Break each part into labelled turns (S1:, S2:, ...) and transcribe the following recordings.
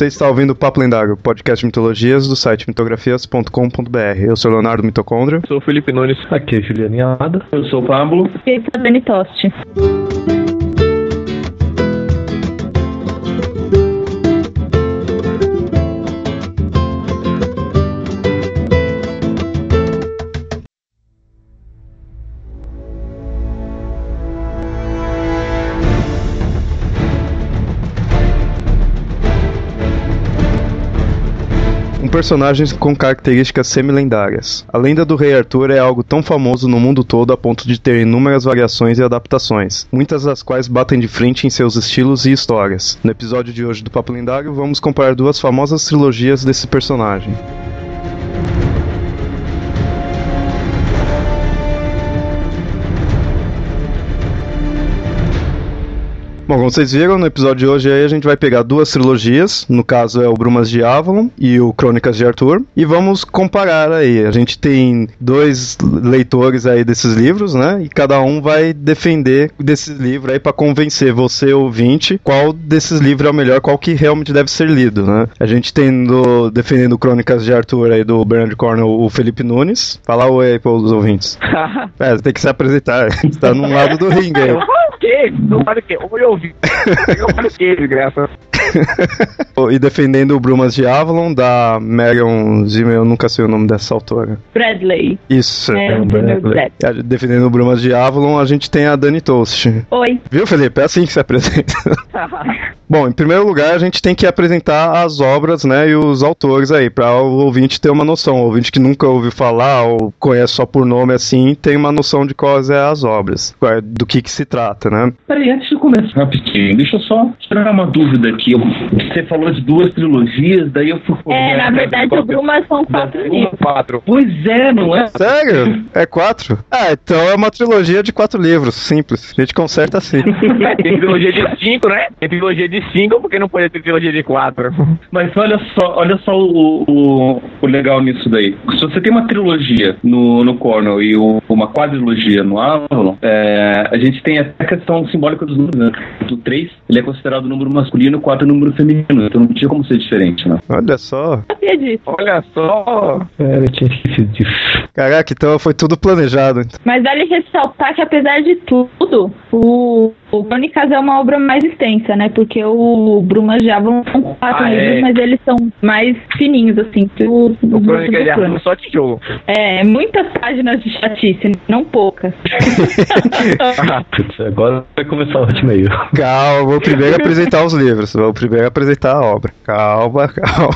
S1: Você está ouvindo o Papo Lendário, podcast de mitologias do site mitografias.com.br. Eu sou Leonardo Mitocôndrio.
S2: Sou o Felipe Nunes.
S3: Aqui é Juliana Amada.
S4: Eu sou o Pablo.
S5: E esse é o Dani Tosti.
S1: Personagem com características semi-lendárias. A lenda do Rei Arthur é algo tão famoso no mundo todo a ponto de ter inúmeras variações e adaptações, muitas das quais batem de frente em seus estilos e histórias. No episódio de hoje do Papo Lendário, vamos comparar duas famosas trilogias desse personagem. Bom, como vocês viram, no episódio de hoje aí a gente vai pegar duas trilogias, no caso é o Brumas de Avalon e o Crônicas de Arthur, e vamos comparar aí. A gente tem dois leitores aí desses livros, né? E cada um vai defender desses livros aí para convencer você, ouvinte, qual desses livros é o melhor, qual que realmente deve ser lido, né? A gente tem do, defendendo Crônicas de Arthur aí do Bernard Cornell o Felipe Nunes. Fala oi aí pros ouvintes. é, tem que se apresentar. Você tá num lado do ringue aí.
S2: Quê? Não fala o quê? Oi, ouvi. Eu falo o quê, desgraça?
S1: e defendendo o Brumas de Avalon, da Marion Zimmer, eu nunca sei o nome dessa autora.
S5: Bradley.
S1: Isso.
S5: É,
S3: Bradley.
S5: Bradley.
S1: É, Defendendo o Brumas de Avalon, a gente tem a Dani Toast.
S5: Oi.
S1: Viu, Felipe? É assim que se apresenta. Bom, em primeiro lugar, a gente tem que apresentar as obras, né, e os autores aí, para o ouvinte ter uma noção. O ouvinte que nunca ouviu falar ou conhece só por nome assim, tem uma noção de quais é as obras, do que que se trata, né?
S4: Peraí, antes de começar rapidinho, deixa eu só tirar uma dúvida aqui. Você falou de duas trilogias, daí eu fui.
S5: É, na verdade, o Brumas são quatro livros.
S2: Quatro.
S4: Pois é, não é?
S1: Sério? É quatro? Ah, então é uma trilogia de quatro livros, simples. A gente conserta assim.
S2: Tem trilogia de cinco, né? Tem trilogia de cinco, porque não pode ter trilogia de quatro?
S4: Mas olha só, olha só o, o, o legal nisso daí. Se você tem uma trilogia no, no Cornell e o- uma quadrilogia no Avalon, é, a gente tem até a questão simbólica dos números. Né? Do 3, ele é considerado número masculino, o 4 é número feminino. Então não tinha como ser diferente, né?
S1: Olha só.
S5: Sabia disso.
S2: Olha só.
S3: Eu tinha esquecido disso.
S1: Caraca, então foi tudo planejado.
S5: Mas vale ressaltar que, apesar de tudo, o, o Crônicas é uma obra mais extensa, né? Porque o Brumas de Avalon são quatro
S2: Ah, é?
S5: livros, mas eles são mais fininhos, assim, que
S2: O
S5: outros
S2: Crônica
S5: do
S2: de
S5: Crônicas.
S2: só tijolo.
S5: É, muitas páginas de chatice, não poucas.
S3: Putz, agora vai começar o último aí.
S1: Calma, vou primeiro apresentar os livros. Vou primeiro apresentar a obra. Calma, calma.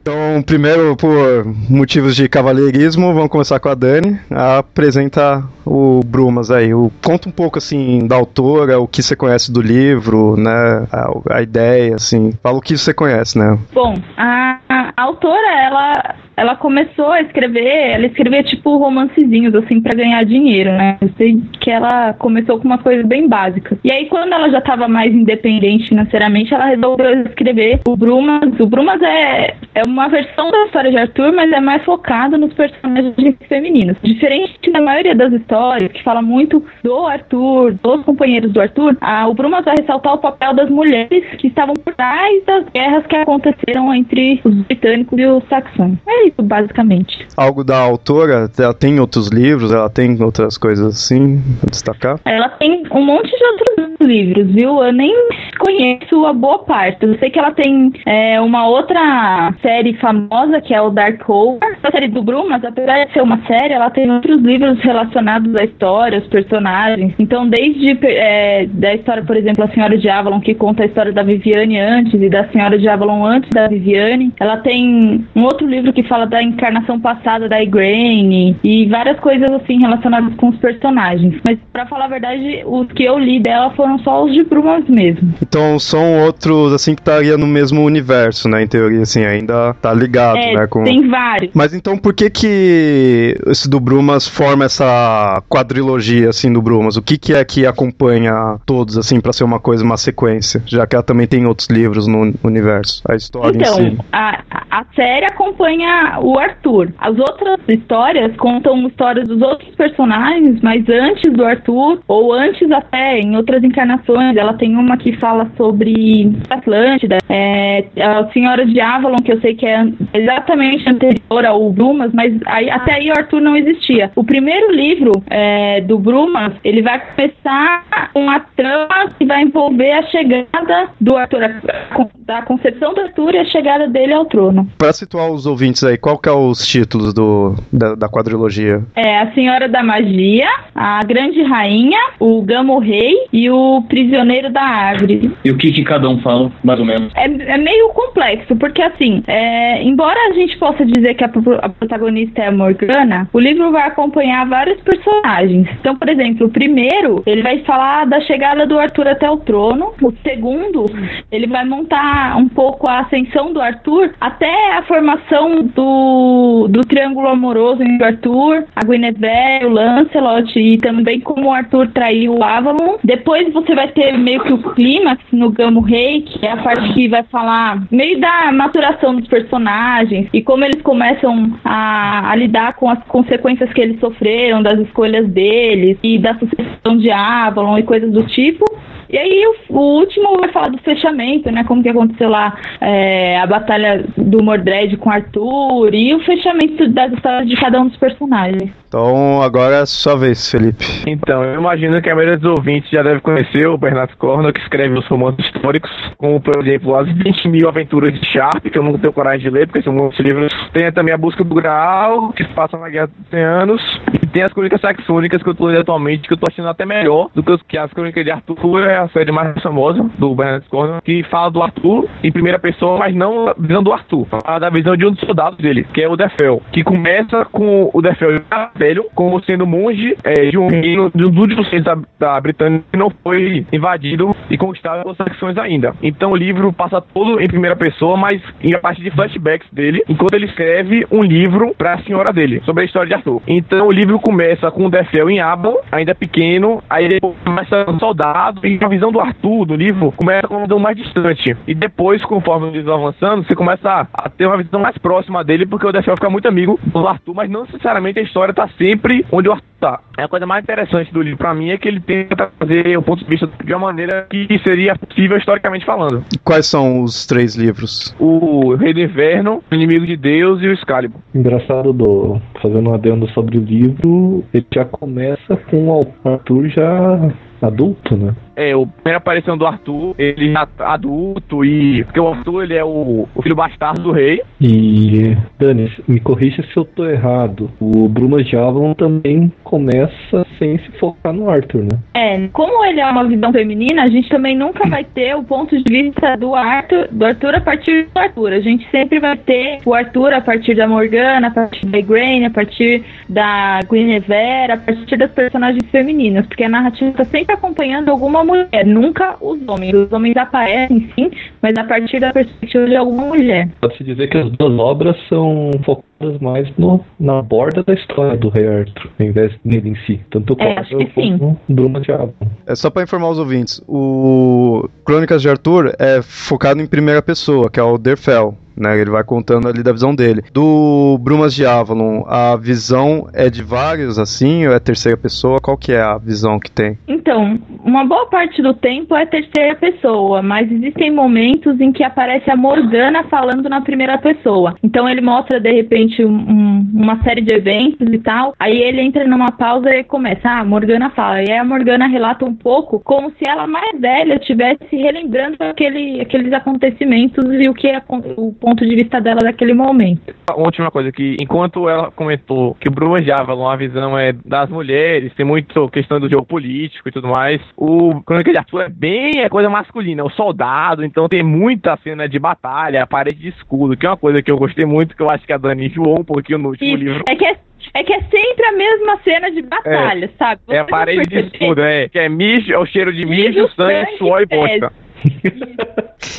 S1: Então, primeiro, por motivos de cavalheirismo, vamos começar com a Dani. A apresenta o Brumas aí. O, conta um pouco, assim, da autora, o que você conhece do livro, né? A, a ideia, assim. Fala o que você conhece, né?
S5: Bom, a, a autora, ela, ela começou a escrever, ela escrevia tipo romancezinhos, assim, pra ganhar dinheiro, né? Eu sei que ela começou com uma coisa bem básica. E aí, quando ela já tava mais independente financeiramente, ela resolveu escrever o Brumas. O Brumas é, é uma versão da história de Arthur, mas é mais focado nos personagens femininos. Diferente da maioria das histórias, que fala muito do Arthur, dos companheiros do Arthur, a, o Brumas vai ressaltar o papel das mulheres que estavam por trás das guerras que aconteceram entre os britânicos e os saxões. É isso, basicamente.
S1: Algo da autora, ela tem outros livros, ela tem outras coisas assim, pra destacar?
S5: Ela tem um monte de outros livros, viu? Eu nem conheço a boa parte. Eu sei que ela tem é, uma outra série famosa, que é o Dark Hole. A série do Brumas, apesar de ser uma série, ela tem outros livros relacionados à história, aos personagens. Então, desde é, da história, por exemplo, A Senhora de Avalon, que conta a história da Viviane antes, e da Senhora de Avalon antes da Viviane. Ela tem um outro livro que fala da encarnação passada da Igraine, e várias coisas assim relacionadas com os personagens. Mas, pra falar a verdade, os que eu li dela foram só os de Brumas mesmo.
S1: Então são outros, assim, que estaria no mesmo universo, né? Em teoria, assim, ainda tá ligado,
S5: É,
S1: né? Com...
S5: tem vários.
S1: Mas então por que que esse do Brumas forma essa quadrilogia, assim, do Brumas? O que que é que acompanha todos, assim, pra ser uma coisa, uma sequência? Já que ela também tem outros livros no universo, a história em
S5: Então,
S1: si.
S5: a, a série acompanha o Arthur. As outras histórias contam histórias dos outros personagens, mas antes do Arthur, ou antes até, em outras encarnações. Ela tem uma que fala sobre Atlântida, é, a Senhora de Avalon, que eu sei que é exatamente anterior ao Brumas, mas aí, até aí o Arthur não existia. O primeiro livro é, do Brumas, ele vai começar com a trama que vai envolver a chegada do Arthur, da concepção do Arthur e a chegada dele ao trono.
S1: Para situar os ouvintes aí, qual que é os títulos do, da, da quadrilogia?
S5: É a Senhora da Magia, a Grande Rainha, o Gamo Rei e o Prisioneiro da Árvore.
S4: E o que, que cada um fala, mais ou menos?
S5: É, é meio complexo, porque assim, é, embora a gente possa dizer que a, a, protagonista é a Morgana, o livro vai acompanhar vários personagens. Então, por exemplo, o primeiro, ele vai falar da chegada do Arthur até o trono. O segundo, ele vai montar um pouco a ascensão do Arthur até a formação do, do triângulo amoroso entre o Arthur, a Guinevere, o Lancelot e também como o Arthur traiu o Avalon. Depois você vai ter meio que o clímax no Gamo Rei, que é a parte que vai falar meio da maturação dos personagens e como eles começam a, a lidar com as consequências que eles sofreram das escolhas deles e da sucessão de Avalon e coisas do tipo. E aí o, o, último vai falar do fechamento, né? Como que aconteceu lá é, a batalha do Mordred com Arthur e o fechamento das histórias de cada um dos personagens.
S1: Então agora é sua vez, Felipe.
S2: Então, eu imagino que a maioria dos ouvintes já deve conhecer o Bernardo Corno, que escreve os romances históricos, como por exemplo as 20 mil aventuras de Sharp, que eu nunca tenho coragem de ler, porque são muitos livros. Tem também a Busca do Graal, que se passa na Guerra dos 100 Anos. E tem as Crônicas Saxônicas, que eu tô lendo atualmente, que eu tô achando até melhor do que as Crônicas de Arthur, é a série mais famosa do Bernardo Corno, que fala do Arthur em primeira pessoa, mas não da visão do Arthur. Fala da visão de um dos soldados dele, que é o Defel, que começa com o Defel velho, como sendo monge é, de um reino, de um dos últimos da, da Britânia que não foi invadido e conquistado pelas facções ainda. Então o livro passa todo em primeira pessoa, mas em a de flashbacks dele, enquanto ele escreve um livro para a senhora dele, sobre a história de Arthur. Então o livro começa com o Defel em Aban, ainda pequeno, aí depois começa um soldado, e visão do Arthur do livro começa com uma visão mais distante. E depois, conforme o livro avançando, você começa a, ter uma visão mais próxima dele, porque o Defel fica muito amigo do Arthur, mas não necessariamente a história tá sempre onde o Arthur tá. A coisa mais interessante do livro para mim é que ele tenta fazer o ponto de vista de uma maneira que seria possível historicamente falando.
S1: Quais são os três livros?
S2: O Rei do Inverno, o Inimigo de Deus e o Excalibur.
S3: Engraçado, do, fazendo um adendo sobre o livro, ele já começa com o Arthur já adulto, né?
S2: É, a primeira aparição do Arthur, ele já tá adulto e. Porque o Arthur ele é o, o filho bastardo do rei.
S3: E. Dani, me corrija se eu tô errado. O Brumas de Avalon também começa sem se focar no Arthur, né?
S5: É, como ele é uma visão feminina, a gente também nunca vai ter o ponto de vista do Arthur, do Arthur a partir do Arthur. A gente sempre vai ter o Arthur a partir da Morgana, a partir da Igraine, a partir da Guinevere, a partir das personagens femininas, porque a narrativa está sempre acompanhando alguma mulher, nunca os homens. Os homens aparecem sim, mas a partir da perspectiva de alguma mulher.
S3: Pode-se dizer que as duas obras são focadas mais no, na borda da história do Rei Arthur, ao invés dele em si. Tanto
S5: é, acho que sim.
S3: Bruma de Avon.
S1: É só para informar os ouvintes, o Crônicas de Arthur é focado em primeira pessoa, que é o Derfel né? Ele vai contando ali da visão dele. Do Brumas de Avalon, a visão é de vários, assim, ou é terceira pessoa? Qual que é a visão que tem?
S5: Então, uma boa parte do tempo é terceira pessoa, mas existem momentos em que aparece a Morgana falando na primeira pessoa. Então ele mostra, de repente, um, uma série de eventos e tal, aí ele entra numa pausa e começa, ah, a Morgana fala. E aí a Morgana relata um pouco como se ela mais velha estivesse relembrando aquele, aqueles acontecimentos e o que é o ponto ponto de vista dela daquele momento.
S2: Uma última coisa que, enquanto ela comentou que o Bruno Avalon, a visão é das mulheres, tem muito questão do jogo político e tudo mais, o Crônica de Arthur é bem é coisa masculina, o soldado, então tem muita cena de batalha, parede de escudo, que é uma coisa que eu gostei muito, que eu acho que a Dani enjoou um pouquinho no último
S5: Isso.
S2: livro.
S5: É que é é que é sempre a mesma cena de batalha,
S2: é,
S5: sabe?
S2: Você é a parede de escudo, é. Que é mijo, é o cheiro de mijo, sangue, sangue suor e bosta.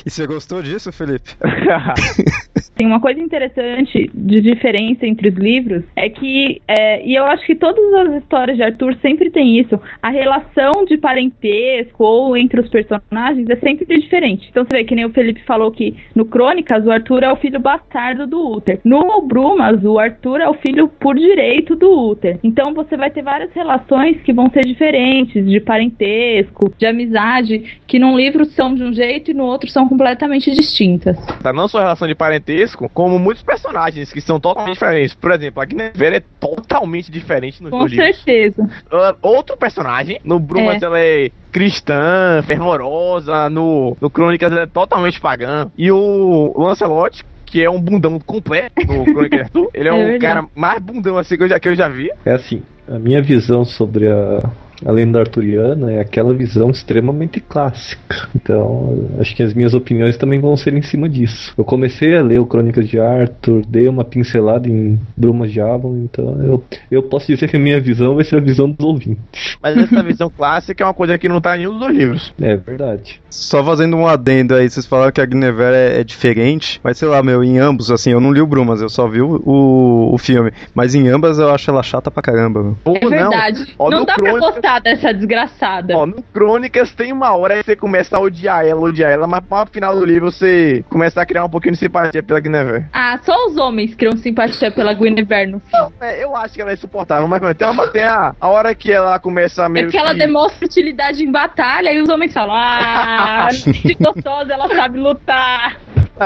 S1: E você gostou disso, Felipe?
S5: Tem uma coisa interessante de diferença entre os livros é que, é, e eu acho que todas as histórias de Arthur sempre tem isso, a relação de parentesco ou entre os personagens é sempre diferente. Então você vê que nem o Felipe falou que no Crônicas o Arthur é o filho bastardo do Uther. No Brumas, o Arthur é o filho por direito do Uther. Então você vai ter várias relações que vão ser diferentes, de parentesco, de amizade, que num livro são de um jeito e no outro são completamente distintas.
S2: Tá? Não só a relação de parentesco, como muitos personagens que são totalmente diferentes. Por exemplo, a Guinevere é totalmente diferente nos
S5: Com certeza.
S2: Uh, outro personagem, no Brumas
S5: É.
S2: ela é cristã, fervorosa, no, no Crônicas ela é totalmente pagã. E o Lancelot, que é um bundão completo no Crônicas Arthur, ele é,
S5: É
S2: um
S5: verdade.
S2: cara mais bundão assim que eu já, que eu já vi.
S3: É assim, a minha visão sobre a, a lenda arturiana é aquela visão extremamente clássica. Então, acho que as minhas opiniões também vão ser em cima disso. Eu comecei a ler o Crônicas de Arthur, dei uma pincelada em Brumas de Avalon, então eu, eu posso dizer que a minha visão vai ser a visão dos ouvintes.
S2: Mas essa visão clássica é uma coisa que não tá em nenhum dos dois livros.
S3: É verdade.
S1: Só fazendo um adendo aí, vocês falaram que a Guinevere é, é diferente, mas sei lá, meu, em ambos, assim, eu não li o Brumas, eu só vi o, o, o filme, mas em ambas eu acho ela chata pra caramba, meu.
S2: Pô,
S5: É verdade. Não,
S2: no
S5: dá pra
S2: Crônicas-
S5: gostar dessa desgraçada.
S2: Ó, no Crônicas tem uma hora que você começa a odiar ela, odiar ela, mas no final do livro você começa a criar um pouquinho de simpatia pela Guinevere.
S5: Ah, só os homens criam simpatia pela Guinevere no filme.
S2: É, eu acho que ela é insuportável, mas tem, uma, tem a, a hora que ela começa a
S5: É
S2: meio
S5: porque ela
S2: que...
S5: demonstra utilidade em batalha e os homens falam: Ah, que gostosa, ela sabe lutar.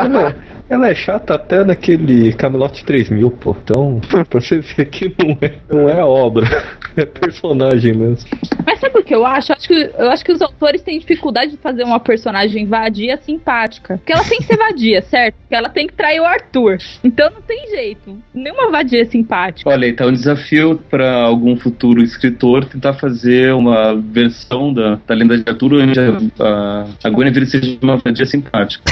S3: Ela, ela é chata até naquele Camelot 3000, pô. Então, pra você ver que não é, não é a obra, é personagem mesmo.
S5: Mas sabe o que eu acho? Eu acho que, eu acho que os autores têm dificuldade de fazer uma personagem vadia simpática. Porque ela tem que ser vadia, certo? Porque ela tem que trair o Arthur. Então não tem jeito. Nenhuma vadia é simpática.
S4: Olha, então é um desafio para algum futuro escritor tentar fazer uma versão da, da lenda de Arthur onde a, a, a Guinevere seja uma vadia simpática.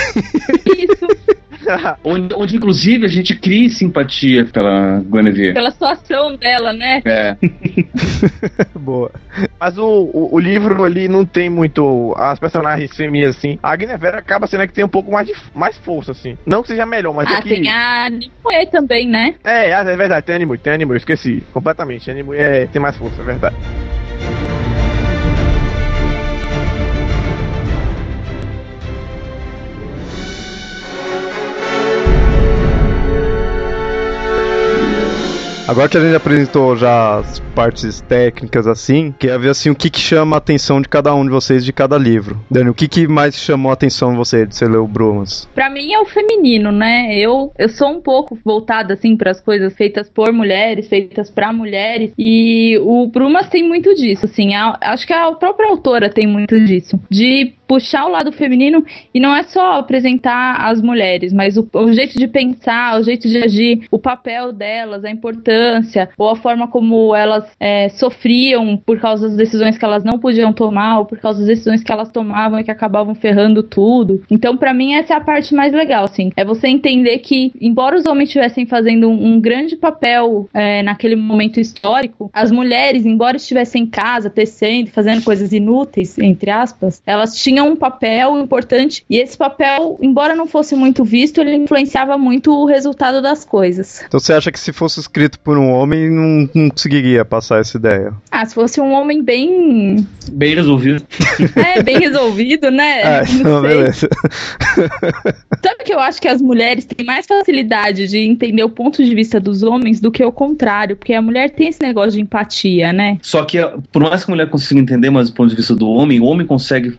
S5: Isso,
S4: onde, onde, inclusive, a gente crie simpatia pela Guinevere.
S5: pela situação dela, né?
S4: É,
S1: Boa.
S2: Mas o, o, o livro ali não tem muito as personagens femininas assim. A Guinevere acaba sendo a que tem um pouco mais, de, mais força, assim. Não que seja melhor, mas é
S5: Ah,
S2: que...
S5: tem a Nimue também, né?
S2: É, é verdade, tem Animu, tem Animu, esqueci. Completamente. Animu é, tem mais força, é verdade.
S1: Agora que a gente apresentou já as partes técnicas assim, queria ver assim o que, que chama a atenção de cada um de vocês de cada livro. Dani, o que, que mais chamou a atenção de você de você ler o Brumas?
S5: Pra mim é o feminino, né? Eu, eu sou um pouco voltada assim para as coisas feitas por mulheres, feitas pra mulheres, e o Brumas tem muito disso, assim. A- acho que a própria autora tem muito disso, de puxar o lado feminino e não é só apresentar as mulheres, mas o, o jeito de pensar, o jeito de agir, o papel delas, a importância, ou a forma como elas é, sofriam por causa das decisões que elas não podiam tomar, ou por causa das decisões que elas tomavam e que acabavam ferrando tudo. Então, pra mim, essa é a parte mais legal, assim. É você entender que, embora os homens estivessem fazendo um, um grande papel é, naquele momento histórico, as mulheres, embora estivessem em casa, tecendo, fazendo coisas inúteis, entre aspas, elas tinham um papel importante e esse papel, embora não fosse muito visto, ele influenciava muito o resultado das coisas.
S1: Então você acha que se fosse escrito por um homem, não, não conseguiria passar essa ideia?
S5: Ah, se fosse um homem bem,
S4: bem resolvido.
S5: é, bem resolvido, né?
S1: Ah, então
S5: Não
S1: beleza.
S5: Sabe que eu acho que as mulheres têm mais facilidade de entender o ponto de vista dos homens do que o contrário, porque a mulher tem esse negócio de empatia, né?
S4: Só que, por mais que a mulher consiga entender mais o ponto de vista do homem, o homem consegue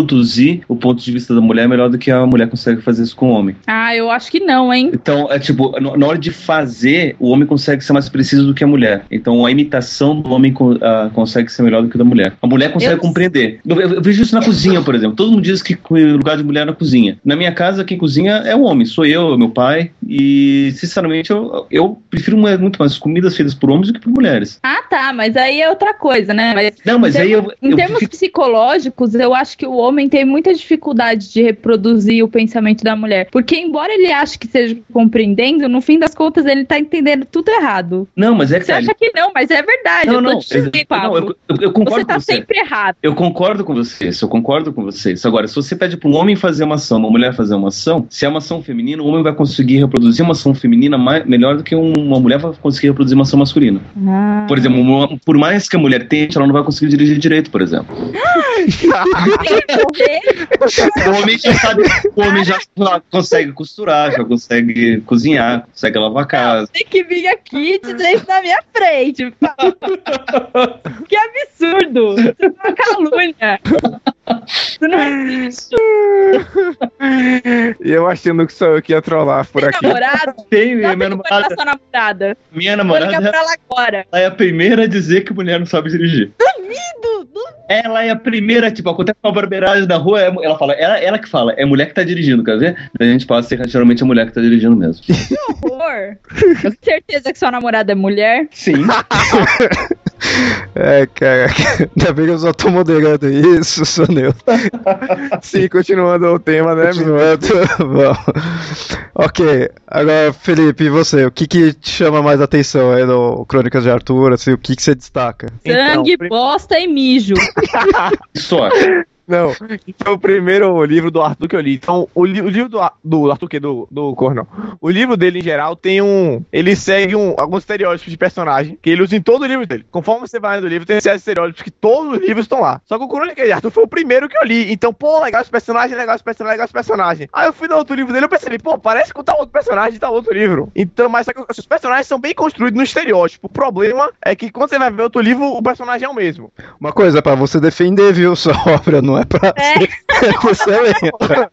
S4: reproduzir o ponto de vista da mulher melhor do que a mulher consegue fazer isso com o homem.
S5: Ah, eu acho que não, hein?
S4: Então, é tipo, na hora de fazer, o homem consegue ser mais preciso do que a mulher. Então, a imitação do homem ah, consegue ser melhor do que a da mulher. A mulher consegue
S5: Eu-
S4: compreender. Eu, eu- vejo isso na cozinha, por exemplo. Todo mundo diz que o lugar de mulher é na cozinha. Na minha casa, quem cozinha é o homem. Sou eu, meu pai. E, sinceramente, eu, eu prefiro mu- muito mais comidas feitas por homens do que por mulheres.
S5: Ah, tá, mas aí é outra coisa, né? Mas
S4: Não, mas aí eu.
S5: em termos
S4: fico-
S5: psicológicos, eu acho que o homem tem muita dificuldade de reproduzir o pensamento da mulher. Porque, embora ele ache que esteja compreendendo, no fim das contas ele tá entendendo tudo errado.
S4: Não, mas é que
S5: Você
S4: tá,
S5: acha que não, mas é verdade.
S4: Não,
S5: eu tô
S4: não,
S5: te dizendo,
S4: não,
S5: Pablo.
S4: eu, eu- eu concordo
S5: Você tá
S4: com você.
S5: sempre errado.
S4: Eu concordo com você, eu concordo com você. Agora, se você pede para um homem fazer uma ação, uma mulher fazer uma ação, se é uma ação feminina, o homem vai conseguir reproduzir uma ação feminina mais, melhor do que um- uma mulher vai conseguir reproduzir uma ação masculina.
S5: Ah.
S4: Por exemplo, uma- por mais que a mulher tente, ela não vai conseguir dirigir direito, por exemplo. O homem já sabe, o homem já consegue costurar, já consegue cozinhar, consegue lavar a casa.
S5: tem que vir aqui e dizer isso na minha frente. que absurdo! Isso é uma calúnia. Não existe.
S2: E eu achando que sou eu que ia trollar por aqui.
S5: Namorado?
S4: Tem, minha,
S5: que
S4: namorada,
S5: sua namorada.
S4: minha namorada
S5: pra ela agora.
S4: ela é a primeira a dizer que mulher não sabe dirigir.
S5: Duvido, duvido.
S4: Ela é a primeira, tipo, acontece uma barbeiragem na rua, é- ela fala, ela, ela que fala, é mulher que tá dirigindo, quer ver? A gente passa a ser geralmente a mulher que tá dirigindo mesmo.
S5: horror. Eu tenho certeza que sua namorada é mulher.
S4: Sim.
S1: É, cara, ainda bem que eu só tô moderando isso, sou neutro.
S2: Sim, continuando o tema, né, meu?
S1: Continuando, vamos. Ok, agora, Felipe, e você? O que que te chama mais atenção aí no Crônicas de Arthur? Assim, o que que você destaca?
S2: Então,
S5: Sangue,
S2: prim-
S5: bosta e mijo.
S4: Só.
S2: Não, foi o primeiro livro do Arthur que eu li. Então, o, li- o livro do, do Arthur, que do, do Cornell, o livro dele em geral tem um. Ele segue um, alguns estereótipos de personagem que ele usa em todo o livro dele. Conforme você vai lendo o livro, tem esses estereótipos que todos os livros estão lá. Só que o Crônica de Arthur foi o primeiro que eu li. Então, pô, legal esse personagem, legal esse personagem, legal esse personagem. Aí eu fui no outro livro dele e percebi, pô, parece que tá outro personagem tá outro livro. Então, mas só que os personagens são bem construídos no estereótipo. O problema é que quando você vai ver outro livro, o personagem é o mesmo.
S1: Uma coisa, pra você defender, viu, sua obra, não é pra
S5: É.
S1: você ler.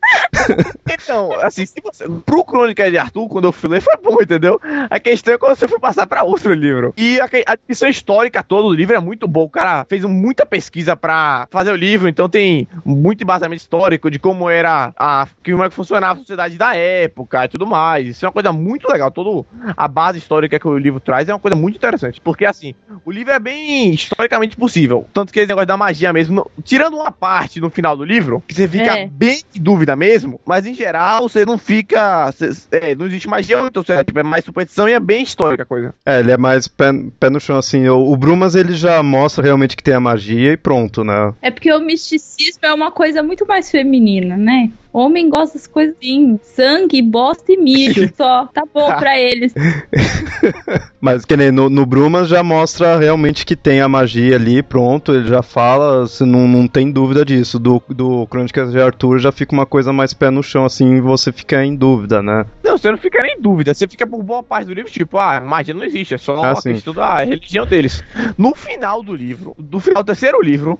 S2: Então, assim, se você, pro Crônica de Arthur, quando eu fui ler, foi bom, entendeu? A questão é quando você foi passar pra outro livro. E a, a descrição histórica toda do livro é muito boa. O cara fez muita pesquisa pra fazer o livro, então tem muito embasamento histórico de como era a. como é que funcionava a sociedade da época e tudo mais. Isso é uma coisa muito legal. Toda a base histórica que o livro traz é uma coisa muito interessante. Porque, assim, o livro é bem historicamente possível. Tanto que esse negócio da magia mesmo, não- tirando uma parte no final do livro, que você fica
S5: É.
S2: bem em dúvida mesmo, mas em geral você não fica. você- é, não existe magia, então você, tipo, é mais superstição e é bem histórica a coisa.
S1: É, ele é mais pé, pé no chão, assim. O, o Brumas, ele já mostra realmente que tem a magia e pronto, né?
S5: É porque o misticismo é uma coisa muito mais feminina, né? Homem gosta das coisas assim, sangue, bosta e mijo, só. Tá bom pra eles.
S1: Mas que nem no, no Brumas já mostra realmente que tem a magia ali, pronto, ele já fala, você não, não tem dúvida disso. Do, do Crônicas de Arthur já fica uma coisa mais pé no chão, assim, você fica em dúvida, né?
S2: Não, você não fica nem em dúvida, você fica por boa parte do livro, tipo, ah, magia não existe, é só
S1: Ah,
S2: a
S1: sim.
S2: questão da religião deles. No final do livro, do final do terceiro livro,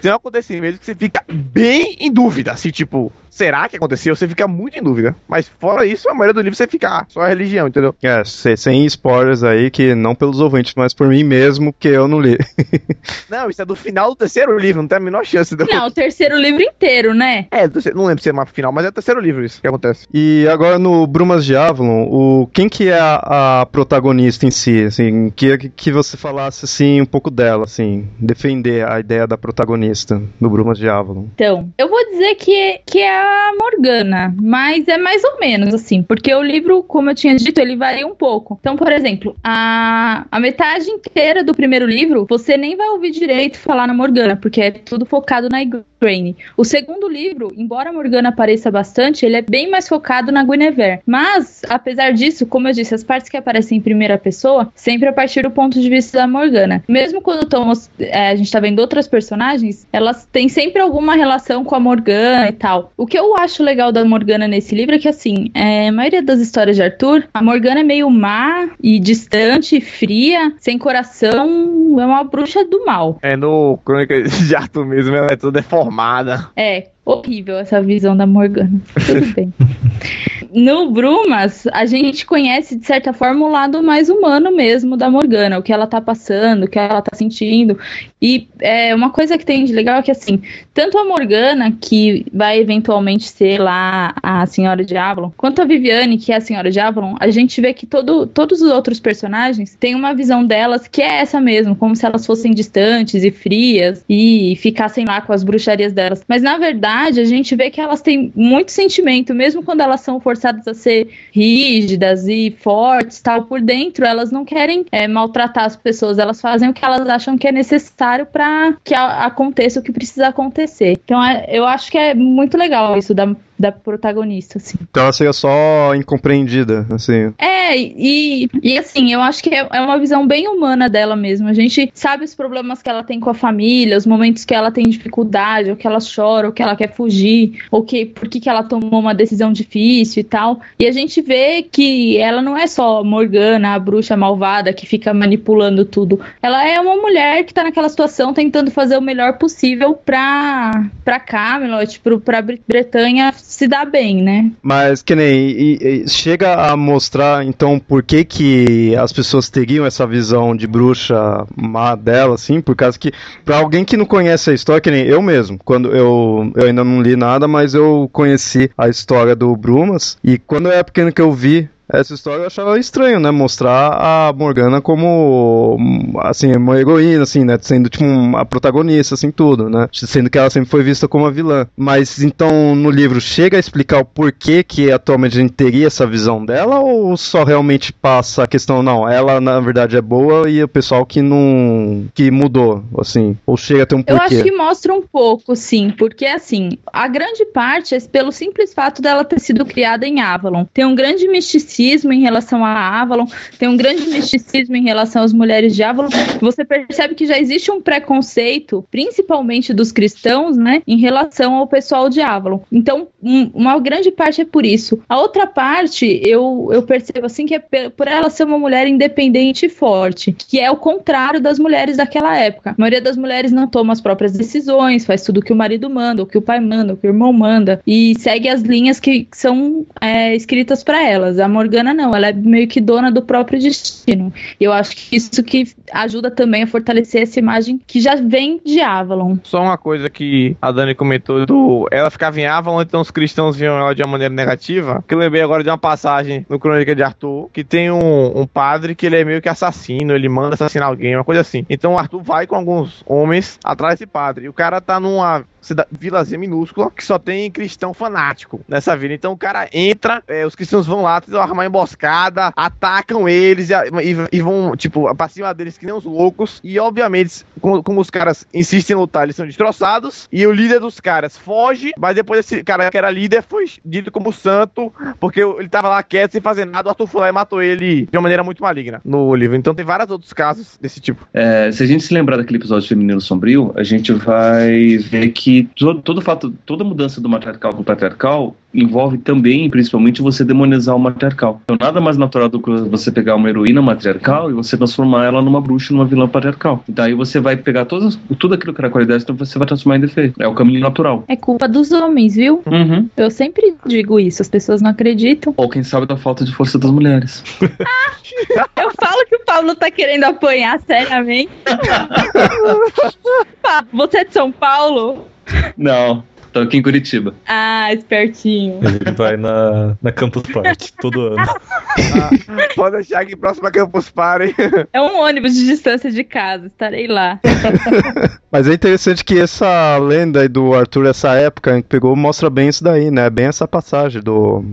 S2: tem um acontecimento que você fica bem em dúvida, assim, tipo, será que aconteceu? Você fica muito em dúvida. Mas fora isso, a maioria do livro você fica, ah, só a religião, entendeu?
S1: É, se- sem spoilers aí, que não pelos ouvintes, mas por mim mesmo, que eu não li.
S2: Não, isso é do final do terceiro livro, não tem a menor chance de.
S5: Não, o terceiro livro inteiro, né?
S2: É, não lembro se é mais final, mas é o terceiro livro isso que acontece.
S1: E agora no Brumas de Avalon, o, quem que é a, a protagonista em si? Assim, que, que você falasse assim, um pouco dela, assim, defender a ideia da protagonista no Brumas de Avalon.
S5: Então, eu vou dizer que, que é Morgana, mas é mais ou menos assim, porque o livro, como eu tinha dito, ele varia um pouco. Então, por exemplo, a, a metade inteira do primeiro livro, você nem vai ouvir direito falar na Morgana, porque é tudo focado na Igraine. O segundo livro, embora a Morgana apareça bastante, ele é bem mais focado na Guinevere. Mas, apesar disso, como eu disse, as partes que aparecem em primeira pessoa, sempre a partir do ponto de vista da Morgana. Mesmo quando estamos, é, a gente tá vendo outras personagens, elas têm sempre alguma relação com a Morgana e tal. O que eu acho legal da Morgana nesse livro é que, assim, é, a maioria das histórias de Arthur, a Morgana é meio má e distante, fria, sem coração, é uma bruxa do mal.
S2: É no Crônica de Arthur mesmo, ela é toda deformada.
S5: É, horrível essa visão da Morgana. Tudo bem. no Brumas, a gente conhece, de certa forma, o lado mais humano mesmo da Morgana, o que ela tá passando, o que ela tá sentindo. E é, uma coisa que tem de legal é que, assim, tanto a Morgana, que vai eventualmente ser lá a Senhora de Avalon, quanto a Viviane, que é a Senhora de Avalon, a gente vê que todo, todos os outros personagens têm uma visão delas que é essa mesmo, como se elas fossem distantes e frias e ficassem lá com as bruxarias delas. Mas, na verdade, a gente vê que elas têm muito sentimento, mesmo quando elas são forçadas a ser rígidas e fortes, tal, por dentro, elas não querem é, maltratar as pessoas, elas fazem o que elas acham que é necessário para que aconteça o que precisa acontecer. Então, é, eu acho que é muito legal isso da da protagonista, assim.
S1: Então ela seria só incompreendida, assim.
S5: É, e, e assim, eu acho que é, é uma visão bem humana dela mesmo. A gente sabe os problemas que ela tem com a família, os momentos que ela tem dificuldade, ou que ela chora, ou que ela quer fugir, ou que por que, que ela tomou uma decisão difícil e tal. E a gente vê que ela não é só Morgana, a bruxa malvada que fica manipulando tudo. Ela é uma mulher que tá naquela situação tentando fazer o melhor possível pra, pra Camelot, pro, pra Bretanha se dá bem, né?
S1: Mas que nem e, e chega a mostrar então por que que as pessoas teriam essa visão de bruxa má dela, assim, por causa que para alguém que não conhece a história, que nem eu mesmo, quando eu, eu ainda não li nada, mas eu conheci a história do Brumas e quando eu era pequeno que eu vi essa história eu achava estranho, né? Mostrar a Morgana como, assim, uma heroína, assim, né? Sendo, tipo, a protagonista, assim, tudo, né? Sendo que ela sempre foi vista como a vilã. Mas, então, no livro, chega a explicar o porquê que atualmente a gente teria essa visão dela? Ou só realmente passa a questão, não, ela, na verdade, é boa e o pessoal que não... que mudou, assim? Ou chega a ter um porquê?
S5: Eu acho que mostra um pouco, sim. Porque, assim, a grande parte é pelo simples fato dela ter sido criada em Avalon. Tem um grande misticismo misticismo em relação a Avalon, tem um grande misticismo em relação às mulheres de Avalon. Você percebe que já existe um preconceito, principalmente dos cristãos, né, em relação ao pessoal de Avalon. Então, um, uma grande parte é por isso. A outra parte, eu, eu percebo assim que é por ela ser uma mulher independente e forte, que é o contrário das mulheres daquela época. A maioria das mulheres não toma as próprias decisões, faz tudo que o marido manda, o que o pai manda, o que o irmão manda, e segue as linhas que são é, escritas para elas. A Morgana não, ela é meio que dona do próprio destino. E eu acho que isso que ajuda também a fortalecer essa imagem que já vem de Avalon.
S2: Só uma coisa que a Dani comentou do ela ficava em Avalon, então os cristãos viam ela de uma maneira negativa. Que eu lembrei agora de uma passagem no Crônica de Arthur, que tem um, um padre que ele é meio que assassino, ele manda assassinar alguém, uma coisa assim. Então Arthur vai com alguns homens atrás desse padre. E o cara tá numa vilazinha minúscula que só tem cristão fanático nessa vila. Então o cara entra, é, os cristãos vão lá, tentam armar emboscada, atacam eles e, e, e, vão, tipo, pra cima deles que nem uns loucos. E obviamente, como, como, os caras insistem em lutar, eles são destroçados. E o líder dos caras foge, mas depois esse cara que era líder foi dito como santo, porque ele tava lá quieto, sem fazer nada. O Arthur e matou ele de uma maneira muito maligna no livro. Então tem vários outros casos desse tipo.
S4: É, se a gente se lembrar daquele episódio de Feminino Sombrio, a gente vai ver que todo, todo fato, toda mudança do matriarcal para o patriarcal envolve também, principalmente, você demonizar o matriarcal. Então, nada mais natural do que você pegar uma heroína matriarcal e você transformar ela numa bruxa, numa vilã patriarcal. E daí você vai pegar todas, tudo aquilo que era qualidade, então você vai transformar em defeito. É o caminho natural.
S5: É culpa dos homens, viu?
S4: Uhum.
S5: Eu sempre digo isso, as pessoas não acreditam.
S4: Ou quem sabe da falta de força das mulheres.
S5: Eu falo que o Paulo tá querendo apanhar seriamente. você é de São Paulo?
S4: Não, tô aqui em Curitiba.
S5: Ah, espertinho.
S3: Ele vai na, na Campus Party todo ano.
S2: Pode deixar que próximo a Campus Party.
S5: É um ônibus de distância de casa, estarei lá.
S1: Mas é interessante que essa lenda aí do Arthur, essa época que pegou, mostra bem isso daí, né? Bem essa passagem do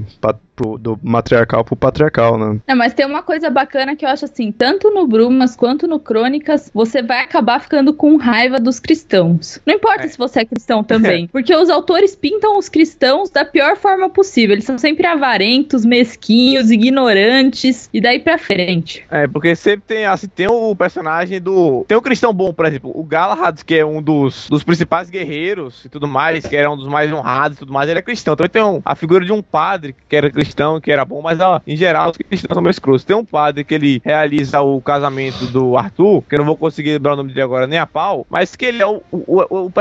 S1: pro, do matriarcal pro patriarcal, né?
S5: Não, mas tem uma coisa bacana que eu acho assim, tanto no Brumas quanto no Crônicas, você vai acabar ficando com raiva dos cristãos. Não importa é. se você é cristão também, porque os autores pintam os cristãos da pior forma possível. Eles são sempre avarentos, mesquinhos, ignorantes e daí pra frente.
S2: É, porque sempre tem assim, tem o personagem do tem um cristão bom, por exemplo, o Galahad, que é um dos, dos principais guerreiros e tudo mais, que era um dos mais honrados e tudo mais, ele é cristão. Então tem um, a figura de um padre que era cristão que era bom, mas ó, em geral os cristãos são meio escrotos. Tem um padre que ele realiza o casamento do Arthur, que eu não vou conseguir lembrar o nome dele agora nem a pau, mas que ele é o, o, o, o,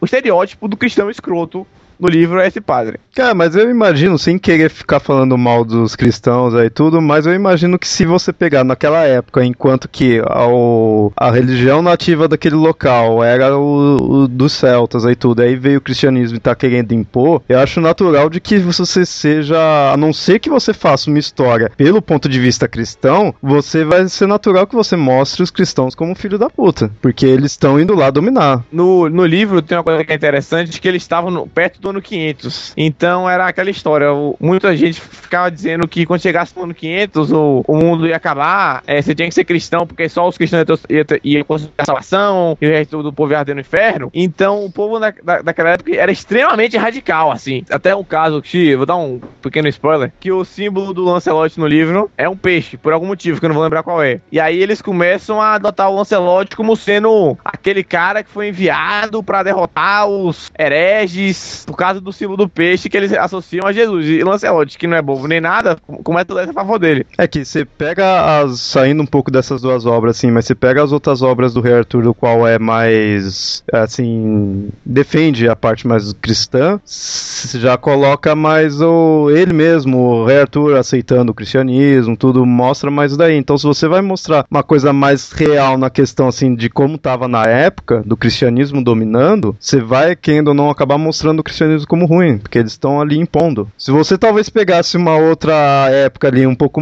S2: o estereótipo do cristão escroto no livro é esse padre.
S1: Cara, mas eu imagino, sem querer ficar falando mal dos cristãos aí tudo, mas eu imagino que se você pegar naquela época, enquanto que ao, a religião nativa daquele local era o, o dos celtas aí tudo, aí veio o cristianismo e tá querendo impor, eu acho natural de que você seja, a não ser que você faça uma história pelo ponto de vista cristão, você vai ser natural que você mostre os cristãos como filho da puta, porque eles estão indo lá dominar.
S2: No, no livro tem uma coisa que é interessante, que eles estavam no- perto do ano 500. Então era aquela história, muita gente ficava dizendo que quando chegasse no ano 500 o, o mundo ia acabar, é, você tinha que ser cristão, porque só os cristãos iam conseguir a salvação, e o resto do povo ia arder no inferno. Então o povo na, da, daquela época era extremamente radical, assim. Até um caso, que vou dar um pequeno spoiler, que o símbolo do Lancelot no livro é um peixe, por algum motivo, que eu não vou lembrar qual é. E aí eles começam a adotar o Lancelot como sendo aquele cara que foi enviado pra derrotar os hereges causa do símbolo do peixe que eles associam a Jesus. E Lancelot, que não é bobo nem nada, começa tudo isso a favor dele.
S1: É que você pega as. saindo um pouco dessas duas obras, assim, mas você pega as outras obras do Rei Arthur, do qual é mais. assim. defende a parte mais cristã, você já coloca mais o. ele mesmo, o Rei Arthur aceitando o cristianismo, tudo mostra mais daí. Então, se você vai mostrar uma coisa mais real na questão, assim, de como tava na época, do cristianismo dominando, você vai, querendo ou não, acabar mostrando o cristianismo como ruim, porque eles estão ali impondo. Se você talvez pegasse uma outra época ali, um pouco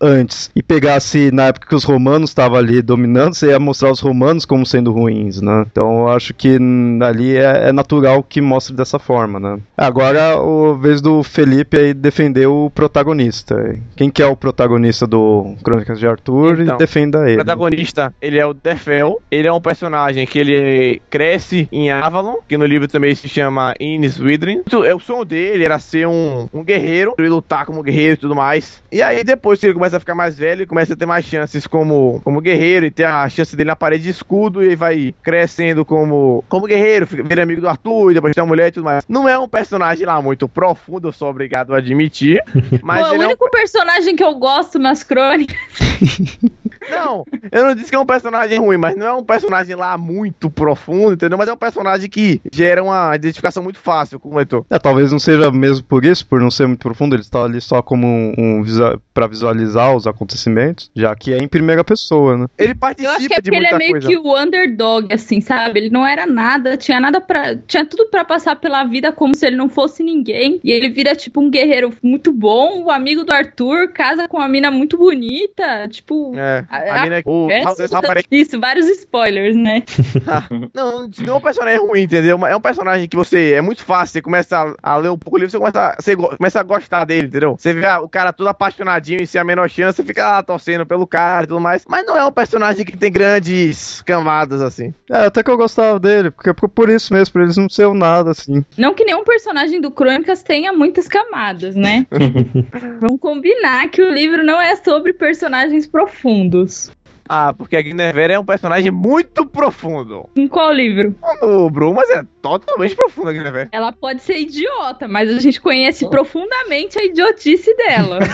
S1: antes, e pegasse na época que os romanos estavam ali dominando, você ia mostrar os romanos como sendo ruins, né? Então eu acho que ali é, é natural que mostre dessa forma, né? Agora, o vez do Felipe aí defender o protagonista. Quem que é o protagonista do Crônicas de Arthur
S2: Então,
S1: e defenda
S2: O
S1: ele.
S2: protagonista, ele é o Defel. Ele é um personagem que ele cresce em Avalon, que no livro também se chama Ines Widrin. É o sonho dele era ser um, um guerreiro, ele lutar como guerreiro e tudo mais. E aí depois que ele começa a ficar mais velho, ele começa a ter mais chances como, como guerreiro e ter a chance dele na parede de escudo e aí vai crescendo como, como guerreiro, fica, vira amigo do Arthur e depois tem uma mulher e tudo mais. Não é um personagem lá muito profundo, eu sou obrigado a admitir. Mas
S5: Pô, o
S2: ele é um
S5: único personagem que eu gosto nas crônicas.
S2: Não, eu não disse que é um personagem ruim, mas não é um personagem lá muito profundo, entendeu? Mas é um personagem que gera uma identificação muito fácil com o leitor.
S1: É, talvez não seja mesmo por isso, por não ser muito profundo, ele está ali só como um, um visa para visualizar os acontecimentos, já que é em primeira pessoa, né?
S2: Ele
S5: Eu
S2: participa
S5: acho que é
S2: de
S5: porque ele é meio
S2: coisa.
S5: que o underdog, assim, sabe? Ele não era nada, tinha nada para, Tinha tudo pra passar pela vida como se ele não fosse ninguém. E ele vira, tipo, um guerreiro muito bom, o amigo do Arthur, casa com uma mina muito bonita. Tipo.
S2: É,
S5: A-
S2: a mina, o,
S5: é,
S2: esse rapaz-
S5: Isso, vários spoilers, né?
S2: não, não é um personagem ruim, entendeu? Mas É um personagem que você. É muito fácil. Você começa a, a ler um pouco o livro, você começa, a- você começa a gostar dele, entendeu? Você vê ah, o cara todo apaixonadinho e sem a menor chance, você fica lá torcendo pelo cara e tudo mais. Mas não é um personagem que tem grandes camadas assim.
S1: É, até que eu gostava dele, porque por, por isso mesmo, por eles não ser nada, assim.
S5: Não que nenhum personagem do Crônicas tenha muitas camadas, né? Vamos combinar que o livro não é sobre personagens profundos.
S2: Bills Ah, porque a Guinevere é um personagem muito profundo.
S5: Em qual livro?
S2: O Brumas é totalmente profundo a Guinevere.
S5: Ela pode ser idiota, mas a gente conhece profundamente a idiotice dela.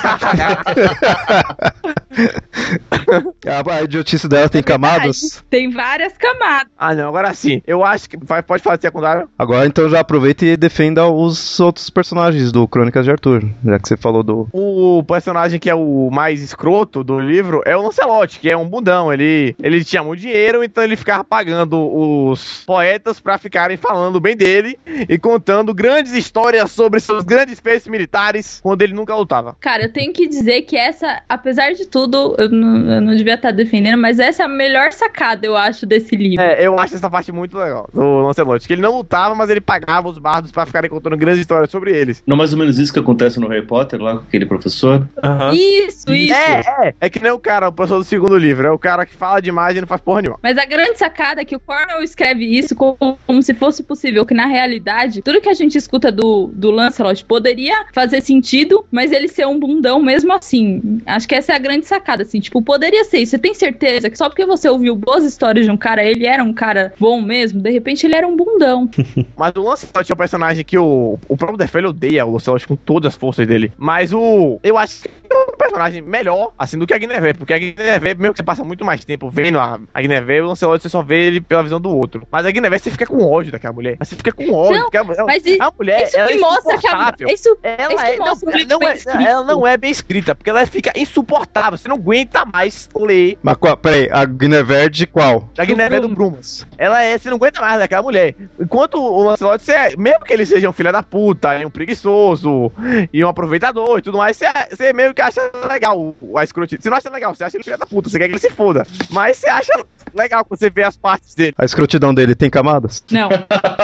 S1: A, a idiotice dela tem camadas.
S5: Tem várias camadas.
S2: Ah, não, agora sim. Eu acho que. vai- Pode falar de secundário?
S1: Agora então já aproveita e defenda os outros personagens do Crônicas de Arthur, já que você falou do.
S2: O personagem que é o mais escroto do livro é o Lancelot, que é um bundão. Ele, ele tinha muito dinheiro, então ele ficava pagando os poetas pra ficarem falando bem dele e contando grandes histórias sobre seus grandes feitos militares quando ele nunca lutava.
S5: Cara, eu tenho que dizer que essa, apesar de tudo, eu não, eu não devia estar defendendo, mas essa é a melhor sacada, eu acho, desse livro.
S2: É, eu acho essa parte muito legal do Lancelot, que ele não lutava, mas ele pagava os bardos pra ficarem contando grandes histórias sobre eles.
S4: Não mais ou menos isso que acontece no Harry Potter, lá com aquele professor?
S5: Isso, isso.
S2: É, é, é que nem o cara, o professor do segundo livro, é o cara que fala demais e não faz porra nenhuma.
S5: Mas a grande sacada é que o Cornell escreve isso como, como se fosse possível, que na realidade, tudo que a gente escuta do, do Lancelot poderia fazer sentido, mas ele ser um bundão mesmo assim. Acho que essa é a grande sacada, assim, tipo, poderia ser isso. Você tem certeza que só porque você ouviu boas histórias de um cara, ele era um cara bom mesmo, de repente ele era um bundão.
S2: Mas o Lancelot é um personagem que o, o próprio Defel odeia o Lancelot com todas as forças dele. Mas o. Eu acho que é um personagem melhor, assim, do que a Guinevere. Porque a Guinevere, mesmo que você passa passa muito mais tempo vendo a, a Guinevere, o Lancelot você só vê ele pela visão do outro. Mas a Guinevere você fica com ódio daquela mulher. Mas você fica com ódio.
S5: Não,
S2: a,
S5: Mas i-
S2: a mulher,
S5: isso
S2: ela
S5: que
S2: é
S5: mostra que a. Isso, isso
S2: Ela,
S5: que
S2: é, não, não é,
S5: escrito.
S2: ela não é bem escrita, porque ela fica insuportável. Você não aguenta mais ler
S1: Mas qual, peraí, a Guinevere de qual?
S2: da Guiné do Brumas. Ela é, você não aguenta mais daquela mulher. Enquanto o Lancelot, você é, mesmo que ele seja um filho da puta, e um preguiçoso, e um aproveitador e tudo mais, você, você meio que acha legal o- a escrotice. Você não acha legal, você acha ele filho da puta, você quer que ele se foda. Mas você acha legal quando você vê as partes dele.
S1: A escrotidão dele tem camadas?
S5: Não,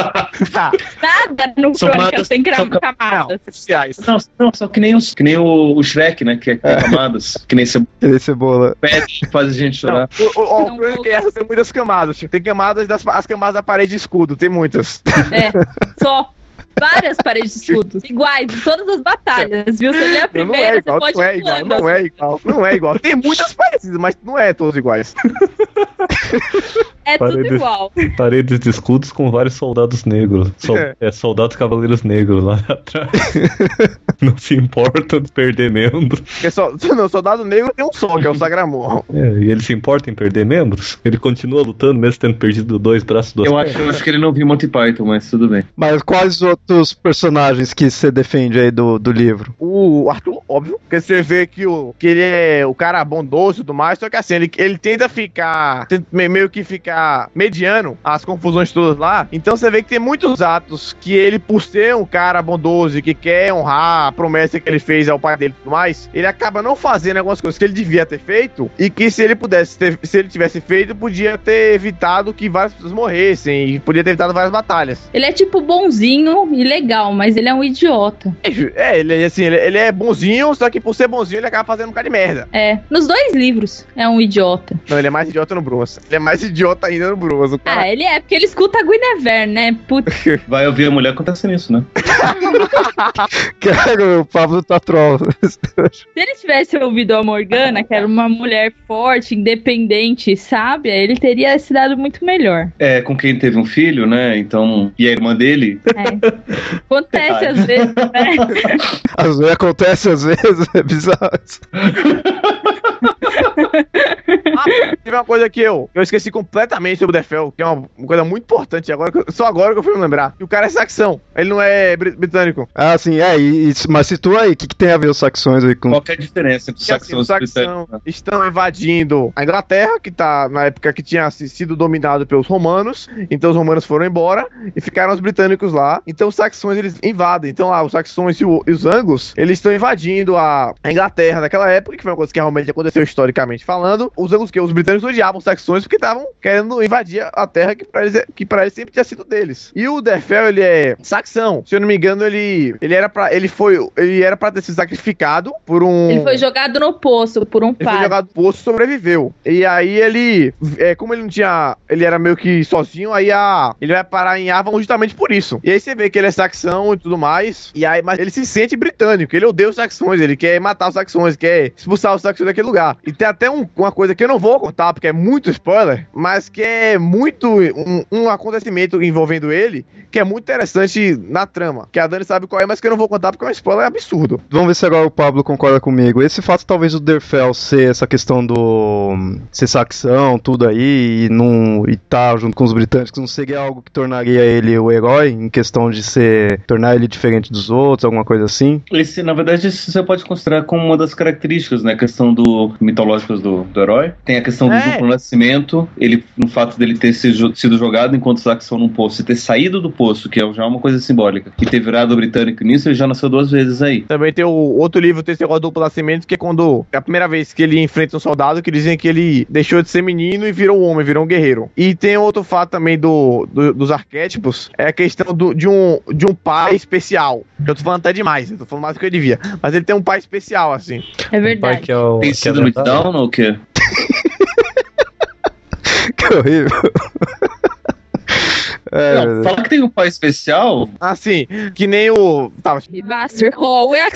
S5: nada no
S4: São
S5: Crônicas
S4: camadas-
S5: tem
S4: são
S5: camadas.
S2: Oficiais.
S4: Não, não, só que nem, os, que nem o, o Shrek, né? Que é, que é camadas. Que nem você
S1: Ele cebola.
S4: pede, faz a gente
S2: Não,
S4: chorar.
S2: o, o, o,
S5: Não,
S2: o que essa tem muitas camadas. tipo, Tem camadas das as camadas da parede de escudo, tem muitas.
S5: É, só. Várias paredes de escudos, iguais, em todas as batalhas, viu? Você lê a
S2: Não,
S5: primeira,
S2: é
S5: você
S2: igual,
S5: pode
S2: não é igual, não é igual, não é igual. Tem muitas parecidas, mas não é todos iguais.
S5: É tudo
S3: Paredes-
S5: igual.
S3: Paredes de escudos com vários soldados negros. Sol-
S2: É.
S3: é. soldados cavaleiros negros lá atrás. Não se importam de perder membros.
S2: Porque só, no soldado negro tem um só, que é o Sagramon.
S3: É, e ele se importa em perder membros? Ele continua lutando mesmo tendo perdido dois braços do
S4: Eu acho, eu acho que ele não viu Monty Python, mas tudo bem.
S1: Mas quais outros personagens que você defende aí do, do livro?
S2: O Arthur, óbvio, porque você vê que, o, que ele é o cara bondoso e tudo mais, só que assim, ele, ele tenta ficar, meio que ficar mediano as confusões todas lá, então você vê que tem muitos atos que ele, por ser um cara bondoso e que quer honrar a promessa que ele fez ao pai dele e tudo mais, ele acaba não fazendo algumas coisas que ele devia ter feito e que se ele pudesse ter, se ele tivesse feito, podia ter evitado que várias pessoas morressem e podia ter evitado várias batalhas.
S5: Ele é tipo bonzinho e legal, mas ele é um idiota.
S2: É, ele, assim, ele, ele é bonzinho, só que por ser bonzinho ele acaba fazendo um cara de merda.
S5: É, nos dois livros é um idiota.
S2: Não, ele é mais idiota no Brumas. Ele é mais idiota ainda no Brumas. O cara...
S5: Ah, ele é, porque ele escuta a Guinevere, né? Putz,
S4: Vai ouvir a mulher acontece nisso, né?
S1: Cara, o Pablo tá troll.
S5: se ele tivesse ouvido a Morgana, que era uma mulher forte, independente, sábia, ele teria se dado muito melhor.
S4: É, com quem teve um filho, né? Então. E a irmã dele.
S5: É. Acontece às vezes, né?
S1: Às vezes acontece, às vezes, é bizarro.
S2: Ah, teve uma coisa que eu, eu esqueci completamente sobre o Defel, que é uma, coisa muito importante. Agora, que eu- só agora que eu fui me lembrar. Que o cara é saxão. Ele não é bri- britânico.
S1: Ah, sim, é, e, e- mas situa aí, o que, que tem a ver os saxões aí com.
S4: Qual que é a diferença entre os
S2: assim,
S4: saxões
S2: os
S4: e os
S2: saxão
S4: britânicos? né?
S2: estão invadindo a Inglaterra, que tá na época que tinha sido dominado pelos romanos. Então os romanos foram embora e ficaram os britânicos lá. Então os saxões eles invadem. Então lá os saxões e, o- e os anglos eles estão invadindo a, a Inglaterra naquela época, que foi uma coisa que realmente aconteceu historicamente falando. Os anglos que os britânicos odiavam os saxões porque estavam querendo invadir a terra que para eles, que pra eles sempre tinha sido deles. E o Defel ele é saxão. Se eu não me engano ele ele era para ele foi ele era para ter sido sacrificado por um
S5: Ele foi jogado no poço por um
S2: ele foi jogado no poço e sobreviveu. E aí ele, é, como ele não tinha, ele era meio que sozinho, aí a, ele vai parar em Avon justamente por isso. E aí você vê que ele é saxão e tudo mais, e aí, mas ele se sente britânico, ele odeia os saxões, ele quer matar os saxões, quer expulsar os saxões daquele lugar. E tem até um- uma coisa que eu não vou contar, porque é muito spoiler, mas que é muito um, um acontecimento envolvendo ele, que é muito interessante na trama, que a Dani sabe qual é, mas que eu não vou contar porque é um spoiler absurdo.
S1: Vamos ver se agora o Pablo concorda comigo. Esse fato, talvez, do Derfel ser essa questão do. ser saxão, tudo aí, e não. e tá junto com os britânicos, não seria algo que tornaria ele o herói, em questão de ser. tornar ele diferente dos outros, alguma coisa assim.
S4: Esse, na verdade, isso você pode considerar como uma das características, né? A questão do mitológicas do, do herói. Tem a questão do
S2: É.
S4: duplo nascimento, ele, no fato dele ter sido, jogado enquanto saxão num poço e ter saído do poço, que é já uma coisa simbólica, e ter virado britânico nisso, ele já nasceu duas vezes aí.
S2: Também tem o outro livro, tem esse negócio do duplo nascimento, que é quando é a primeira vez que ele enfrenta um soldado, que dizem que ele deixou de ser menino e virou um homem, virou um guerreiro. E tem outro fato também do, do- dos arquétipos, é a questão do- de, um, de um pai especial. Eu tô falando até demais, eu tô falando mais do que eu devia. Mas ele tem um pai especial, assim.
S5: É
S3: Pai
S5: verdade.
S3: que é o.
S4: Tem
S3: que é
S4: síndrome de. Down ou o quê?
S1: Que horrível. É,
S4: Não, fala que tem um pai especial?
S2: Assim, que nem o. Tá,
S5: Master Hall é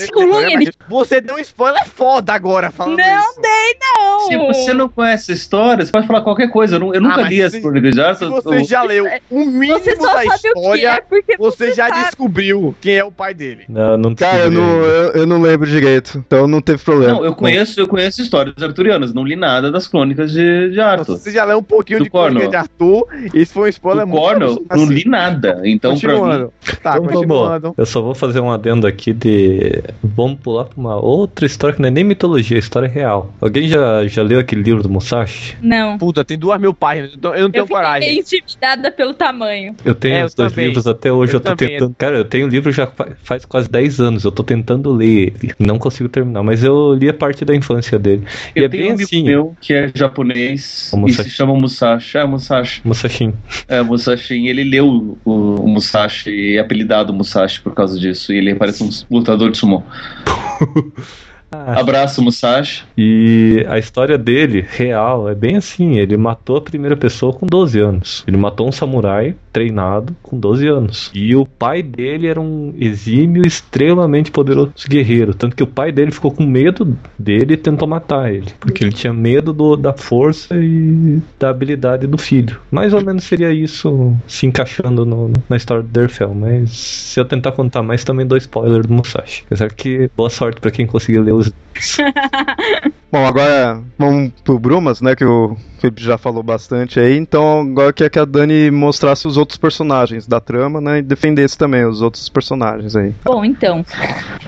S5: ele.
S2: você deu um spoiler foda agora falando
S5: Não
S2: isso.
S5: dei, não.
S4: Se você não conhece a história, você pode falar qualquer coisa. Eu, eu
S2: Ah,
S4: nunca
S2: mas
S4: li as
S2: se-
S4: crônicas de
S2: Se
S4: Arthur.
S2: você já leu o mínimo
S5: Você só
S2: da
S5: sabe o que é
S2: história,
S5: porque
S2: você já
S5: sabe.
S2: descobriu quem é o pai dele.
S3: Não, não
S1: Cara, eu não, eu, eu não lembro direito, então não teve problema.
S4: Não, eu conheço, eu conheço histórias arturianas, não li nada das crônicas de, de Arthur.
S2: Você já leu um pouquinho
S4: Do
S2: de crônica
S4: Cornwall.
S2: de Arthur, isso foi um spoiler
S4: Do
S2: muito
S4: Cornell,
S2: assim,
S4: não li nada. Então, pra mim.
S2: Tá,
S3: Então,
S2: continuando.
S3: vamos, eu só vou fazer um adendo aqui de. Vamos pular pra uma outra história que não é nem mitologia, é história real. Alguém já, já leu aquele livro do Musashi?
S5: Não.
S2: Puta, tem duas mil páginas, então eu não tenho
S5: Eu fiquei
S2: coragem.
S5: intimidada pelo tamanho.
S3: Eu tenho
S2: É, eu
S3: os dois
S2: também.
S3: livros até hoje,
S2: Eu
S3: eu, tô
S2: também.
S3: tentando. Cara, eu tenho o livro já fa- faz quase 10 anos, eu tô tentando ler ele. Não consigo terminar, mas eu li a parte da infância dele. E
S4: eu
S3: é
S4: tenho
S3: bem
S4: um
S3: assim.
S4: meu que é japonês
S3: O
S4: e se chama Musashi. É, Musashi.
S3: Musashi.
S4: É, Musashi. Ele leu o, o Musashi é apelidado Musashi por causa disso. E ele parece um lutador de sumo.
S3: Ah,
S4: Abraço, Musashi.
S3: E a história dele, real, é bem assim: ele matou a primeira pessoa com 12 anos. Ele matou um samurai treinado com 12 anos. E o pai dele era um exímio, extremamente poderoso guerreiro. Tanto que o pai dele ficou com medo dele e tentou matar ele. Porque ele tinha medo do- da força e da habilidade do filho. Mais ou menos seria isso se encaixando no- na história do Derfel. Mas se eu tentar contar mais, também dou spoiler do Musashi. Apesar que boa sorte pra quem conseguir ler
S1: Bom, agora vamos pro Brumas, né? Que o Felipe já falou bastante aí. Então agora eu queria que a Dani mostrasse os outros personagens da trama, né? E defendesse também os outros personagens aí.
S5: Bom, então.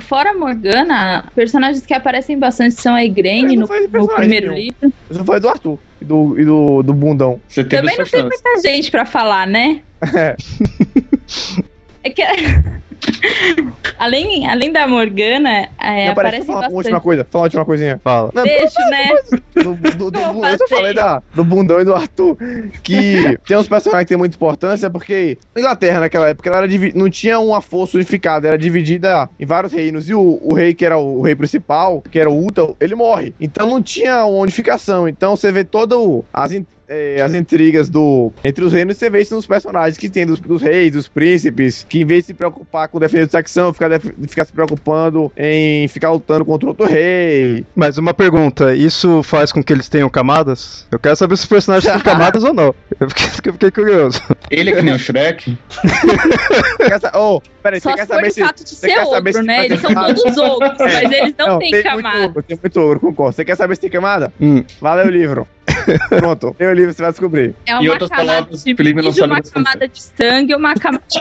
S5: Fora a Morgana, personagens que aparecem bastante são a Igraine no, no primeiro
S2: nenhum.
S5: livro.
S2: Eu só falei do Arthur e do, e do, do bundão.
S4: Você
S5: Também não tem muita gente pra falar, né?
S2: É.
S5: É que. além, além da Morgana, é,
S2: Não, eu
S5: aparecem
S2: falar uma última
S5: bastante.
S2: coisa. Falar uma última coisinha.
S1: Fala.
S2: Não,
S5: Deixa, né?
S2: do, do, do,
S5: Eu
S2: falei da, do bundão e do Arthur. Que tem uns personagens que têm muita importância, porque a Inglaterra, naquela época, ela divi- não tinha uma força unificada, era dividida em vários reinos. E o, o rei, que era o, o rei principal, que era o Uta, ele morre. Então não tinha uma unificação. Então você vê todas as, eh, as intrigas do entre os reinos, você vê isso nos personagens que tem dos, dos reis, dos príncipes, que em vez de se preocupar com defesa de facção, fica, def- fica se preocupando em ficar lutando contra outro rei.
S1: Mas uma pergunta, isso faz com que eles tenham camadas? Eu quero saber se os personagens têm camadas ou não. Eu fiquei, eu fiquei curioso.
S4: Ele é que nem o Shrek.
S2: Oh, peraí,
S5: Só
S2: você quer saber
S5: o
S2: se.
S5: fato de
S2: você
S5: ser
S2: quer saber
S5: outro,
S2: se
S5: né? Eles são todos outros, mas eles não, têm
S2: tem
S5: camada.
S2: Muito, ogro, tem muito ogro, concordo. Você quer saber se tem camada?
S1: Hum.
S2: Lê o livro. Pronto, lê o livro, você vai descobrir.
S5: É
S4: Em
S5: uma
S4: outras
S5: camada
S4: palavras,
S5: de
S4: Felipe não sabe
S5: uma camada de sangue e uma camada de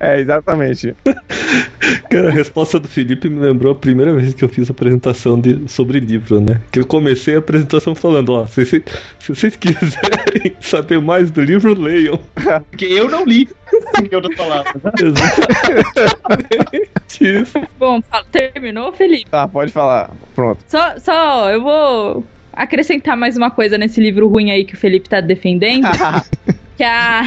S2: é, exatamente.
S3: Cara, a resposta do Felipe me lembrou a primeira vez que eu fiz a apresentação de, sobre livro, né? Que eu comecei a apresentação falando, ó, se, se, se vocês quiserem saber mais do livro, leiam.
S4: Porque eu não li.
S3: Exatamente isso.
S5: Bom, terminou, Felipe?
S2: Tá, pode falar. Pronto.
S5: Só, só, eu vou acrescentar mais uma coisa nesse livro ruim aí que o Felipe tá defendendo. que a,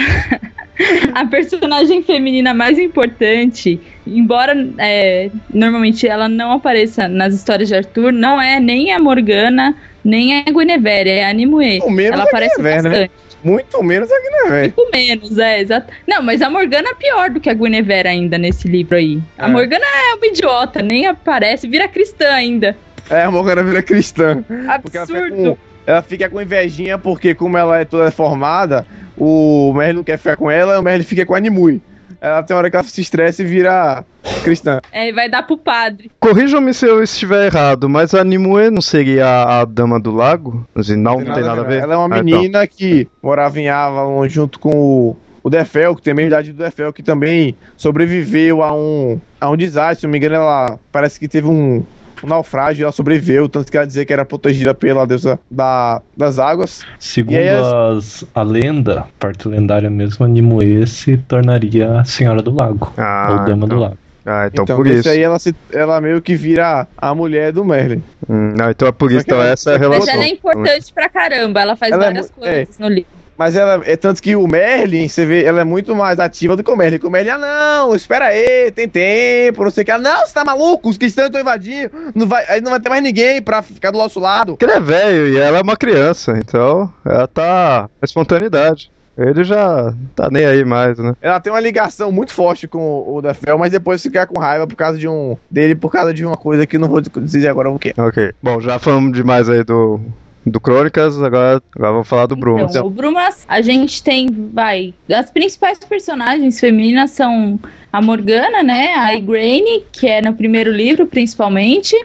S5: a personagem feminina mais importante, embora é, normalmente ela não apareça nas histórias de Arthur, não é nem a Morgana, nem a Guinevere, é a Nimue.
S2: Muito menos
S5: Ela
S2: a
S5: aparece
S2: Guinevere, né? Muito menos aqui, né, velho?
S5: Muito menos, é, exato. Não, mas a Morgana é pior do que a Guinevere ainda nesse livro aí. A
S2: É.
S5: Morgana é uma idiota, nem aparece, vira cristã ainda.
S2: É, a Morgana vira cristã.
S5: Absurdo.
S2: ela fica com invejinha, porque como ela é toda formada, o Merlin não quer ficar com ela, o Merlin fica com a Nimue. Ela tem hora que ela se estressa e vira cristã.
S5: É, vai dar pro padre.
S1: Corrijam-me se eu estiver errado, mas a Nimue não seria a, a Dama do Lago? Assim, não, não tem nada a ver.
S2: Ela é uma
S1: Ah, então.
S2: menina que morava em Avalon junto com o, o Defel, que tem a mesma idade do Defel, que também sobreviveu a um, a um desastre. Se não me engano, ela parece que teve um, um naufrágio e ela sobreviveu, tanto que ela dizia que era protegida pela deusa da, das águas.
S3: Segundo
S2: aí as-
S3: a lenda, parte lendária mesmo, Nimue se tornaria a Senhora do Lago.
S1: Ah,
S3: ou Dama
S1: então.
S3: do Lago.
S1: Ah, então,
S2: Então,
S1: por isso.
S2: aí ela, se, ela meio que vira a mulher do Merlin.
S1: Hum, não, então é por isso. Então essa é a
S2: só que
S5: Mas
S1: relação.
S5: ela é importante pra caramba, ela faz
S2: Ela é
S5: várias
S2: mu-
S5: coisas no livro.
S2: Mas ela é tanto que o Merlin, você vê, ela é muito mais ativa do que o Merlin. Que o Merlin, ah, não, espera aí, tem tempo, não sei o que. Ah, Não, você tá maluco? Os cristãos estão invadindo. Não vai, aí não vai ter mais ninguém pra ficar do nosso lado.
S1: Porque ele é velho e ela é uma criança, então ela tá. Espontaneidade. Ele já tá nem aí mais, né?
S2: Ela tem uma ligação muito forte com o Defel, mas depois fica com raiva por causa de um. dele por causa de uma coisa que não vou dizer agora o que.
S1: Ok. Bom, já falamos demais aí do, do Crônicas, agora, agora vamos falar do Brumas.
S5: Então, o Brumas, a gente tem, vai, as principais personagens femininas são a Morgana, né, a Igraine, que é no primeiro livro, principalmente,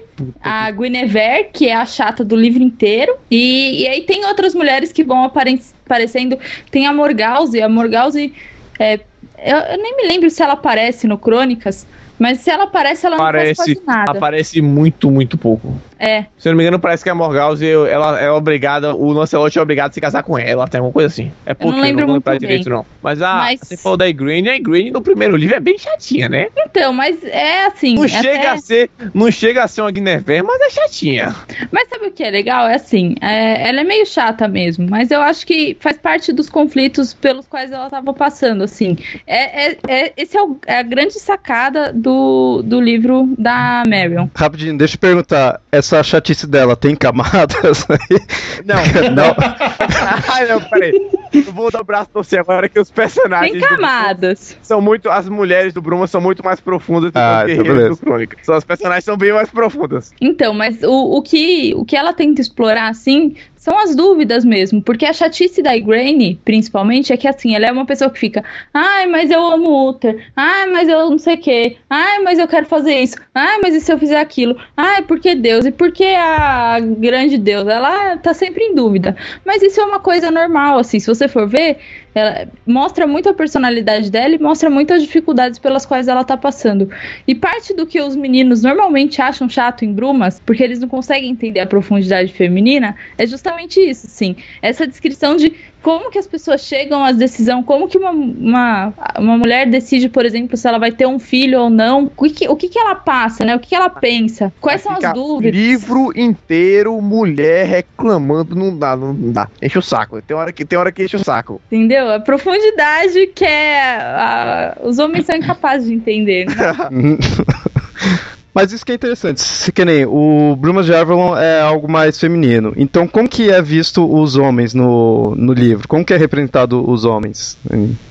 S5: a Guinevere, que é a chata do livro inteiro, e, e aí tem outras mulheres que vão apare aparecendo, tem a Morgause, a Morgause, é, eu, eu nem me lembro se ela aparece no Crônicas, mas se ela aparece, ela
S2: Aparece,
S5: não faz quase nada.
S2: aparece muito, muito pouco.
S5: É,
S2: Se eu não me engano, parece que a Morgause, ela é obrigada, o Lancelot é obrigado a se casar com ela, tem alguma coisa assim. É pouquinho,
S5: lembro
S2: não
S5: muito bem.
S2: direito não. Mas a,
S5: Mas-
S2: você falou da Igraine, a Igraine no primeiro livro é bem chatinha, né?
S5: então, mas é assim.
S2: Não
S5: até-
S2: chega a ser, não chega a ser uma Guinevere, mas é chatinha.
S5: Mas sabe o que é legal? É assim, é, ela é meio chata mesmo, mas eu acho que faz parte dos conflitos pelos quais ela estava passando, assim. É, é, é- esse é, o- é a grande sacada do, do livro da Marion.
S1: Rapidinho, deixa eu perguntar, essa chatice dela tem camadas aí?
S2: Não,
S1: Não.
S2: Ai, não, peraí. Eu vou dar o braço pra você agora que os personagens.
S5: Tem camadas.
S2: São muito. As mulheres do Bruma são muito mais profundas do que
S1: Ah,
S2: os
S1: então
S2: guerreiros
S1: beleza.
S2: do Crônica. São, as personagens são bem mais profundas.
S5: Então, mas o, o, que, o que ela tenta explorar, assim, são as dúvidas mesmo. Porque a chatice da Igraine, principalmente, é que assim, ela é uma pessoa que fica, ai, mas eu amo Uther, ai, mas eu não sei o quê, ai, mas eu quero fazer isso, ai, mas e se eu fizer aquilo? Ai, por que Deus? E por que a grande Deus? Ela tá sempre em dúvida. Mas isso é uma coisa normal, assim, se você for ver, ela mostra muito a personalidade dela e mostra muito as dificuldades pelas quais ela tá passando. E parte do que os meninos normalmente acham chato em Brumas, porque eles não conseguem entender a profundidade feminina, é justamente isso, sim. Essa descrição de como que as pessoas chegam às decisões, como que uma, uma, uma mulher decide, por exemplo, se ela vai ter um filho ou não, o que, o que, que ela passa, né? O que, que ela pensa, quais são
S2: Fica
S5: as dúvidas.
S2: Livro inteiro, mulher reclamando, não dá, não dá. Enche o saco. Tem hora que, tem hora que enche o saco.
S5: Entendeu? A profundidade que é. a- os homens são incapazes de entender. Né?
S1: Mas isso que é interessante, se que nem o Brumas de Avalon é algo mais feminino. Então, como que é visto os homens no, no livro? Como que é representado os homens?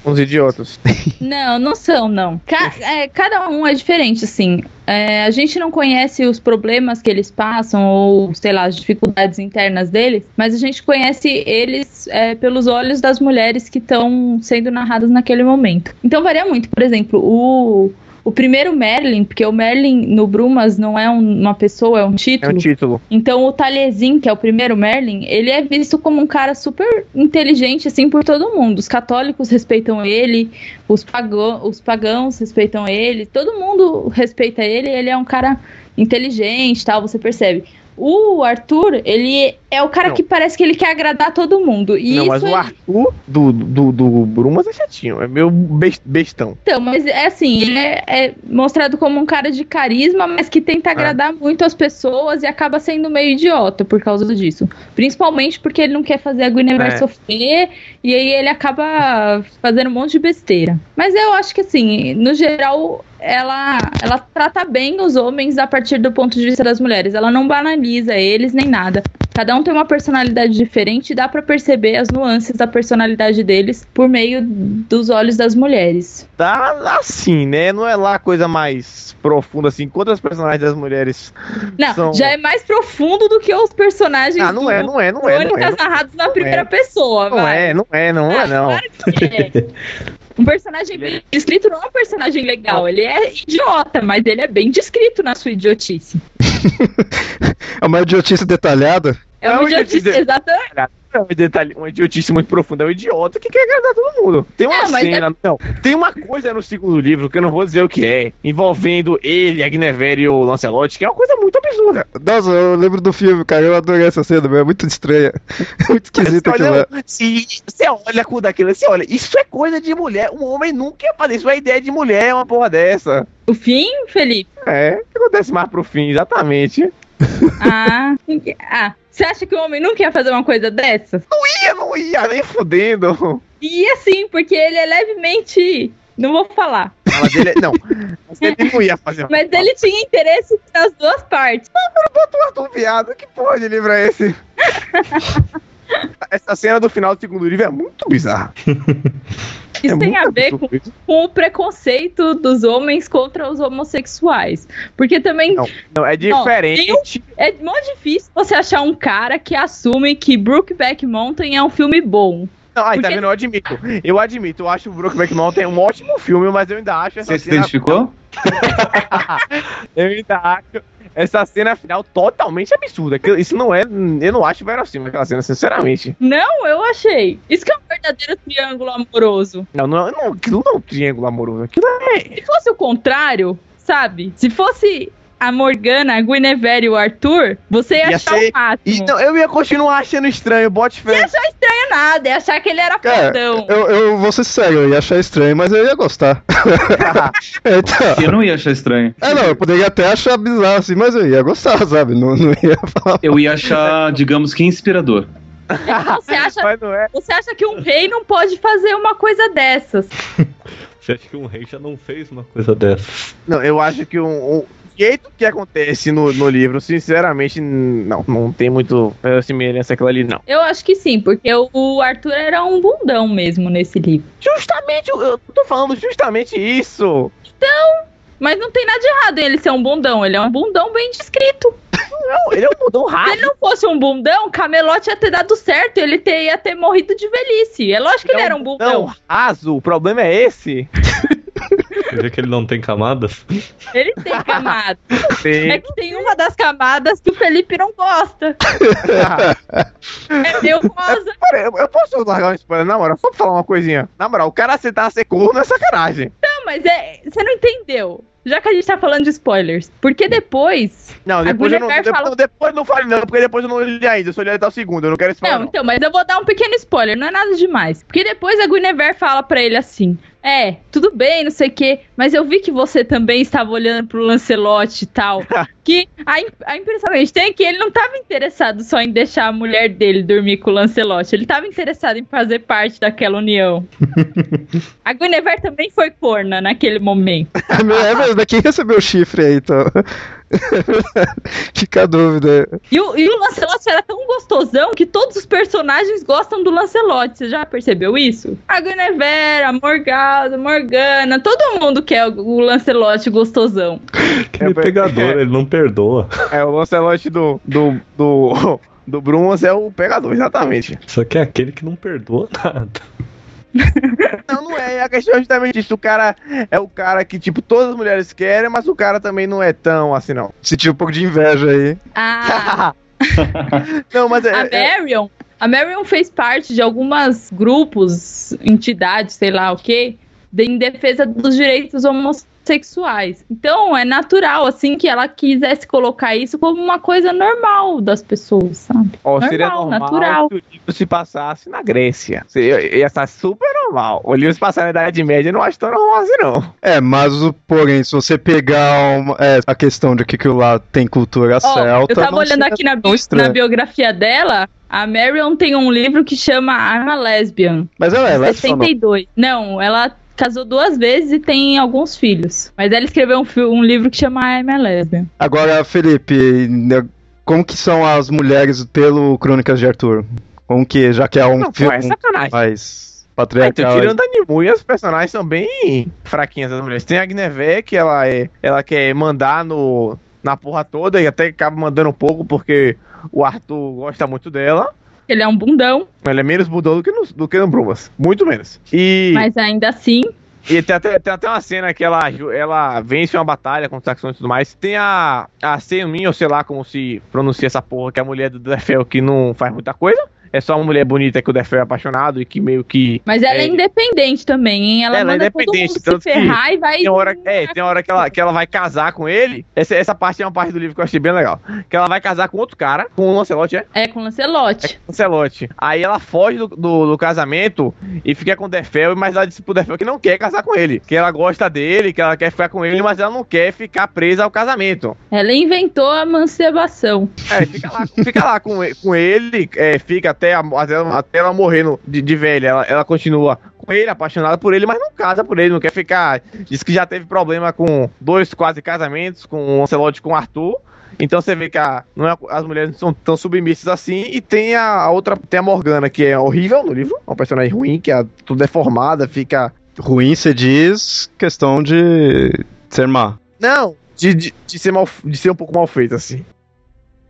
S2: Uns idiotas.
S5: Não, não são, não. Ca- é, cada um é diferente, assim. É, a gente não conhece os problemas que eles passam, ou, sei lá, as dificuldades internas deles, mas a gente conhece eles é, pelos olhos das mulheres que estão sendo narradas naquele momento. Então varia muito. Por exemplo, o. O primeiro Merlin, porque o Merlin no Brumas não é um- uma pessoa, é um
S2: É
S5: título.
S2: um título.
S5: Então o Taliesin, que é o primeiro Merlin, ele é visto como um cara super inteligente, assim, por todo mundo. Os católicos respeitam ele, os, pagã os pagãos respeitam ele, todo mundo respeita ele, ele é um cara inteligente tal, você percebe. O Arthur, ele é o cara
S2: Não.
S5: que parece que ele quer agradar todo mundo. E
S2: não,
S5: isso
S2: mas o
S5: ele-
S2: Arthur do, do, do Brumas é chatinho. É meio bes- bestão.
S5: Então, mas é assim, ele é, é mostrado como um cara de carisma, mas que tenta agradar muito as pessoas e acaba sendo meio idiota por causa disso. Principalmente porque ele não quer fazer a Guinevere
S2: É.
S5: sofrer e aí ele acaba fazendo um monte de besteira. Mas eu acho que assim, no geral, ela, ela trata bem os homens a partir do ponto de vista das mulheres. Ela não banaliza eles nem nada. Cada um tem uma personalidade diferente e dá pra perceber as nuances da personalidade deles por meio dos olhos das mulheres.
S2: Tá assim, né? Não é lá a coisa mais profunda assim. Quantas personagens das mulheres.
S5: Não,
S2: São-
S5: já é mais profundo do que os personagens
S2: Ah, não
S5: do
S2: é, não é, não é. Não é,
S5: Crônicas narrados na primeira
S2: é.
S5: pessoa,
S2: não
S5: vai.
S2: é, não é, não é,
S5: Ah,
S2: não.
S5: claro que é. Um personagem bem descrito não é um personagem legal, ele é idiota, mas ele é bem descrito na sua idiotice.
S1: É uma idiotice detalhada?
S5: É uma idiotice,
S2: idiotice-
S5: exatamente.
S2: É um detalhe, uma idiotice muito profunda. É um idiota que quer agradar todo mundo. Tem uma
S5: É,
S2: cena. Não, tem uma coisa no segundo livro que eu não vou dizer o que é, envolvendo ele, a Guinevere e o Lancelot, que é uma coisa muito absurda.
S1: Nossa, eu lembro do filme, cara. Eu adorei essa cena, é muito estranha. muito esquisito
S2: Você
S1: aquilo lá.
S2: olha, se você olha com daquilo, você olha, isso é coisa de mulher. Um homem nunca ia fazer isso. É ideia de mulher, uma porra dessa.
S5: O fim, Felipe?
S2: É, o que acontece mais pro fim, exatamente.
S5: Ah, ah, você acha que o homem nunca ia fazer uma coisa dessa?
S2: Ia, não ia, nem fudendo.
S5: E assim, porque ele é levemente. Não vou falar.
S2: Mas ele, não, mas ele não ia fazer.
S5: Mas ele tinha interesse nas duas partes.
S2: Bota o Arthur viado, que porra de livro é esse? essa cena do final do segundo livro é muito bizarra.
S5: Isso
S2: É
S5: tem a ver com, com o preconceito dos homens contra os homossexuais. Porque também
S2: Não, não, é diferente.
S5: é muito difícil você achar um cara que assume que Brookback Mountain é um filme bom.
S2: Não, aí, tá
S5: Porque-
S2: vendo? Eu admito. Eu admito. Eu acho o Brokeback Mountain um ótimo filme, mas eu ainda acho essa
S4: Você se identificou?
S2: Eu ainda acho essa cena final totalmente absurda. Isso não é. Eu não acho verossímil aquela cena, sinceramente.
S5: Não, eu achei. Isso que é um verdadeiro triângulo amoroso.
S2: Não, não, não aquilo não é um triângulo amoroso. Aquilo é.
S5: Se fosse o contrário, sabe? Se fosse a Morgana, a Guinevere e o Arthur, você ia,
S2: Ia
S5: achar
S2: ser-
S5: o máximo.
S2: E, não, eu ia continuar achando estranho, bote
S5: Não ia
S2: fé.
S5: achar estranho nada, ia achar que ele era
S1: Cara,
S5: fodão.
S1: eu, eu vou ser sério, eu ia achar estranho, mas eu ia gostar. então,
S4: Eu não ia achar estranho.
S1: é, não, eu poderia até achar bizarro assim, mas eu ia gostar, sabe? Não, não ia falar.
S4: Eu ia achar, digamos que inspirador.
S5: Então, você acha
S2: Mas não é.
S5: Você acha que um rei não pode fazer uma coisa dessas?
S3: Você acha que um rei já não fez uma coisa dessa?
S2: Não, eu acho que um, jeito que acontece no, no livro, sinceramente, não, não tem muito semelhança aquilo ali, não.
S5: Eu acho que sim, porque o- Arthur era um bundão mesmo nesse livro.
S2: Justamente, eu, tô falando justamente isso.
S5: Mas não tem nada de errado em ele ser um bundão, ele é um bundão bem descrito.
S2: Não, ele é um mudão
S5: Se
S2: rápido.
S5: ele não fosse um bundão, Camelote ia ter dado certo, ele ter, ia ter morrido de velhice. É lógico que ele era um bundão.
S2: raso, o problema é esse.
S3: Você vê que ele não tem camadas?
S5: Ele tem camada.
S2: Sim.
S5: É que tem uma das camadas que o Felipe não gosta. É meio rosa.
S2: Pera, eu, eu posso largar um spoiler, na moral, só pra falar uma coisinha. Na moral, o cara aceitar ser corno é sacanagem.
S5: Não, mas é, você não entendeu. Já que a gente tá falando de spoilers. Porque depois
S2: Não, depois eu não, depois,
S5: fala-
S2: não, depois não fale não, porque depois eu não li ainda, eu só li até o segundo, eu não quero spoiler
S5: Não,
S2: não.
S5: então, mas eu vou dar um pequeno spoiler, não é nada demais. Porque depois a Guinevere fala pra ele assim: É, tudo bem, não sei o quê, mas eu vi que você também estava olhando pro Lancelot e tal. que a, a impressão que a gente tem é que ele não estava interessado só em deixar a mulher dele dormir com o Lancelot, ele estava interessado em fazer parte daquela união. a Guinevere também foi corna naquele momento.
S1: É mesmo, daqui recebeu o chifre aí, então. Fica a dúvida.
S5: E o, e o Lancelot era tão gostosão que todos os personagens gostam do Lancelot. Você já percebeu isso? A Guinevere, a Morgana, Morgana, todo mundo quer o, o Lancelot gostosão.
S3: Aquele
S2: É,
S3: pegador, ele não perdoa.
S2: É, o Lancelot do, do, do, do Brumas é o pegador, exatamente.
S3: Só que é aquele que não perdoa nada.
S2: Não, não é, a questão é justamente isso, o cara é o cara que, tipo, todas as mulheres querem, mas o cara também não é tão assim, não.
S1: Senti um pouco de inveja aí.
S5: A,
S2: não, mas é...
S5: a
S2: é-
S5: Marion, a Marion fez parte de algumas grupos, entidades, sei lá o quê, de, em defesa dos direitos homossexuais. Então, é natural, assim, que ela quisesse colocar isso como uma coisa normal das pessoas, sabe?
S2: Ó, seria
S5: Normal,
S2: normal
S5: natural.
S2: se o livro se passasse na Grécia. Seria, ia estar super normal. O livro se passar na Idade Média, eu não acho tão normal assim, não.
S1: É, mas o porém, se você pegar uma- é, a questão de que lá tem cultura
S5: Ó,
S1: celta.
S5: eu tava
S1: não
S5: olhando aqui na, na biografia dela, a Marion tem um livro que chama I'm a Lesbian,
S1: Mas ela é lésbica ou não?
S5: 62. Não, ela casou duas vezes e tem alguns filhos. Mas ela escreveu um, um livro que chama I'm a Lesbian.
S1: Agora, Felipe, né, como que são as mulheres pelo Crônicas de Arthur? Como que, já que é um
S2: Não, pô,
S1: filme
S2: é sacanagem.
S1: mais patriarcal...
S2: tirando a Nimue, as personagens são bem fraquinhas as mulheres. Tem a Guinevere, que ela, é, ela quer mandar no, na porra toda e até acaba mandando um pouco porque o Arthur gosta muito dela.
S5: Ele é um bundão,
S2: Ela é menos budão do que no, do que no Brumas. Muito menos. E,
S5: mas ainda assim.
S2: e tem, até, tem até uma cena que ela, ela vence uma batalha com os saxões e tudo mais. Tem a, a Seimin, ou sei lá como se pronuncia essa porra, que é a mulher do Defel que não faz muita coisa. É só uma mulher bonita que o Defel é apaixonado e que meio que
S5: Mas ela é,
S2: É.
S5: independente também, hein? Ela,
S2: Ela é
S5: manda todo
S2: independente,
S5: mundo se ferrar e vai.
S2: Tem hora, é, tem hora que ela, que ela vai casar com ele. Essa, essa parte é uma parte do livro que eu achei bem legal. Que ela vai casar com outro cara, com o Lancelot, é?
S5: É com Lancelot.
S2: Lancelot. Aí ela foge do, do, do casamento e fica com o Defel, mas ela disse pro Defel que não quer casar com ele. Que ela gosta dele, que ela quer ficar com ele, mas ela não quer ficar presa ao casamento.
S5: Ela inventou a mansturbação.
S2: É, fica lá, fica lá com, com ele, é, fica até, a- até, ela- até ela morrer no- de, de velha. Ela, ela continua com ele, apaixonada por ele, mas não casa por ele, não quer ficar. Diz que já teve problema com dois quase casamentos, com o Lancelot e com o Arthur. Então você vê que a, não é, as mulheres não são tão submissas assim. E tem a, a outra, tem a Morgana, que é horrível no livro. Uma personagem ruim, que é tudo deformada, fica.
S1: Ruim, você diz questão de ser má.
S2: Não, de, de, de ser mal, de ser um pouco mal feito, assim.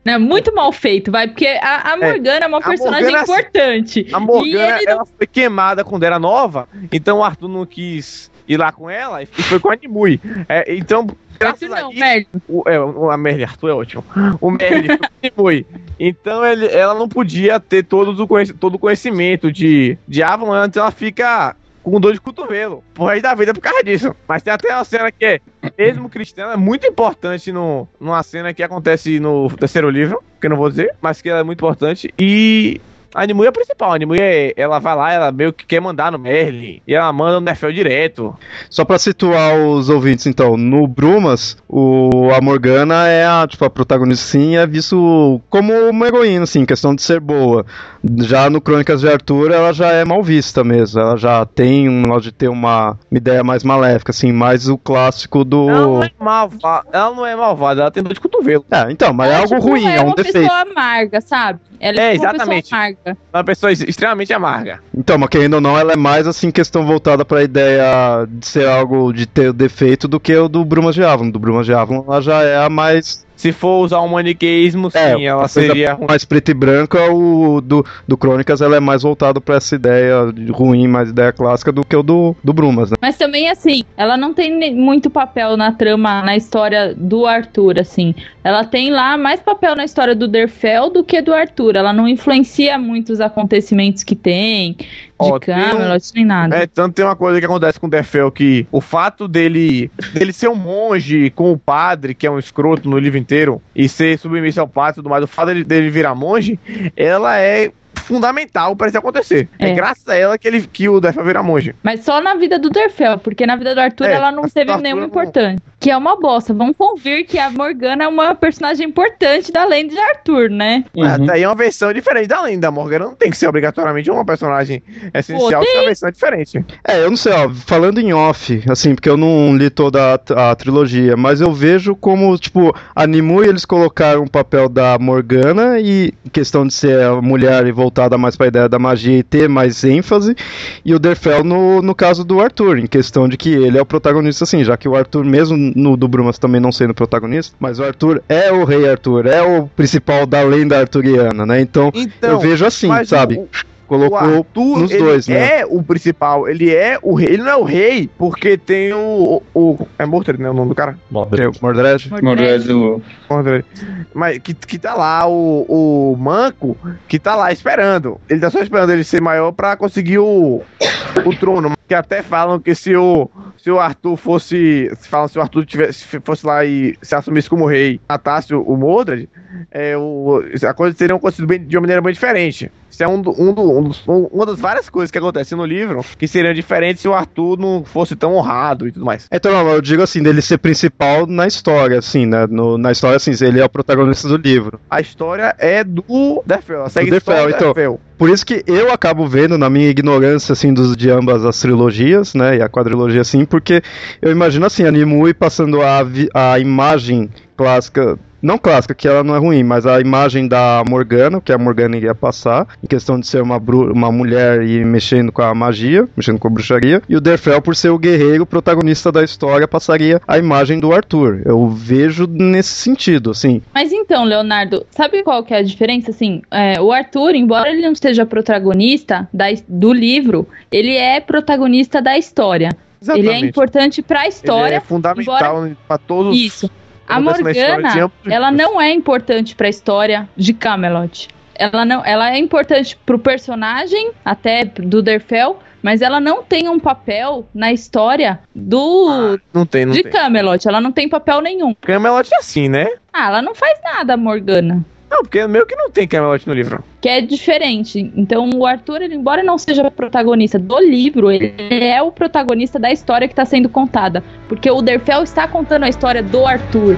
S5: É muito mal feito, vai, porque a, a Morgana é, é uma personagem Morgana, importante.
S2: A Morgana, ela não... foi queimada quando era nova, então o Arthur não quis ir lá com ela e foi com a Nimue. É, então,
S5: graças não, a isso,
S2: o, é, a Merle, Arthur é ótimo. O Merle foi com a Nimue. Então ele, ela não podia ter todo o, todo o conhecimento de, de Avalon, antes ela fica com dor de cotovelo. Por aí da vida por causa disso. Mas tem até uma cena que é, mesmo cristã, é muito importante no, numa cena que acontece no terceiro livro, que eu não vou dizer, mas que ela é muito importante. E a Nimue é a principal. A Nimue, ela vai lá, ela meio que quer mandar no Merlin. E ela manda no Nefel direto.
S1: Só pra situar os ouvintes, então. No Brumas, o, a Morgana é a, tipo, a protagonista, sim, é visto como uma heroína, assim, questão de ser boa. Já no Crônicas de Arthur, ela já é mal vista mesmo. Ela já tem um modo de ter uma, uma ideia mais maléfica, assim, mais o clássico do.
S2: Ela não é malvada, ela, não é malvada, ela tem dor de cotovelo.
S1: É, então, mas é, é algo tipo, ruim, é, é um defeito. É uma
S5: pessoa amarga, sabe? Ela
S2: é, é tipo exatamente. uma pessoa amarga. Uma pessoa extremamente amarga.
S1: Então, mas querendo ou não, ela é mais assim questão voltada para a ideia de ser algo de ter defeito do que o do Brumas de Avon. Do Brumas de Avon, ela já é a mais
S2: se for usar um maniqueísmo, sim, é, ela seria
S1: mais preto e branca, o do, do Crônicas ela é mais voltado para essa ideia ruim, mais ideia clássica do que o do, do Brumas, né?
S5: Mas também assim, ela não tem muito papel na trama, na história do Arthur, assim. Ela tem lá mais papel na história do Derfel do que do Arthur. Ela não influencia muito os acontecimentos que tem, de Ó, Camelot, um, nem nada.
S2: É, tanto tem uma coisa que acontece com o Derfel que o fato dele, dele ser um monge com o padre, que é um escroto no livro inteiro e ser submisso ao pai e tudo mais, o fato dele, dele virar monge, ela é fundamental para isso acontecer. É. é. graças a ela que, ele, que o Derfel vira monge.
S5: Mas só na vida do Derfel, porque na vida do Arthur é, ela não teve nenhuma não... importante. Que é uma bosta. Vamos convir que a Morgana é uma personagem importante da lenda de Arthur, né?
S2: Uhum. Até aí é uma versão diferente da lenda. A Morgana não tem que ser obrigatoriamente uma personagem essencial, Pô, tem... uma versão diferente.
S1: É, eu não sei, ó, falando em off, assim, porque eu não li toda a, a trilogia, mas eu vejo como, tipo, a Nimue eles colocaram o papel da Morgana e questão de ser a mulher e voltada mais para a ideia da magia e ter mais ênfase, e o Derfel no, no caso do Arthur, em questão de que ele é o protagonista, assim, já que o Arthur, mesmo no do Brumas também não sendo protagonista, mas o Arthur é o rei Arthur, é o principal da lenda arturiana, né? Então, então eu vejo assim, sabe? O colocou Arthur, nos dois,
S2: né? é o principal, ele é o rei, ele não é o rei porque tem o, o, é Mordred, né, o nome do cara?
S1: Mordred. Mordred.
S4: Mordred.
S2: Mordred. Mas que, que tá lá o, o Manco, que tá lá esperando. Ele tá só esperando ele ser maior pra conseguir o, o trono, que até falam que se o se o Arthur fosse. Se falam se o Arthur tivesse, fosse lá e se assumisse como rei, matasse o, o Mordred, é, o, a coisa teria acontecido bem, de uma maneira bem diferente. Isso é um, do, um, do, um um, uma das várias coisas que acontecem no livro que seriam diferentes se o Arthur não fosse tão honrado e tudo mais.
S1: Então, não, eu digo assim, dele ser principal na história, assim, né? No, na história, assim, ele é o protagonista do livro.
S2: A história é do Defel, segue
S1: do Defel, então. Por isso que eu acabo vendo, na minha ignorância, assim, dos, de ambas as trilogias, né, e a quadrilogia, assim, porque eu imagino, assim, a Nimue passando a, a imagem clássica não clássica, que ela não é ruim, mas a imagem da Morgana, que a Morgana iria passar, em questão de ser uma, uma mulher e mexendo com a magia, mexendo com a bruxaria, e o Derfel, por ser o guerreiro protagonista da história, passaria a imagem do Arthur. Eu vejo nesse sentido, assim.
S5: Mas então, Leonardo, sabe qual que é a diferença? Assim, é, o Arthur, embora ele não seja protagonista da, do livro, ele é protagonista da história. Exatamente. Ele é importante para a história. Ele é
S2: fundamental embora... para todos.
S5: Isso. A Morgana, ela não é importante para a história de Camelot. Ela não, ela é importante pro personagem, até do Derfel, mas ela não tem um papel na história do
S2: ah, não tem, não
S5: de
S2: tem.
S5: Camelot. Ela não tem papel nenhum.
S2: Camelot é assim, né?
S5: Ah, ela não faz nada, Morgana.
S2: Não, porque meio que não tem Camelot no livro.
S5: Que é diferente. Então o Arthur, ele, embora não seja protagonista do livro, ele é o protagonista da história que está sendo contada. Porque o Derfel está contando a história do Arthur.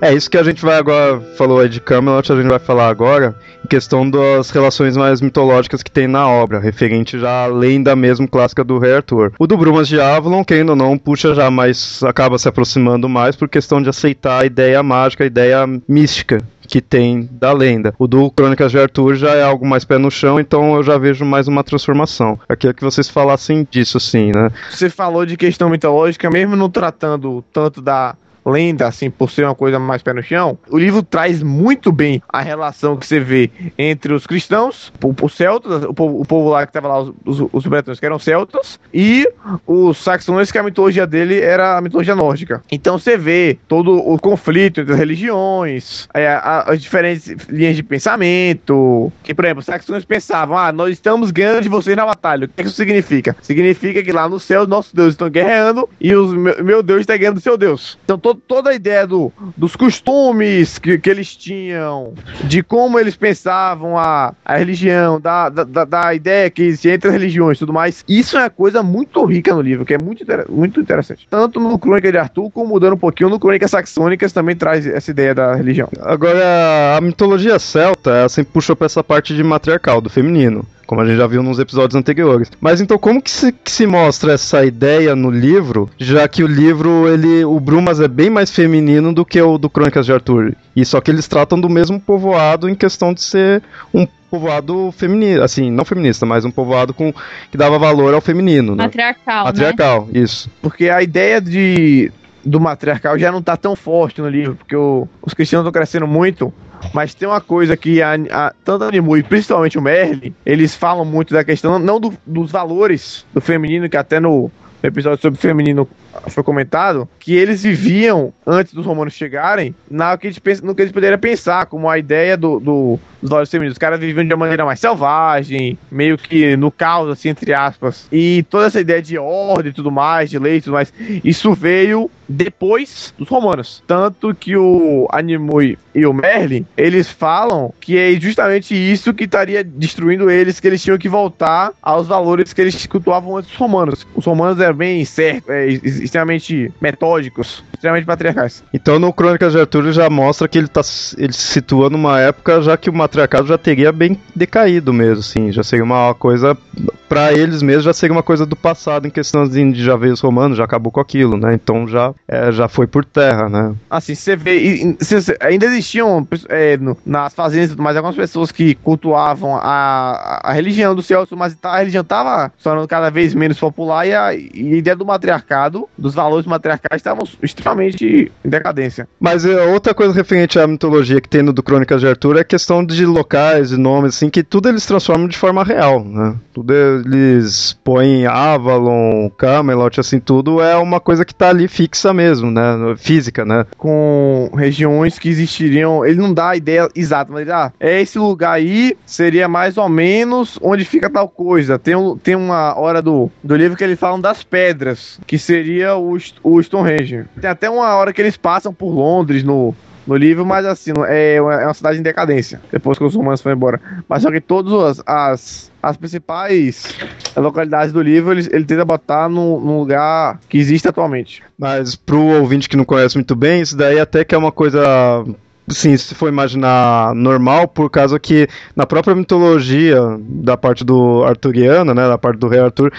S1: É isso que a gente vai agora, falou aí de Camelot, a gente vai falar agora, em questão das relações mais mitológicas que tem na obra, referente já além da mesma clássica do Rei Arthur. O do Brumas de Avalon, quem ainda não, puxa já mais, acaba se aproximando mais por questão de aceitar a ideia mágica, a ideia mística que tem da lenda. O do Crônicas de Arthur já é algo mais pé no chão, então eu já vejo mais uma transformação. Eu queria que vocês falassem disso, sim, né?
S2: Você falou de questão mitológica, mesmo não tratando tanto da lenda, assim, por ser uma coisa mais pé no chão, o livro traz muito bem a relação que você vê entre os cristãos, os celtas, o o povo lá que estava lá, os, os, bretões que eram celtas, e os saxões, que a mitologia dele era a mitologia nórdica. Então você vê todo o conflito entre as religiões, é, as diferentes linhas de pensamento, que, por exemplo, os saxões pensavam, ah, nós estamos ganhando de vocês na batalha. O que, é que isso significa? Significa que lá no céu nossos deuses estão guerreando e o meu, meu Deus está ganhando do seu Deus. Então todo toda a ideia do, dos costumes que, que eles tinham, de como eles pensavam a, a religião, da, da, da ideia que existia entre as religiões e tudo mais, isso é uma coisa muito rica no livro, que é muito, muito interessante. Tanto no Crônica de Arthur, como mudando um pouquinho no Crônicas Saxônicas, também traz essa ideia da religião.
S1: Agora, a mitologia celta, ela sempre puxou pra essa parte de matriarcal, do feminino como a gente já viu nos episódios anteriores. Mas então como que se, que se mostra essa ideia no livro, já que o livro, ele, o Brumas é bem mais feminino do que o do Crônicas de Arthur. E só que eles tratam do mesmo povoado em questão de ser um povoado feminino, assim, não feminista, mas um povoado com que dava valor ao feminino.
S5: Né? Matriarcal,
S1: Matriarcal, né? isso.
S2: Porque a ideia de do matriarcal já não tá tão forte no livro, porque o, os cristãos estão crescendo muito mas tem uma coisa que a, a, tanto a Animu e principalmente o Merlin, eles falam muito da questão, não do, dos valores do feminino, que até no, episódio sobre feminino foi comentado, que eles viviam, antes dos romanos chegarem, na que eles, no que eles poderiam pensar, como a ideia do, do dos valores femininos. Os caras viviam de uma maneira mais selvagem, meio que no caos, assim, entre aspas. E toda essa ideia de ordem e tudo mais, de lei e tudo mais, isso veio depois dos romanos. Tanto que o Animui e o Merlin, eles falam que é justamente isso que estaria destruindo eles, que eles tinham que voltar aos valores que eles cultuavam antes dos romanos. Os romanos eram bem certos, é, extremamente metódicos, extremamente patriarcais.
S1: Então no Crônicas de Arthur já mostra que ele, tá, ele se situa numa época já que o matriarcado já teria bem decaído mesmo, assim, já seria uma coisa para eles mesmos já seria uma coisa do passado em questão de já veio os romanos, já acabou com aquilo, né? Então já, é, já foi por terra, né?
S2: Assim, você vê, e, cê, ainda existiam é, no, nas fazendas, mas algumas pessoas que cultuavam a, a religião do Celso, mas tá, a religião tava tornando cada vez menos popular e a, e a ideia do matriarcado, dos valores matriarcais estavam extremamente em decadência.
S1: Mas é, outra coisa referente à mitologia que tem no do Crônicas de Arthur é a questão de locais e nomes, assim, que tudo eles transformam de forma real, né? Tudo eles põem Avalon, Camelot, assim, tudo é uma coisa que tá ali fixa mesmo, né? Física, né?
S2: Com regiões que existiriam, ele não dá a ideia exata, mas ah, é esse lugar aí, seria mais ou menos onde fica tal coisa. Tem, tem uma hora do, do livro que eles falam das pedras, que seria o, o Stonehenge. Tem até uma hora que eles passam por Londres no, no livro, mas assim, é uma, é uma cidade em decadência, depois que os romanos foram embora. Mas só que todas as, as principais localidades do livro ele, ele tenta botar no, lugar que existe atualmente.
S1: Mas pro ouvinte que não conhece muito bem, isso daí até que é uma coisa sim, se for imaginar normal, por causa que na própria mitologia da parte do arturiana, né, da parte do rei Arthur,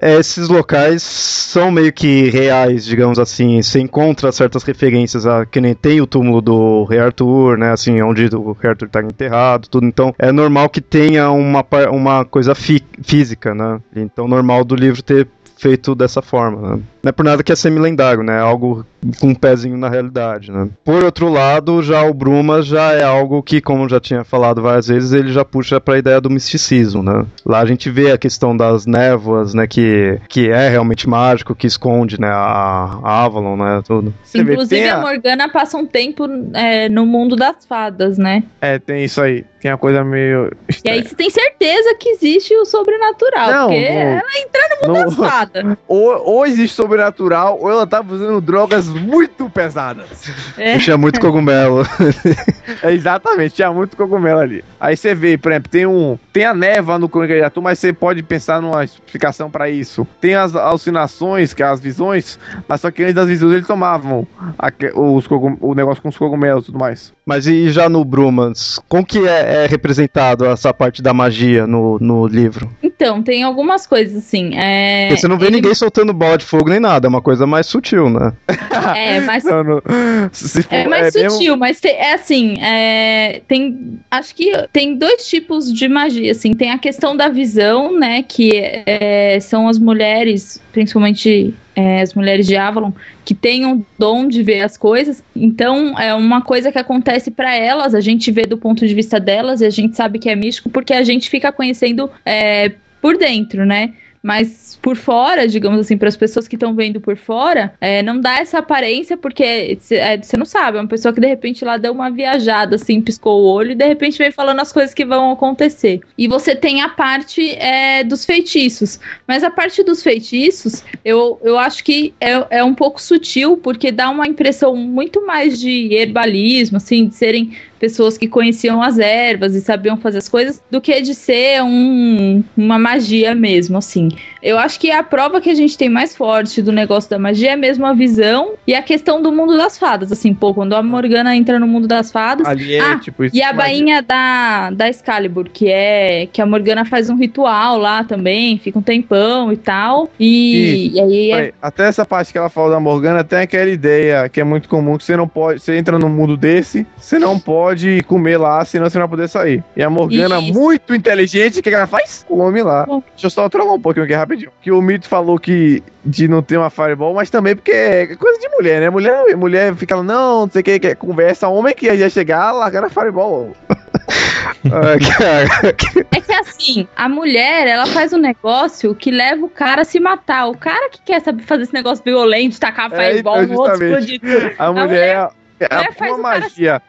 S1: esses locais são meio que reais, digamos assim. Você encontra certas referências a que nem tem o túmulo do Rei Arthur, né? Assim, onde o Rei Arthur está enterrado, tudo. Então é normal que tenha uma, uma coisa física, né? Então normal do livro ter feito dessa forma. Né? Não é por nada que é semi-lendário, né? É algo com um pezinho na realidade, né? Por outro lado, já o Bruma já é algo que, como já tinha falado várias vezes, ele já puxa para a ideia do misticismo, né? Lá a gente vê a questão das névoas, né? Que, que é realmente mágico, que esconde, né? A, a Avalon, né? Tudo.
S5: Inclusive a... a Morgana passa um tempo é, no mundo das fadas, né?
S2: É, tem isso aí. Tem a coisa meio.
S5: Estranha. E aí você tem certeza que existe o sobrenatural, não, porque no... ela entra no mundo no... das fadas.
S2: Ou, ou existe sobrenatural sobrenatural ou ela tava usando drogas muito pesadas.
S5: É.
S1: Tinha muito cogumelo.
S2: É, exatamente, tinha muito cogumelo ali. Aí você vê, por exemplo, tem um. Tem a neva no Crônica de Arthur, mas você pode pensar numa explicação pra isso. Tem as alucinações, que é as visões, mas só que antes das visões eles tomavam aque- os cogum- o negócio com os cogumelos e tudo mais.
S1: Mas e já no Brumans, como que é, é representado essa parte da magia no, no livro?
S5: Então, tem algumas coisas assim. É,
S1: você não vê
S5: ele-
S1: ninguém soltando bola de fogo nem nada, é uma coisa mais sutil, né?
S5: É, mas
S2: Não, não- for-
S5: É mais
S2: mesmo-
S5: sutil, mas te- é assim, é, tem, acho que tem dois tipos de magia, assim, tem a questão da visão, né, que é, são as mulheres, principalmente é, as mulheres de Avalon, que têm o dom de ver as coisas, então é uma coisa que acontece para elas, a gente vê do ponto de vista delas e a gente sabe que é místico porque a gente fica conhecendo é, por dentro, né, mas por fora, digamos assim, para as pessoas que estão vendo por fora, é, não dá essa aparência, porque você não sabe, é uma pessoa que de repente lá deu uma viajada, assim, piscou o olho e de repente vem falando as coisas que vão acontecer. E você tem a parte é, dos feitiços, mas a parte dos feitiços, eu, eu acho que é, é um pouco sutil, porque dá uma impressão muito mais de herbalismo, assim, de serem pessoas que conheciam as ervas e sabiam fazer as coisas, do que de ser um, uma magia mesmo, assim. Eu acho que a prova que a gente tem mais forte do negócio da magia é mesmo a visão e a questão do mundo das fadas, assim, pô, quando a Morgana entra no mundo das fadas,
S2: é
S5: Ah,
S2: tipo
S5: e a bainha da, da Excalibur, que é que a Morgana faz um ritual lá também, fica um tempão e tal. E, e aí é,
S2: Até essa parte que ela falou da Morgana tem aquela ideia que é muito comum que você não pode. Você entra num mundo desse, você não pode comer lá, senão você não vai poder sair. E a Morgana,
S5: Isso.
S2: muito inteligente, o que ela faz? Come lá.
S5: Bom.
S2: Deixa eu só trollar um pouquinho aqui rapidinho. Que o Mito falou que de não ter uma Fireball, mas também porque é coisa de mulher, né? Mulher, mulher fica lá, não, não sei o que, que é conversa. Homem que ia chegar, largar a Fireball.
S1: Ah,
S5: é que assim, a mulher, ela faz um negócio que leva o cara a se matar. O cara que quer saber fazer esse negócio violento, tacar
S2: É,
S5: fireball
S2: então,
S5: no outro, explodir tudo.
S2: A mulher. É
S5: mulher
S2: a,
S5: cara
S2: magia.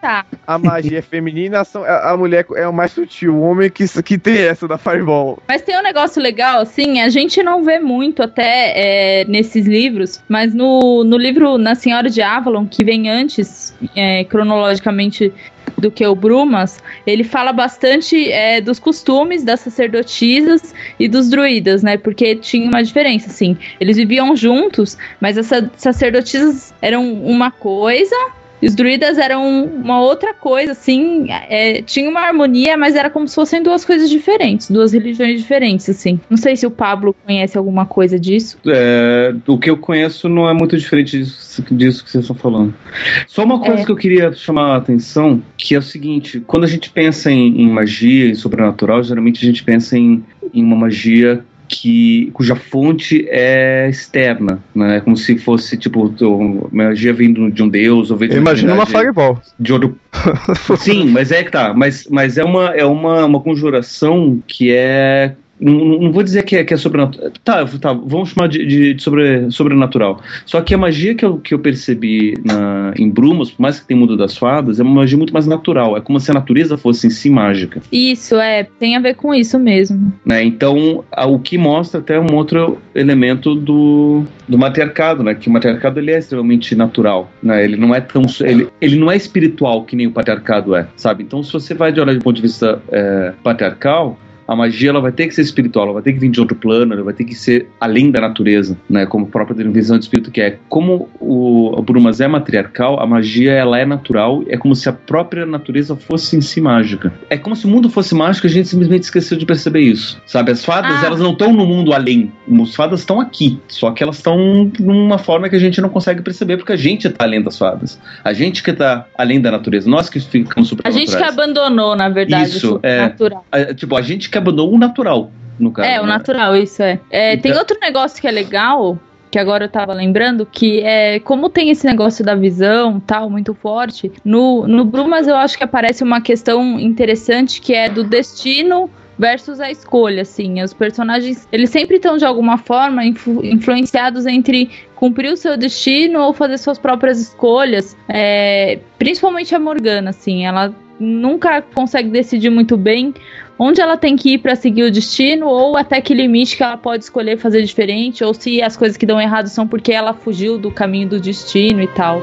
S2: A magia é feminina, são- a, a mulher é o mais sutil. O homem que, que tem essa da Fireball.
S5: Mas tem um negócio legal, assim, a gente não vê muito até é, nesses livros, mas no, no livro Na Senhora de Avalon, que vem antes, é, cronologicamente, do que o Brumas, ele fala bastante é, dos costumes das sacerdotisas e dos druidas, né? Porque tinha uma diferença, assim. Eles viviam juntos, mas as sa- sacerdotisas eram uma coisa e os druidas eram uma outra coisa, assim. é, tinha uma harmonia, mas era como se fossem duas coisas diferentes, duas religiões diferentes, assim. Não sei se o Pablo conhece alguma coisa disso.
S4: É, o que eu conheço não é muito diferente disso, disso que vocês estão falando. Só uma coisa
S5: É.
S4: que eu queria chamar a atenção, que é o seguinte, quando a gente pensa em, em magia e sobrenatural, geralmente a gente pensa em, em uma magia que cuja fonte é externa, né? Como se fosse tipo magia vindo de um deus ou vindo de
S1: imagina uma Fireball.
S4: de outro Sim, mas é que tá. Mas, mas é, uma, é uma, uma conjuração que é. Não, não vou dizer que é, que é sobrenatural. Tá, tá, vamos chamar de, de, de sobre, sobrenatural. Só que a magia que eu, que eu percebi na, em Brumas, por mais que tenha mundo das fadas, é uma magia muito mais natural. É como se a natureza fosse em si mágica.
S5: Isso, é, tem a ver com isso mesmo.
S4: Né? Então, a- o que mostra até um outro elemento do, do matriarcado, né? Que o matriarcado ele é extremamente natural, né? Ele não é tão ele, ele não é espiritual que nem o patriarcado é, sabe? Então, se você vai de olhar do ponto de vista é, patriarcal, a magia ela vai ter que ser espiritual, ela vai ter que vir de outro plano, ela vai ter que ser além da natureza, né? Como a própria visão de espírito que é. Como o, Brumas é matriarcal, a magia ela é natural, é como se a própria natureza fosse em si mágica. É como se o mundo fosse mágico e a gente simplesmente esqueceu de perceber isso, sabe? As fadas
S5: Ah.
S4: elas não estão no mundo além, as fadas estão aqui, só que elas estão numa forma que a gente não consegue perceber porque a gente está além das fadas, a gente que está além da natureza, nós que ficamos
S5: A gente que abandonou, na verdade,
S4: Isso,
S5: o
S4: é.
S5: natural.
S4: A- tipo, a gente que abandonou o natural, no caso.
S5: É, o
S4: né?
S5: natural, isso é. É, Tem
S4: Então-
S5: outro negócio que é legal, que agora eu tava lembrando, que é como tem esse negócio da visão tal, muito forte, no, no Brumas eu acho que aparece uma questão interessante que é do destino versus a escolha, assim. Os personagens, eles sempre estão de alguma forma influ- influenciados entre cumprir o seu destino ou fazer suas próprias escolhas. É, principalmente a Morgana, assim, ela nunca consegue decidir muito bem onde ela tem que ir para seguir o destino ou até que limite que ela pode escolher fazer diferente ou se as coisas que dão errado são porque ela fugiu do caminho do destino e tal.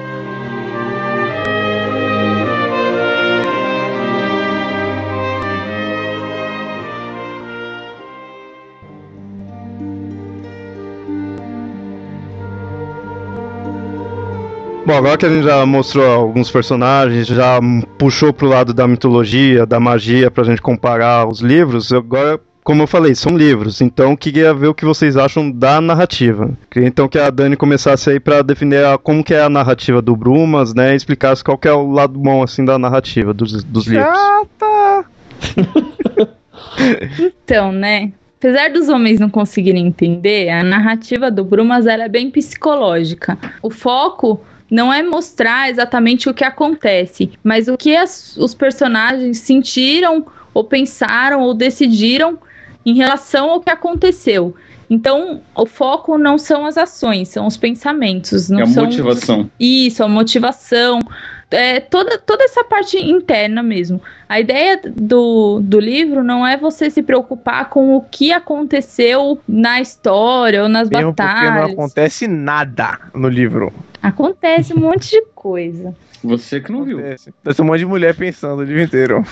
S1: Bom, agora que a gente já mostrou alguns personagens, já puxou pro lado da mitologia, da magia, pra gente comparar os livros, agora como eu falei, são livros, então queria ver o que vocês acham da narrativa. Queria então que a Dani começasse aí para definir a, como que é a narrativa do Brumas, né, e explicasse qual que é o lado bom assim da narrativa dos, dos livros.
S2: Chata!
S5: Então, né? Apesar dos homens não conseguirem entender, a narrativa do Brumas ela é bem psicológica. O foco não é mostrar exatamente o que acontece, mas o que as, os personagens sentiram ou pensaram ou decidiram em relação ao que aconteceu. Então, o foco não são as ações, são os pensamentos. Não
S4: é a
S5: são...
S4: motivação.
S5: Isso, a motivação. É, toda, toda essa parte interna mesmo. A ideia do, do livro não é você se preocupar com o que aconteceu na história ou nas
S2: Mesmo porque
S5: batalhas.
S2: não acontece nada no livro.
S5: Acontece um monte de coisa.
S4: Você que não viu.
S2: Acontece. Tem um monte de mulher pensando o livro inteiro.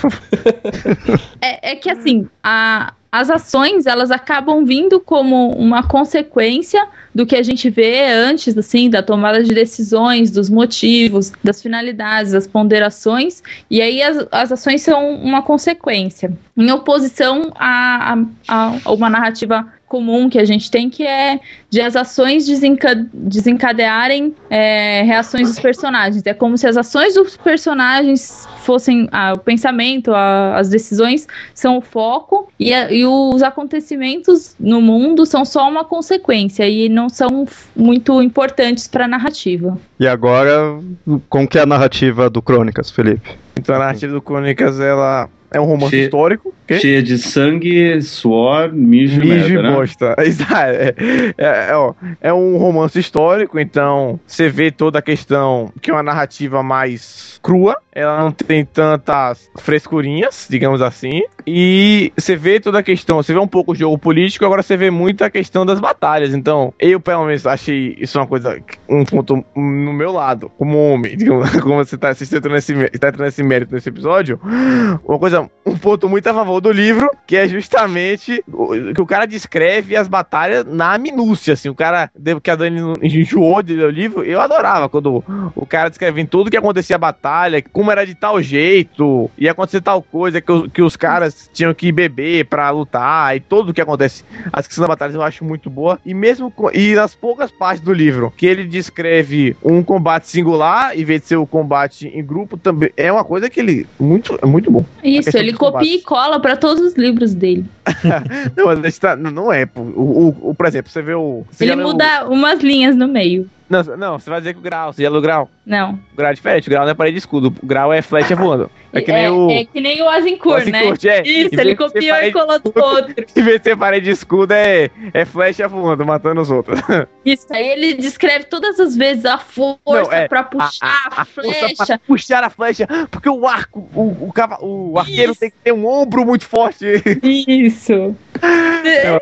S5: É, é que assim, a, as ações elas acabam vindo como uma consequência do que a gente vê antes, assim, da tomada de decisões, dos motivos, das finalidades, das ponderações, e aí as, as ações são uma consequência, em oposição a, a, a uma narrativa comum que a gente tem, que é de as ações desenca- desencadearem é, reações dos personagens. É como se as ações dos personagens fossem ah, o pensamento, a- as decisões são o foco e, a- e os acontecimentos no mundo são só uma consequência e não são muito importantes para a narrativa.
S1: E agora, como que é a narrativa do Crônicas, Felipe?
S2: Então a narrativa do Crônicas, ela é um romance
S4: Che-
S2: histórico. Quê?
S4: Cheia de sangue, suor, mijo, e
S2: Mijo e
S4: merda, né?
S2: bosta. Exato. É, é, ó, é um romance histórico, então você vê toda a questão que é uma narrativa mais crua. Ela não tem tantas frescurinhas, digamos assim. E você vê toda a questão, você vê um pouco o jogo político, agora você vê muito a questão das batalhas. Então, eu pelo menos achei isso uma coisa, um ponto no meu lado, como homem, digamos, como você tá, entrando nesse, mé- tá entrando nesse mérito nesse episódio, uma coisa, um ponto muito a favor do livro, que é justamente o- que o cara descreve as batalhas na minúcia, assim, o cara, que a Dani enjoou de ler o livro, eu adorava quando o cara descrevendo tudo que acontecia a batalha, como era de tal jeito, ia acontecer tal coisa, que, os- que os caras tinham que beber pra lutar, e tudo o que acontece, a descrição da batalha eu acho muito boa, e mesmo, com- e nas poucas partes do livro, que ele descreve um combate singular, em vez de ser o combate em grupo, também é uma coisa que ele, muito, é muito bom.
S5: Isso,
S2: questão
S5: ele copia e cola para todos os livros dele.
S2: Não, mas a gente tá- não- não é. O, o, o- por exemplo, você vê o... você
S5: Ele
S2: leu o-
S5: muda umas linhas no meio.
S2: Não, não, você vai dizer que o grau, você já o grau.
S5: Não.
S2: O grau é diferente, o grau não é parede de escudo, o grau é flecha voando. É que nem o...
S5: é que nem o Azincourt, né?
S2: Azincourt, é.
S5: Isso, ele copiou e colou do outro.
S2: Em vez de ser parede de escudo, é, é flecha voando, matando os outros.
S5: Isso, aí ele descreve todas as vezes a força
S2: Não, é,
S5: pra puxar a,
S2: força
S5: flecha.
S2: pra puxar a flecha, porque o arco, o, o, cava- o arqueiro
S5: Isso.
S2: tem que ter um ombro muito forte.
S5: Isso.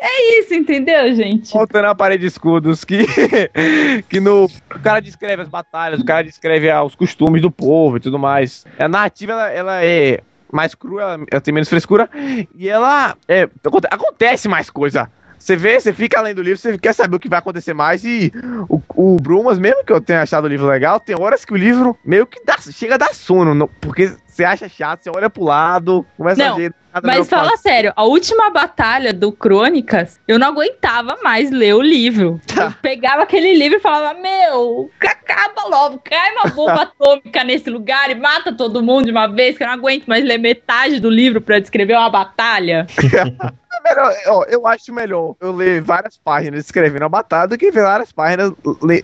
S5: É isso, entendeu, gente?
S2: Voltando à parede de escudos, que, que no, o cara descreve as batalhas, o cara descreve ah, os costumes do povo e tudo mais. A narrativa, ela, ela é mais crua, ela, tem menos frescura, e ela é, aconte- acontece mais coisa. Você vê, você fica além do livro, você quer saber o que vai acontecer mais, e o, o Brumas, mesmo que eu tenha achado o livro legal, tem horas que o livro meio que dá, chega a dar sono, porque você acha chato, você olha pro lado, começa
S5: Não,
S2: a ver... nada
S5: Mas fala
S2: faço.
S5: sério, a última batalha do Crônicas, eu não aguentava mais ler o livro.
S2: Tá.
S5: Eu pegava aquele livro e falava: Meu, acaba logo, cai uma bomba atômica nesse lugar e mata todo mundo de uma vez, que eu não aguento mais ler metade do livro pra descrever uma batalha.
S2: Melhor, ó, eu acho melhor eu ler várias páginas escrevendo a batalha do que ver várias páginas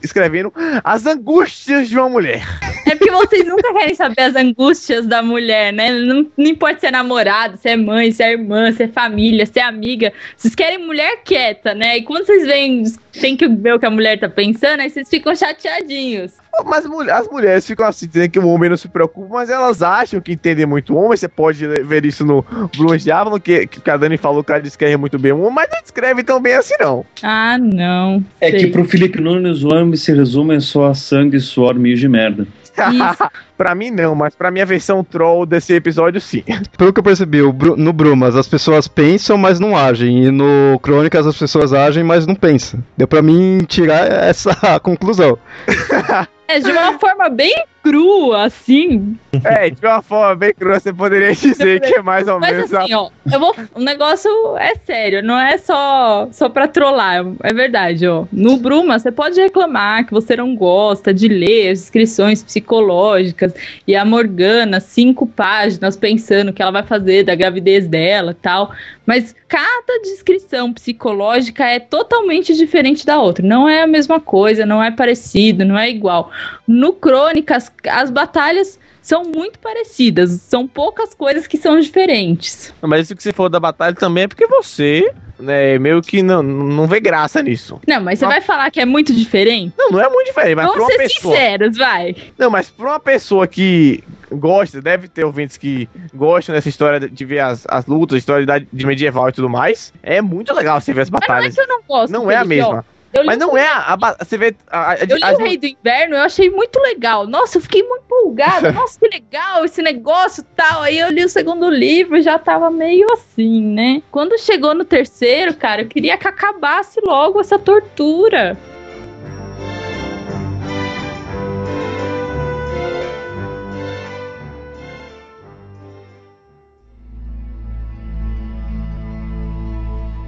S2: escrevendo as angústias de uma mulher.
S5: É porque vocês nunca querem saber as angústias da mulher, né? Não, não importa se é namorado, se é mãe, se é irmã, se é família, se é amiga. Vocês querem mulher quieta, né? E quando vocês veem, tem que ver o que a mulher tá pensando, aí vocês ficam chateadinhos.
S2: Mas as mulheres ficam assim, dizendo que o homem não se preocupa, mas elas acham que entendem muito o homem. Você pode ver isso no Brumas de Avalon, que, que a Dani falou que ela descreve muito bem o homem, mas não descreve tão bem assim, não.
S5: Ah, não.
S4: É
S5: Sei.
S4: que pro Felipe Nunes o homem se resume só a sangue, suor, mijo de merda.
S2: Pra mim, não, mas pra minha versão troll desse episódio, sim.
S1: Pelo que eu percebi, no Brumas as pessoas pensam, mas não agem. E no Crônicas as pessoas agem, mas não pensam. Deu pra mim tirar essa conclusão.
S5: É, de uma forma bem crua, assim.
S2: É, de uma forma bem crua, você poderia dizer que é mais ou
S5: Mas
S2: menos
S5: assim, ó, eu vou. O negócio é sério, não é só, só pra trollar. É verdade, ó. No Bruma, você pode reclamar que você não gosta de ler as descrições psicológicas e a Morgana, cinco páginas, pensando o que ela vai fazer da gravidez dela e tal. Mas cada descrição psicológica é totalmente diferente da outra. Não é a mesma coisa, não é parecido, não é igual. No Crônicas, as batalhas são muito parecidas. São poucas coisas que são diferentes.
S2: Mas isso que você falou da batalha também é porque você, né, meio que não, não vê graça nisso.
S5: Não, mas você
S2: Não.
S5: vai falar que é muito diferente?
S2: Não, não é muito diferente, mas pra
S5: Vamos
S2: uma
S5: ser
S2: pessoa.
S5: sinceros, vai.
S2: Não, mas pra uma pessoa que gosta, deve ter ouvintes que gostam dessa história de ver as, as lutas, história de, medieval e tudo mais. É muito legal você ver as
S5: Mas não é
S2: batalhas.
S5: que eu não gosto.
S2: Não é a
S5: ó.
S2: Mas não é a. a você vê. A, a,
S5: Eu li
S2: as-
S5: o Rei do Inverno, eu achei muito legal. Nossa, eu fiquei muito empolgada. Nossa, que legal esse negócio e tal. Aí eu li o segundo livro e já tava meio assim, né? Quando chegou no terceiro, cara, eu queria que acabasse logo essa tortura.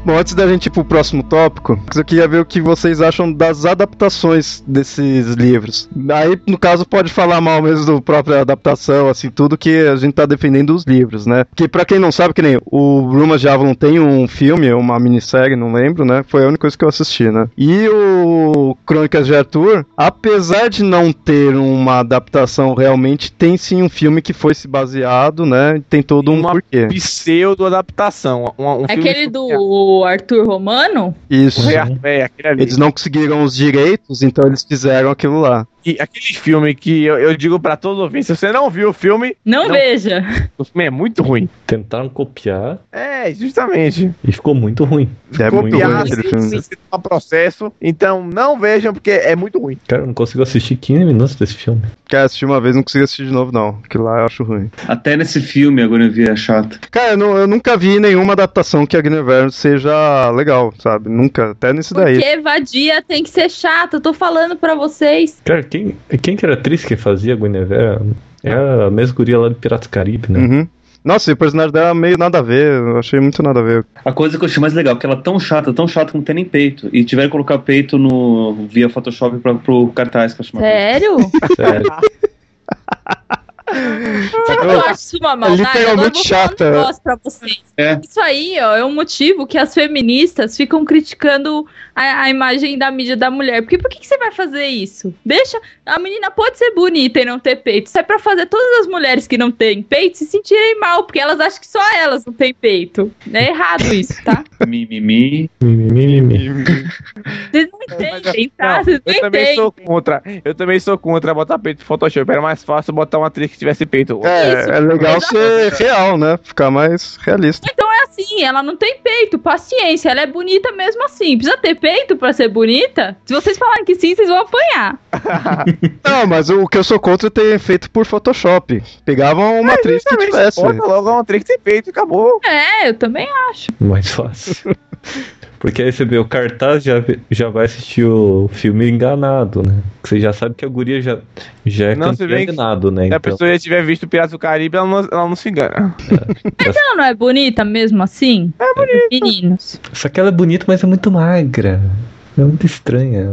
S1: Bom, antes da gente ir pro próximo tópico, eu queria ver o que vocês acham das adaptações desses livros. Aí, no caso, pode falar mal mesmo da própria adaptação, assim, tudo que a gente tá defendendo os livros, né? Porque pra quem não sabe, que nem o Brumas de Avalon tem um filme, uma minissérie, não lembro, né? Foi a única coisa que eu assisti, né? E o Crônicas de Arthur, apesar de não ter uma adaptação realmente, tem sim um filme que foi se baseado, né? Tem todo um
S2: Uma
S1: porquê.
S2: pseudo-adaptação. Um, um filme
S5: Aquele do Arthur Romano?
S1: Isso.
S2: É, ali.
S1: Eles não conseguiram os direitos, então eles fizeram aquilo lá.
S2: E aquele filme que eu, eu digo pra todos os ouvintes: se você não viu o filme,
S5: Não,
S2: Não.
S5: veja.
S2: o filme é muito ruim.
S3: Tentaram copiar
S2: É, justamente.
S3: e ficou muito ruim.
S1: É muito
S2: Copiar
S1: ruim
S2: assim,
S1: aquele filme.
S2: você toma processo. Então não vejam, porque é muito ruim.
S3: Cara, eu não consigo assistir 15 minutos desse filme.
S1: Quer assistir uma vez, não consigo assistir de novo, não. Aquilo lá eu acho ruim.
S4: Até nesse filme a Guinevere é chata.
S1: Cara, eu, não- eu nunca vi nenhuma adaptação que a Guinevere seja legal, sabe? Nunca. Até nesse daí.
S5: Porque vadia tem que ser chata. Eu tô falando pra vocês.
S3: Cara, quem, quem que era a atriz que fazia a Guinevere? É a mesma guria lá do Piratas do Caribe, né?
S1: Uhum. Nossa, e o personagem dela é meio nada a ver. Eu achei muito nada a ver.
S4: A coisa que eu achei mais legal, que ela é tão chata, tão chata que não tem nem peito. E tiveram que colocar peito no via Photoshop pra, pro cartaz que eu uma
S5: Sério?
S3: Sério.
S5: Sabe que eu acho isso uma maldade?
S1: literalmente
S5: vou falar
S1: chata.
S5: negócio pra vocês.
S4: É.
S5: Isso aí, ó, é um motivo que as feministas ficam criticando a, a imagem da mídia da mulher. Porque por que, que você vai fazer isso? Deixa. A menina pode ser bonita e não ter peito. Isso é pra fazer todas as mulheres que não têm peito se sentirem mal, porque elas acham que só elas não têm peito. É errado isso, tá?
S4: Mimimi.
S3: Mimimi.
S5: Vocês não entendem, tá? Vocês não
S2: eu também
S5: entendem.
S2: sou contra. Eu também sou contra botar peito no Photoshop. Era mais fácil botar uma atriz que tivesse peito.
S1: É,
S5: Isso,
S1: é legal
S5: exatamente.
S1: ser real, né? Ficar mais realista.
S5: Então é assim, ela não tem peito, paciência, ela é bonita mesmo assim. Precisa ter peito pra ser bonita? Se vocês falarem que sim, vocês vão apanhar.
S1: Não, mas o que eu sou contra é ter feito por Photoshop. Pegavam uma atriz que tivesse.
S2: Bota logo uma atriz que tem peito e acabou.
S5: É, eu também acho.
S3: Mais fácil. Porque aí você vê o cartaz, já, já vai assistir o filme enganado, né? Você já sabe que a guria já, já é
S2: Não, se
S3: campeã
S2: bem
S3: de
S2: que-
S3: nado, né?
S2: Se a
S3: Então,
S2: pessoa já tiver visto Piratas do Caribe, ela não, ela não se engana.
S5: Mas ela não é bonita mesmo assim? É bonita. Meninos.
S3: Só que ela é bonita, mas é muito magra. É muito estranha.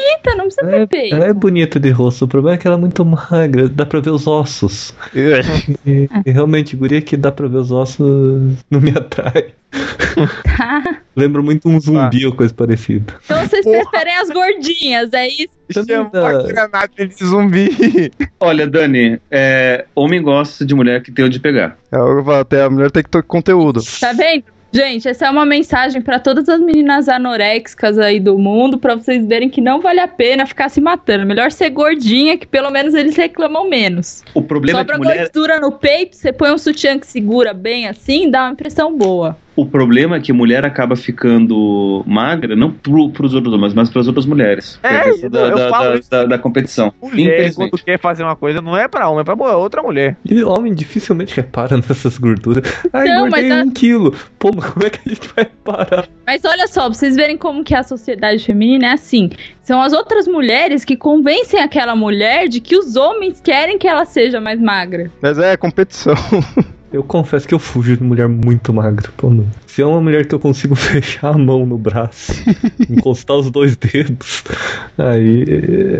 S5: Bonita, não precisa ter
S3: é,
S5: peito.
S3: ela é bonita de rosto, o problema é que ela é muito magra, dá pra ver os ossos. E, e realmente, guria que dá pra ver os ossos não me atrai.
S5: Tá?
S3: Lembra muito um zumbi ou coisa parecida.
S5: Então vocês
S2: Porra.
S5: preferem as gordinhas, é isso?
S2: Chama
S3: Não.
S2: a granada de zumbi.
S4: Olha, Dani, é, homem gosta de mulher que tem onde pegar.
S1: É, eu vou- até a mulher tem que ter conteúdo.
S5: Tá vendo? Gente, essa é uma mensagem para todas as meninas anoréxicas aí do mundo, para vocês verem que não vale a pena ficar se matando. Melhor ser gordinha, que pelo menos eles reclamam menos.
S4: O problema
S5: Sobra
S4: é que mulher.
S5: gordura no peito, você põe um sutiã que segura bem assim, dá uma impressão boa.
S4: O problema é que mulher acaba ficando magra, não pro, pros outros homens, mas pras outras mulheres.
S2: É,
S4: a questão da,
S2: eu
S4: da,
S2: falo
S4: da-
S2: isso.
S4: da- da competição.
S2: Mulher, quando quer fazer uma coisa, não é pra homem, é pra mu- outra mulher.
S3: E homem dificilmente repara nessas gorduras. Ai,
S5: Não,
S3: engordei
S5: mas a-
S3: um quilo. Pô, mas como é que a gente vai parar?
S5: Mas olha só, pra vocês verem como que a sociedade feminina é assim. São as outras mulheres que convencem aquela mulher de que os homens querem que ela seja mais magra.
S1: Mas é competição.
S3: Eu confesso que eu fujo de mulher muito magra. Pô, não. Se é uma mulher que eu consigo fechar a mão no braço, encostar os dois dedos, aí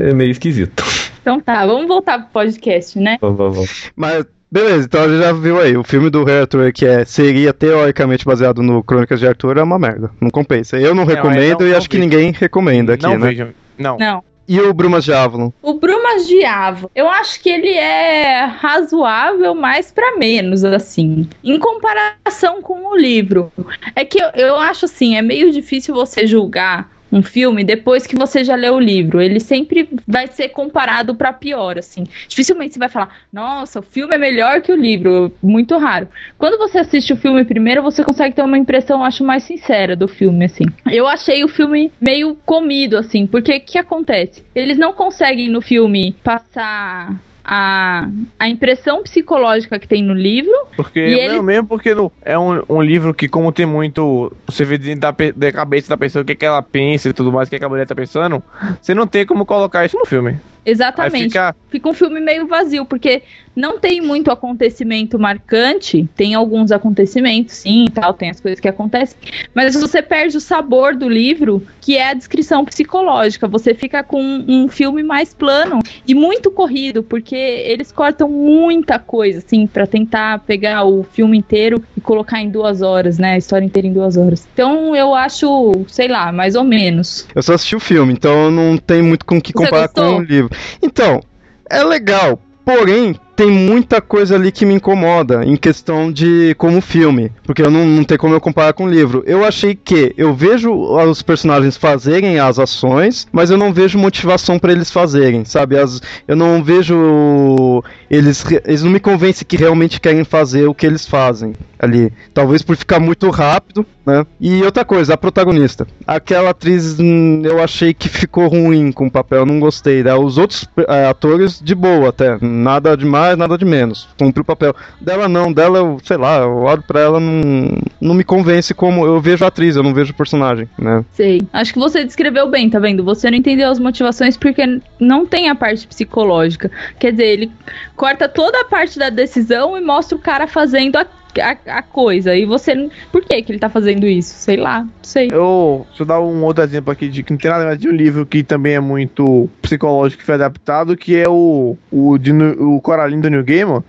S3: é meio esquisito.
S5: Então tá, vamos voltar pro podcast, né?
S3: Vá, vá.
S1: Mas, beleza, então a gente já viu aí. O filme do Rei Arthur, que é, seria teoricamente baseado no Crônicas de Arthur, é uma merda. Não compensa. Eu não
S2: Não,
S1: recomendo
S2: é, não-
S1: e acho que
S2: vejo.
S1: ninguém recomenda aqui,
S2: não
S1: né?
S2: vejam. Não.
S5: Não.
S1: E o Brumas de Avalon?
S5: O Brumas de Avo, eu acho que ele é razoável, mais pra menos, assim. Em comparação com o livro. É que eu, eu acho assim, é meio difícil você julgar um filme depois que você já leu o livro. Ele sempre vai ser comparado pra pior, assim. Dificilmente você vai falar, nossa, o filme é melhor que o livro. Muito raro. Quando você assiste o filme primeiro, você consegue ter uma impressão, acho, mais sincera do filme, assim. Eu achei o filme meio comido, assim, porque o que acontece? Eles não conseguem no filme passar a, a impressão psicológica que tem no livro.
S2: Porque
S5: E
S2: não
S5: ele-
S2: mesmo porque no, é um, um livro que, como tem muito. Você vê dentro da, da cabeça da pessoa o que, é que ela pensa e tudo mais, o que, é que a mulher tá pensando, você não tem como colocar isso no filme.
S5: Exatamente.
S2: fica.
S5: fica um filme meio vazio, porque não tem muito acontecimento marcante, tem alguns acontecimentos, sim, tal, tem as coisas que acontecem, mas você perde o sabor do livro, que é a descrição psicológica. Você fica com um filme mais plano e muito corrido, porque eles cortam muita coisa, assim, pra tentar pegar o filme inteiro e colocar em duas horas, né? A história inteira em duas horas. Então eu acho, sei lá, mais ou menos.
S1: Eu só assisti o filme, então não tenho muito com o que
S5: Você
S1: comparar com o livro. Então, é legal, porém, tem muita coisa ali que me incomoda em questão de como filme, porque eu não, não como eu comparar com o livro. Eu achei que eu vejo os personagens fazerem as ações, mas eu não vejo motivação pra eles fazerem, sabe? As, eu não vejo eles eles não me convencem que realmente querem fazer o que eles fazem ali. Talvez por ficar muito rápido, né? E outra coisa, a protagonista. Aquela atriz, hum, eu achei que ficou ruim com o papel, não gostei. Né? Os outros eh, atores, de boa até. Nada de mais, nada de menos. Cumpriu o papel. Dela não, dela, eu, sei lá, eu olho pra ela, não, não me convence como. Eu vejo a atriz, eu não vejo o personagem, né?
S5: Sei. Acho que você descreveu bem, tá vendo? Você não entendeu as motivações porque não tem a parte psicológica. Quer dizer, ele corta toda a parte da decisão e mostra o cara fazendo a, a, a coisa. E você. Por que, que ele tá fazendo isso? Sei lá, não sei.
S2: Eu, deixa eu dar um outro exemplo aqui de que não tem nada mais de um livro que também é muito psicológico que foi adaptado, que é o, o, de, o Coraline do New Gamer,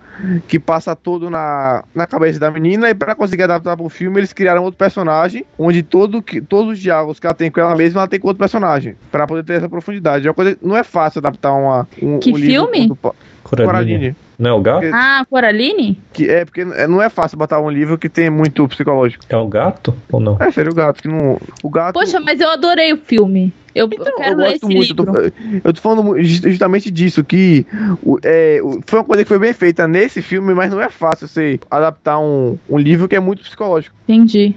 S2: que passa todo na, na cabeça da menina e pra conseguir adaptar pro filme eles criaram outro personagem, onde todo, que, todos os diálogos que ela tem com ela mesma, ela tem com outro personagem, pra poder ter essa profundidade. É uma coisa, não é fácil adaptar uma, um,
S5: Que
S2: um livro
S5: filme?
S2: do-
S3: Coraline.
S2: Coraline.
S3: Não é o gato?
S5: Ah, Coraline?
S2: Que é porque não é fácil botar um livro que tem muito psicológico.
S3: É o gato ou não?
S2: É, sério, o gato que não. O gato.
S5: Poxa, mas eu adorei o filme. Eu, eu
S2: Então,
S5: quero
S2: eu gosto
S5: esse
S2: muito. Eu
S5: livro.
S2: tô, eu tô falando justamente disso, que o- é, foi uma coisa que foi bem feita nesse filme, mas não é fácil você adaptar um, um livro que é muito psicológico.
S5: Entendi.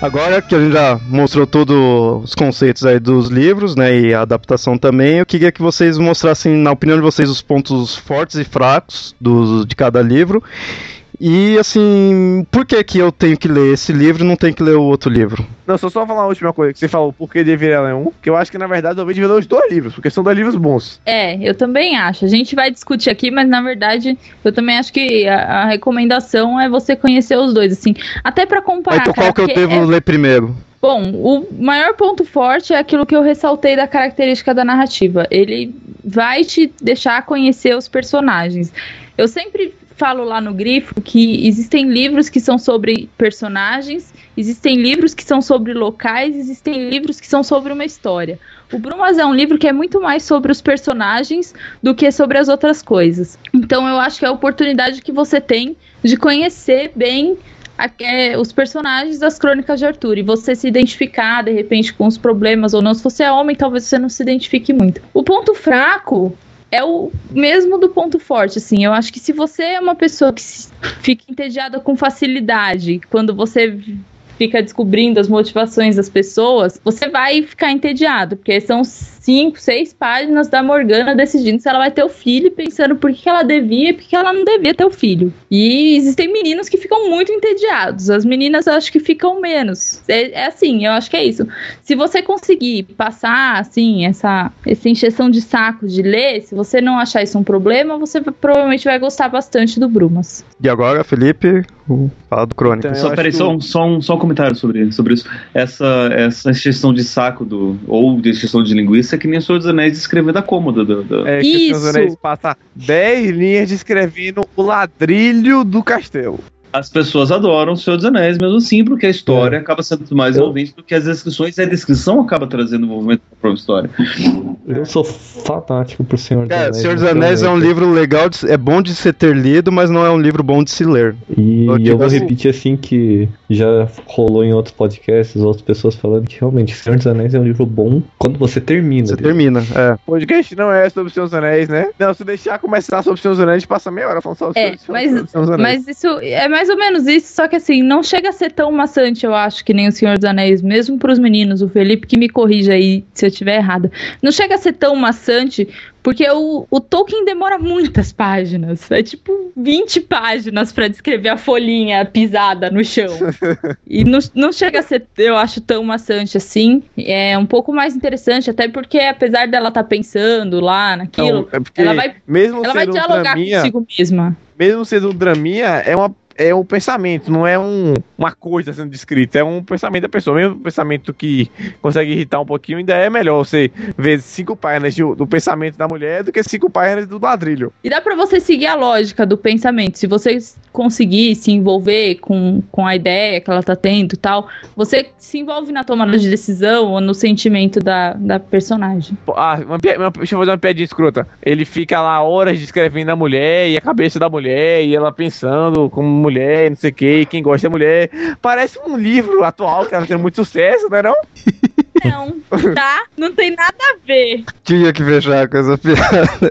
S1: Agora que a gente já mostrou todos os conceitos aí dos livros, né, e a adaptação também, eu queria que vocês mostrassem, na opinião de vocês, os pontos fortes e fracos dos, de cada livro. E assim, por que que eu tenho que ler esse livro e não tenho que ler o outro livro?
S2: Não, só só falar a última coisa que você falou, por que deveria ler um, que eu acho que na verdade eu deveria ler os dois livros, porque são dois livros bons.
S5: É, eu também acho. A gente vai discutir aqui, mas na verdade eu também acho que a, a recomendação é você conhecer os dois, assim. Até pra comparar.
S1: então
S5: cara,
S1: qual que eu devo
S5: é-
S1: ler primeiro?
S5: Bom, o maior ponto forte é aquilo que eu ressaltei da característica da narrativa. Ele vai te deixar conhecer os personagens. Eu sempre falo lá no grifo que existem livros que são sobre personagens, existem livros que são sobre locais, existem livros que são sobre uma história. O Brumas é um livro que é muito mais sobre os personagens do que sobre as outras coisas. Então eu acho que é a oportunidade que você tem de conhecer bem a- é, os personagens das crônicas de Arthur e você se identificar de repente com os problemas ou não. Se você é homem, talvez você não se identifique muito. O ponto fraco é o mesmo do ponto forte, assim. Eu acho que se você é uma pessoa que fica entediada com facilidade, quando você fica descobrindo as motivações das pessoas, você vai ficar entediado, porque são cinco, seis páginas da Morgana decidindo se ela vai ter o filho, e pensando por que ela devia e por que ela não devia ter o filho. E existem meninos que ficam muito entediados, as meninas eu acho que ficam menos. É, é assim, eu acho que é isso. Se você conseguir passar, assim, essa, essa encheção de saco de ler, se você não achar isso um problema, você provavelmente vai gostar bastante do Brumas.
S1: E agora, Felipe, o fala do Crônica.
S2: Então,
S4: Só, peraí,
S2: que
S4: só, um, só, um, só um comentário sobre, sobre isso. Essa, essa exceção de saco do, ou de exceção de linguiça que nem o Senhor dos Anéis escrever da cômoda. Do, do-
S2: É que
S5: Isso.
S2: os Anéis passa 10 linhas descrevendo o ladrilho do castelo.
S4: As pessoas adoram o Senhor dos Anéis, mesmo assim, porque a história acaba sendo mais
S3: Eu-
S4: envolvente do que as descrições, e a descrição acaba trazendo envolvimento para a própria história.
S3: Eu sou fanático por Senhor dos
S1: É,
S3: Anéis.
S1: Senhor dos
S3: então,
S1: Anéis é um
S3: eu-
S1: livro legal, de- é bom de ser ter lido, mas não é um livro bom de se ler.
S3: E
S1: Eu
S3: eu,
S1: digo
S3: vou
S1: assim-
S3: repetir assim que já rolou em outros podcasts, outras pessoas falando que realmente Senhor dos Anéis é um livro bom quando você termina.
S1: Você
S3: ele.
S1: termina, é.
S2: O podcast não é sobre os Senhor dos Anéis, né? Não, se deixar começar sobre os Senhor dos Anéis, a gente passa meia hora falando só sobre
S5: É,
S2: os
S5: mas-
S2: sobre Senhor dos Anéis.
S5: Mas isso é mais ou menos isso, só que assim, não chega a ser tão maçante, eu acho, que nem o Senhor dos Anéis, mesmo pros meninos, o Felipe que me corrija aí se eu estiver errada. Não chega a ser tão maçante, porque o, o Tolkien demora muitas páginas. É tipo 20 páginas pra descrever a folhinha pisada no chão. E não, não chega a ser, eu acho, tão maçante assim. É um pouco mais interessante, até porque apesar dela estar pensando lá naquilo,
S2: Não, é
S5: ela vai-
S2: mesmo
S5: ela vai
S2: um
S5: dialogar
S2: draminha,
S5: consigo mesma.
S2: mesmo sendo um draminha, é uma é um pensamento, não é um, uma coisa sendo descrita, é um pensamento da pessoa. Mesmo um pensamento que consegue irritar um pouquinho, ainda é melhor você ver cinco páginas de- do pensamento da mulher do que cinco páginas do ladrilho.
S5: E dá pra você seguir a lógica do pensamento. Se você conseguir se envolver com, com a ideia que ela tá tendo e tal, você se envolve na tomada de decisão ou no sentimento da, da personagem.
S2: Ah, uma, uma, deixa eu fazer uma piadinha escrota. Ele fica lá horas descrevendo a mulher e a cabeça da mulher e ela pensando como mulher, não sei o que, quem gosta da mulher. Parece um livro atual que tá tendo muito sucesso, não é não?
S5: Não, tá? Não tem nada a ver.
S1: Tinha que fechar com essa piada.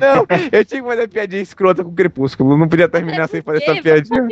S2: Não, eu tinha que fazer piadinha escrota com o Crepúsculo, não podia terminar sem fazer essa piadinha.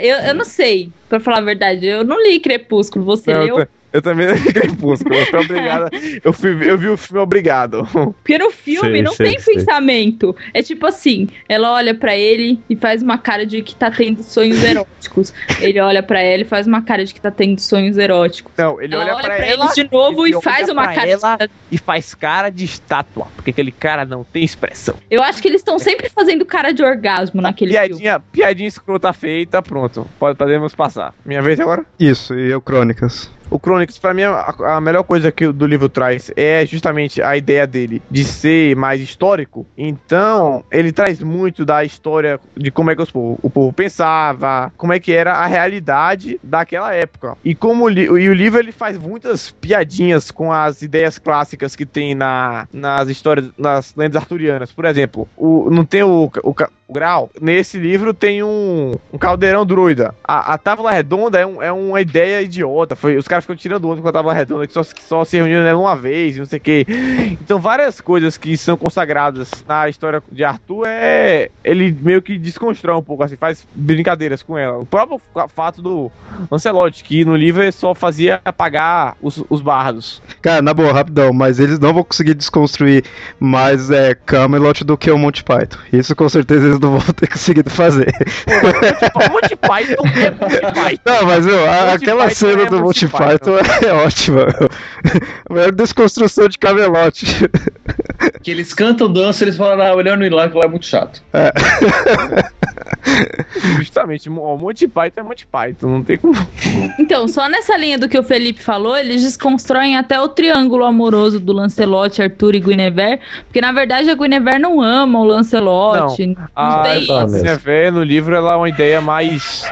S5: Eu, eu não sei, pra falar a verdade. Eu não li Crepúsculo. Você
S2: Não,
S5: leu?
S2: eu, ta- eu também não vi Crepúsculo, eu fui obrigado. Eu, fui, eu vi o filme obrigado.
S5: Porque no filme
S3: Sei,
S5: não
S3: sei,
S5: tem
S3: sei.
S5: pensamento. É tipo assim, ela olha pra ele e faz uma cara de que tá tendo sonhos eróticos. Ele olha pra ela e faz uma cara de que tá tendo sonhos eróticos.
S2: Não, ele
S5: ela
S2: olha,
S5: olha
S2: pra,
S5: pra
S2: ela
S5: ele de novo e faz uma cara
S2: ela
S5: de...
S2: e faz cara de estátua, porque aquele cara não tem expressão.
S5: Eu acho que eles estão sempre fazendo cara de orgasmo naquele filme.
S2: Piadinha, piadinha escrota feita, pronto. Pode, podemos passar. Minha vez agora?
S1: Isso, e eu Crônicas.
S2: O Chronicles, pra mim, a, a melhor coisa que o do livro traz é justamente a ideia dele de ser mais histórico. Então, ele traz muito da história de como é que os o povo pensava, como é que era a realidade daquela época. E como e o livro ele faz muitas piadinhas com as ideias clássicas que tem na, nas histórias, nas lendas arturianas. Por exemplo, o, não tem o, o Grau? Nesse livro tem um, um caldeirão druida. A, a tábua redonda é, um- é uma ideia idiota. Foi, os caras ficam tirando onda com a tábua redonda, que só, só se reuniram nela uma vez, não sei o quê. Então, várias coisas que são consagradas na história de Arthur é. Ele meio que desconstrói um pouco, assim, faz brincadeiras com ela. O próprio fa- fato do Lancelot, que no livro só fazia apagar os, os bardos.
S1: Cara, na boa, rapidão, mas eles não vão conseguir desconstruir mais é, Camelot do que o Monty Python. Isso com certeza eles não vão ter conseguido fazer.
S2: Pô, Monty Python é Monty Python.
S1: Não, mas meu, a-
S2: Monty
S1: aquela
S2: Python
S1: cena
S2: é
S1: do
S2: Monty
S1: Python é ótima. meu. A maior desconstrução de Camelot.
S4: Que eles cantam, dançam, eles falam, ah, olhando que lá é muito chato.
S2: Justamente, o Monty Python é Monty Python, não tem como.
S5: Então, só nessa linha do que o Felipe falou, eles desconstroem até o triângulo amoroso do Lancelot, Arthur e Guinevere, porque na verdade a Guinevere não ama o Lancelot. Não,
S2: a Guinevere no livro ela é uma ideia mais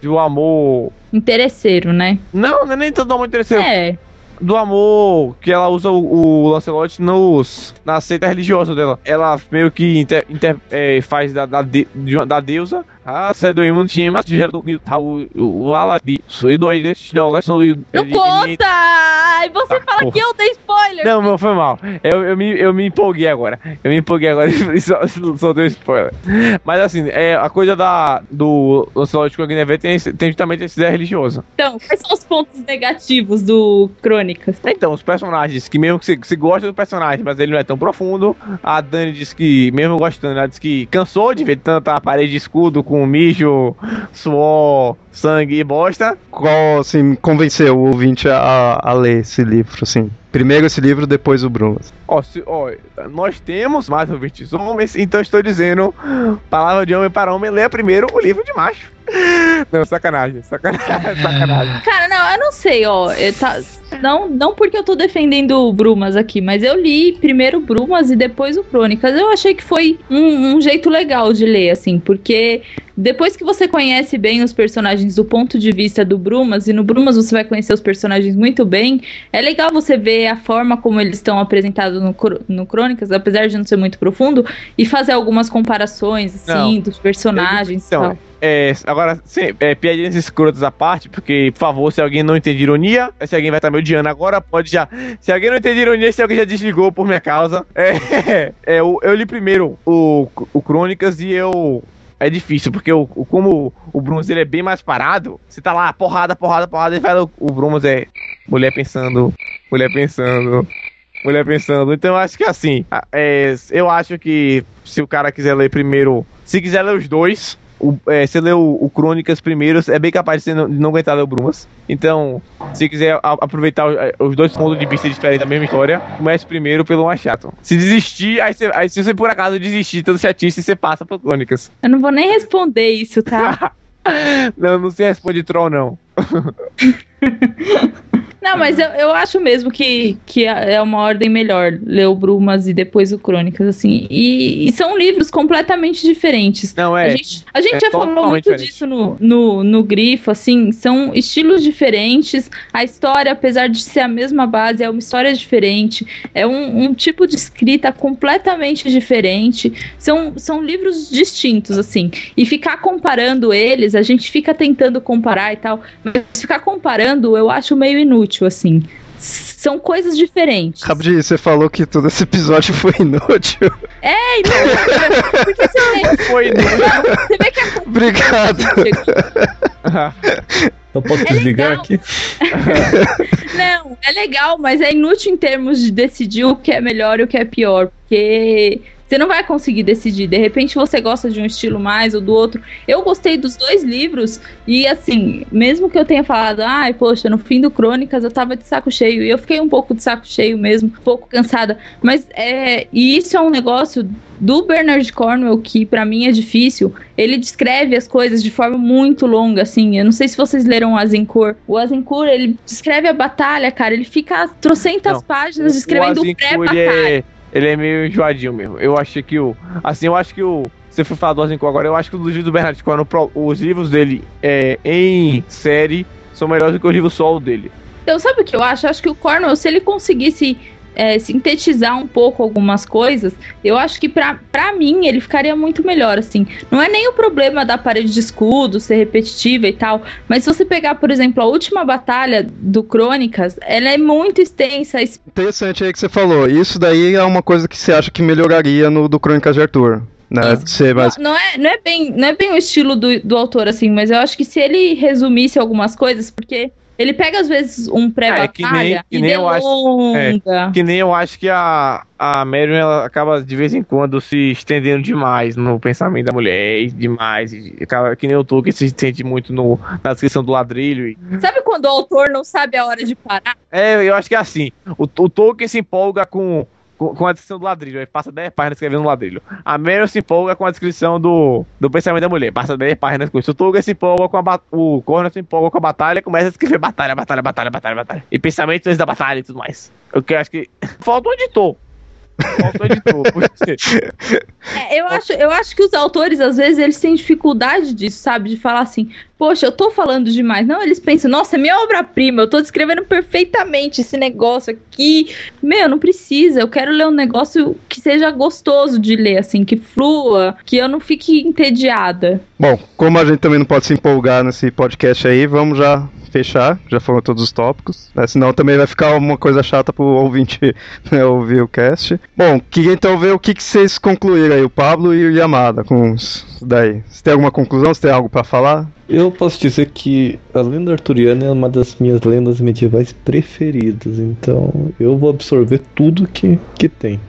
S2: do amor
S5: interesseiro, né?
S2: Não, não é nem todo amor interesseiro.
S5: É
S2: do amor que ela usa o, o Lancelot nos, na seita religiosa dela. Ela meio que inter, inter, é, faz da, da, de, da deusa ah, você é do imundo tinha mas já do o Aladdin. Sou do aí desse não,
S5: não Não conta! Ai, você ah, fala que eu dei spoiler.
S2: Não, não foi mal. Eu, eu, me, eu me empolguei agora. Eu me empolguei agora e só, só deu spoiler. Mas assim, é, a coisa da, do Lancelot com a Guinevere tem, tem justamente essa ideia religiosa.
S5: Então, quais são os pontos negativos do Crônicas?
S2: Então, os personagens, que mesmo que você, você gosta do personagem, mas ele não é tão profundo. A Dani disse que, mesmo gostando, ela disse que cansou de ver tanta parede de escudo com mijo, suor, sangue e bosta.
S1: Qual, assim, convenceu o ouvinte a, a ler esse livro, assim? Primeiro esse livro, depois o Brumas.
S2: Ó, se, ó, nós temos mais ouvintes homens, então estou dizendo, palavra de homem para homem, leia primeiro o livro de macho. Não, sacanagem, sacanagem, sacanagem.
S5: Cara, não, eu não sei, ó. Eu tá, não, não porque eu tô defendendo o Brumas aqui, mas eu li primeiro Brumas e depois o Crônicas. Eu achei que foi um, um jeito legal de ler, assim, porque depois que você conhece bem os personagens do ponto de vista do Brumas, e no Brumas você vai conhecer os personagens muito bem, é legal você ver a forma como eles estão apresentados no, no Crônicas, apesar de não ser muito profundo, e fazer algumas comparações, assim, não, dos personagens então, tal.
S2: É, agora, sim, é, piadinhas escrotas à parte, porque, por favor, se alguém não entende ironia, se alguém vai estar me odiando agora, pode já. Se alguém não entende ironia, se alguém já desligou por minha causa. É, é eu, eu li primeiro o, o Crônicas e eu é difícil, porque o, como o Brumas ele é bem mais parado, você tá lá, porrada, porrada, porrada, e vai o, o Brumas é mulher pensando, mulher pensando, mulher pensando. Então eu acho que assim, é, eu acho que se o cara quiser ler primeiro, se quiser ler os dois, o, é, você lê o, o, Crônicas primeiro, é bem capaz de você não, de não aguentar ler o Brumas. Então, se quiser a, aproveitar os, é, os, dois pontos de vista diferentes da mesma história, comece primeiro pelo mais chato. Se desistir, aí, você, aí se você por acaso desistir, tanto chatice, você passa pro Crônicas.
S5: Eu não vou nem responder isso, tá?
S2: não, não se responde troll, não.
S5: Não, mas eu, eu acho mesmo que, que é uma ordem melhor ler o Brumas e depois o Crônicas, assim. E, e são livros completamente diferentes.
S2: Não, é.
S5: A gente, a gente é já falou muito diferente. disso no, no, no grifo, assim. São estilos diferentes. A história, apesar de ser a mesma base, é uma história diferente. É um, um tipo de escrita completamente diferente. São, são livros distintos, assim. E ficar comparando eles, a gente fica tentando comparar e tal. Mas ficar comparando, eu acho meio inútil inútil, assim. São coisas diferentes.
S1: Rapidinho, você falou que todo esse episódio foi inútil.
S5: É, inútil. Porque você
S2: foi inútil. Você vê que
S1: a Obrigado.
S3: Eu posso é desligar legal. aqui?
S5: Não, é legal, mas é inútil em termos de decidir o que é melhor e o que é pior. Porque você não vai conseguir decidir. De repente você gosta de um estilo mais ou do outro. Eu gostei dos dois livros e assim, mesmo que eu tenha falado, ai, poxa, no fim do Crônicas eu tava de saco cheio. E eu fiquei um pouco de saco cheio mesmo, um pouco cansada. Mas é, e isso é um negócio do Bernard Cornwell que para mim é difícil. Ele descreve as coisas de forma muito longa, assim. Eu não sei se vocês leram o Azincourt. O Azincourt, ele descreve a batalha, cara. Ele fica trocentas não, páginas descrevendo o pré-batalha.
S2: Ele é meio enjoadinho mesmo. Eu achei que o. Assim, eu acho que o. Você foi falar do Azinco agora, eu acho que os livros do Bernard Cornwell, os livros dele é, em série são melhores do que o livro solo dele.
S5: Então, sabe o que eu acho? Eu acho que o Cornwell, se ele conseguisse é, sintetizar um pouco algumas coisas, eu acho que pra, pra mim ele ficaria muito melhor, assim. Não é nem o problema da parede de escudo ser repetitiva e tal, mas se você pegar, por exemplo, a última batalha do Crônicas, ela é muito extensa.
S1: Interessante aí que você falou. Isso daí é uma coisa que você acha que melhoraria no do Crônicas de Arthur. Né?
S5: Mais... Não, não, é, não, é bem, não é bem o estilo do, do autor, assim, mas eu acho que se ele resumisse algumas coisas, porque ele pega, às vezes, um pré-batalha é, que nem, que nem eu acho, é,
S2: Que nem eu acho que a, a Marion ela acaba, de vez em quando, se estendendo demais no pensamento da mulher, demais. E acaba, que nem o Tolkien se sente muito no, na descrição do ladrilho. E...
S5: Sabe quando o autor não sabe a hora de parar?
S2: É, eu acho que é assim. O, o Tolkien se empolga com
S6: com, a descrição do ladrilho. Ele passa 10 páginas escrevendo no ladrilho. A Meryl se empolga com a descrição do, do pensamento da mulher. Passa 10 páginas com isso. O Tuga se empolga com a O Corno se empolga com a batalha começa a escrever batalha, batalha, batalha, batalha, batalha. E pensamentos antes da batalha e tudo mais. O que eu acho que. Falta um editor. Falta um editor.
S5: É, eu, acho, eu acho que os autores, às vezes, eles têm dificuldade disso, sabe? De falar assim, poxa, eu tô falando demais. Não, eles pensam, nossa, é minha obra-prima, eu tô descrevendo perfeitamente esse negócio aqui. Meu, não precisa, eu quero ler um negócio que seja gostoso de ler, assim, que flua, que eu não fique entediada.
S1: Bom, como a gente também não pode se empolgar nesse podcast aí, vamos já fechar, já foram todos os tópicos, né? senão também vai ficar uma coisa chata pro ouvinte né, ouvir o cast. Bom, queria então ver o que, que vocês concluíram aí, o Pablo e o Yamada com isso daí. Você tem alguma conclusão? Você tem algo pra falar?
S3: Eu posso dizer que a lenda arturiana é uma das minhas lendas medievais preferidas, então eu vou absorver tudo que, que tem.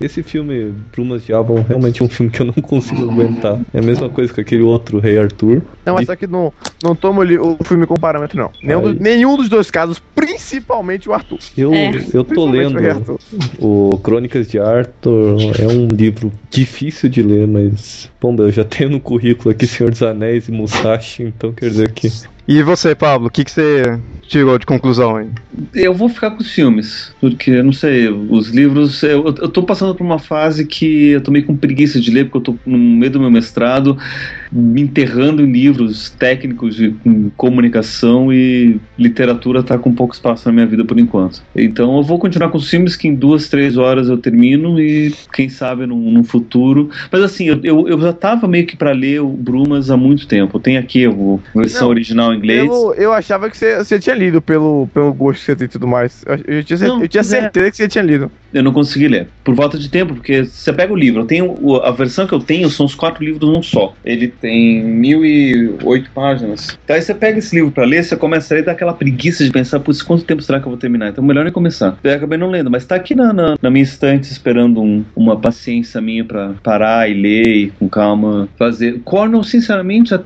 S3: Esse filme, Brumas de Avon, realmente é um filme que eu não consigo aguentar. É a mesma coisa que aquele outro Rei Arthur.
S6: Não, mas só que não, não toma o o filme como parâmetro, não. Nenhum, do- nenhum dos dois casos, principalmente o Arthur.
S3: Eu,
S5: É.
S3: eu tô
S6: o
S3: lendo
S6: Arthur.
S3: o Crônicas de Arthur, é um livro difícil de ler, mas, bom, eu já tenho no currículo aqui Senhor dos Anéis e Musashi, então quer dizer que
S1: E você, Pablo, o que, que você tirou de conclusão aí?
S4: Eu vou ficar com os filmes, porque, não sei, os livros. Eu, eu tô passando por uma fase que eu tô meio com preguiça de ler, porque eu tô no meio do meu mestrado, me enterrando em livros técnicos de com comunicação e literatura tá com pouco espaço na minha vida por enquanto. Então eu vou continuar com os filmes que em duas, três horas eu termino e quem sabe num, num futuro. Mas assim, eu, eu, eu já tava meio que pra ler o Brumas há muito tempo. Tem aqui a versão
S6: Não,
S4: original em inglês.
S6: Pelo- eu achava que você, você tinha lido pelo, pelo gosto que você tem e tudo mais. Eu, eu tinha,
S4: Não,
S6: eu tinha
S4: é-
S6: certeza que você tinha lido.
S4: Eu não consegui ler. Por volta de tempo, porque você pega o livro, eu tenho. A versão que eu tenho são os quatro livros num só. Ele tem mil e oito páginas. Então aí você pega esse livro pra ler, você começa a ler, dá aquela preguiça de pensar, putz, quanto tempo será que eu vou terminar? Então melhor nem começar. Eu acabei não lendo, mas tá aqui na, na, na minha estante esperando um- uma paciência minha pra parar e ler e com calma fazer. Cornell, sinceramente, a-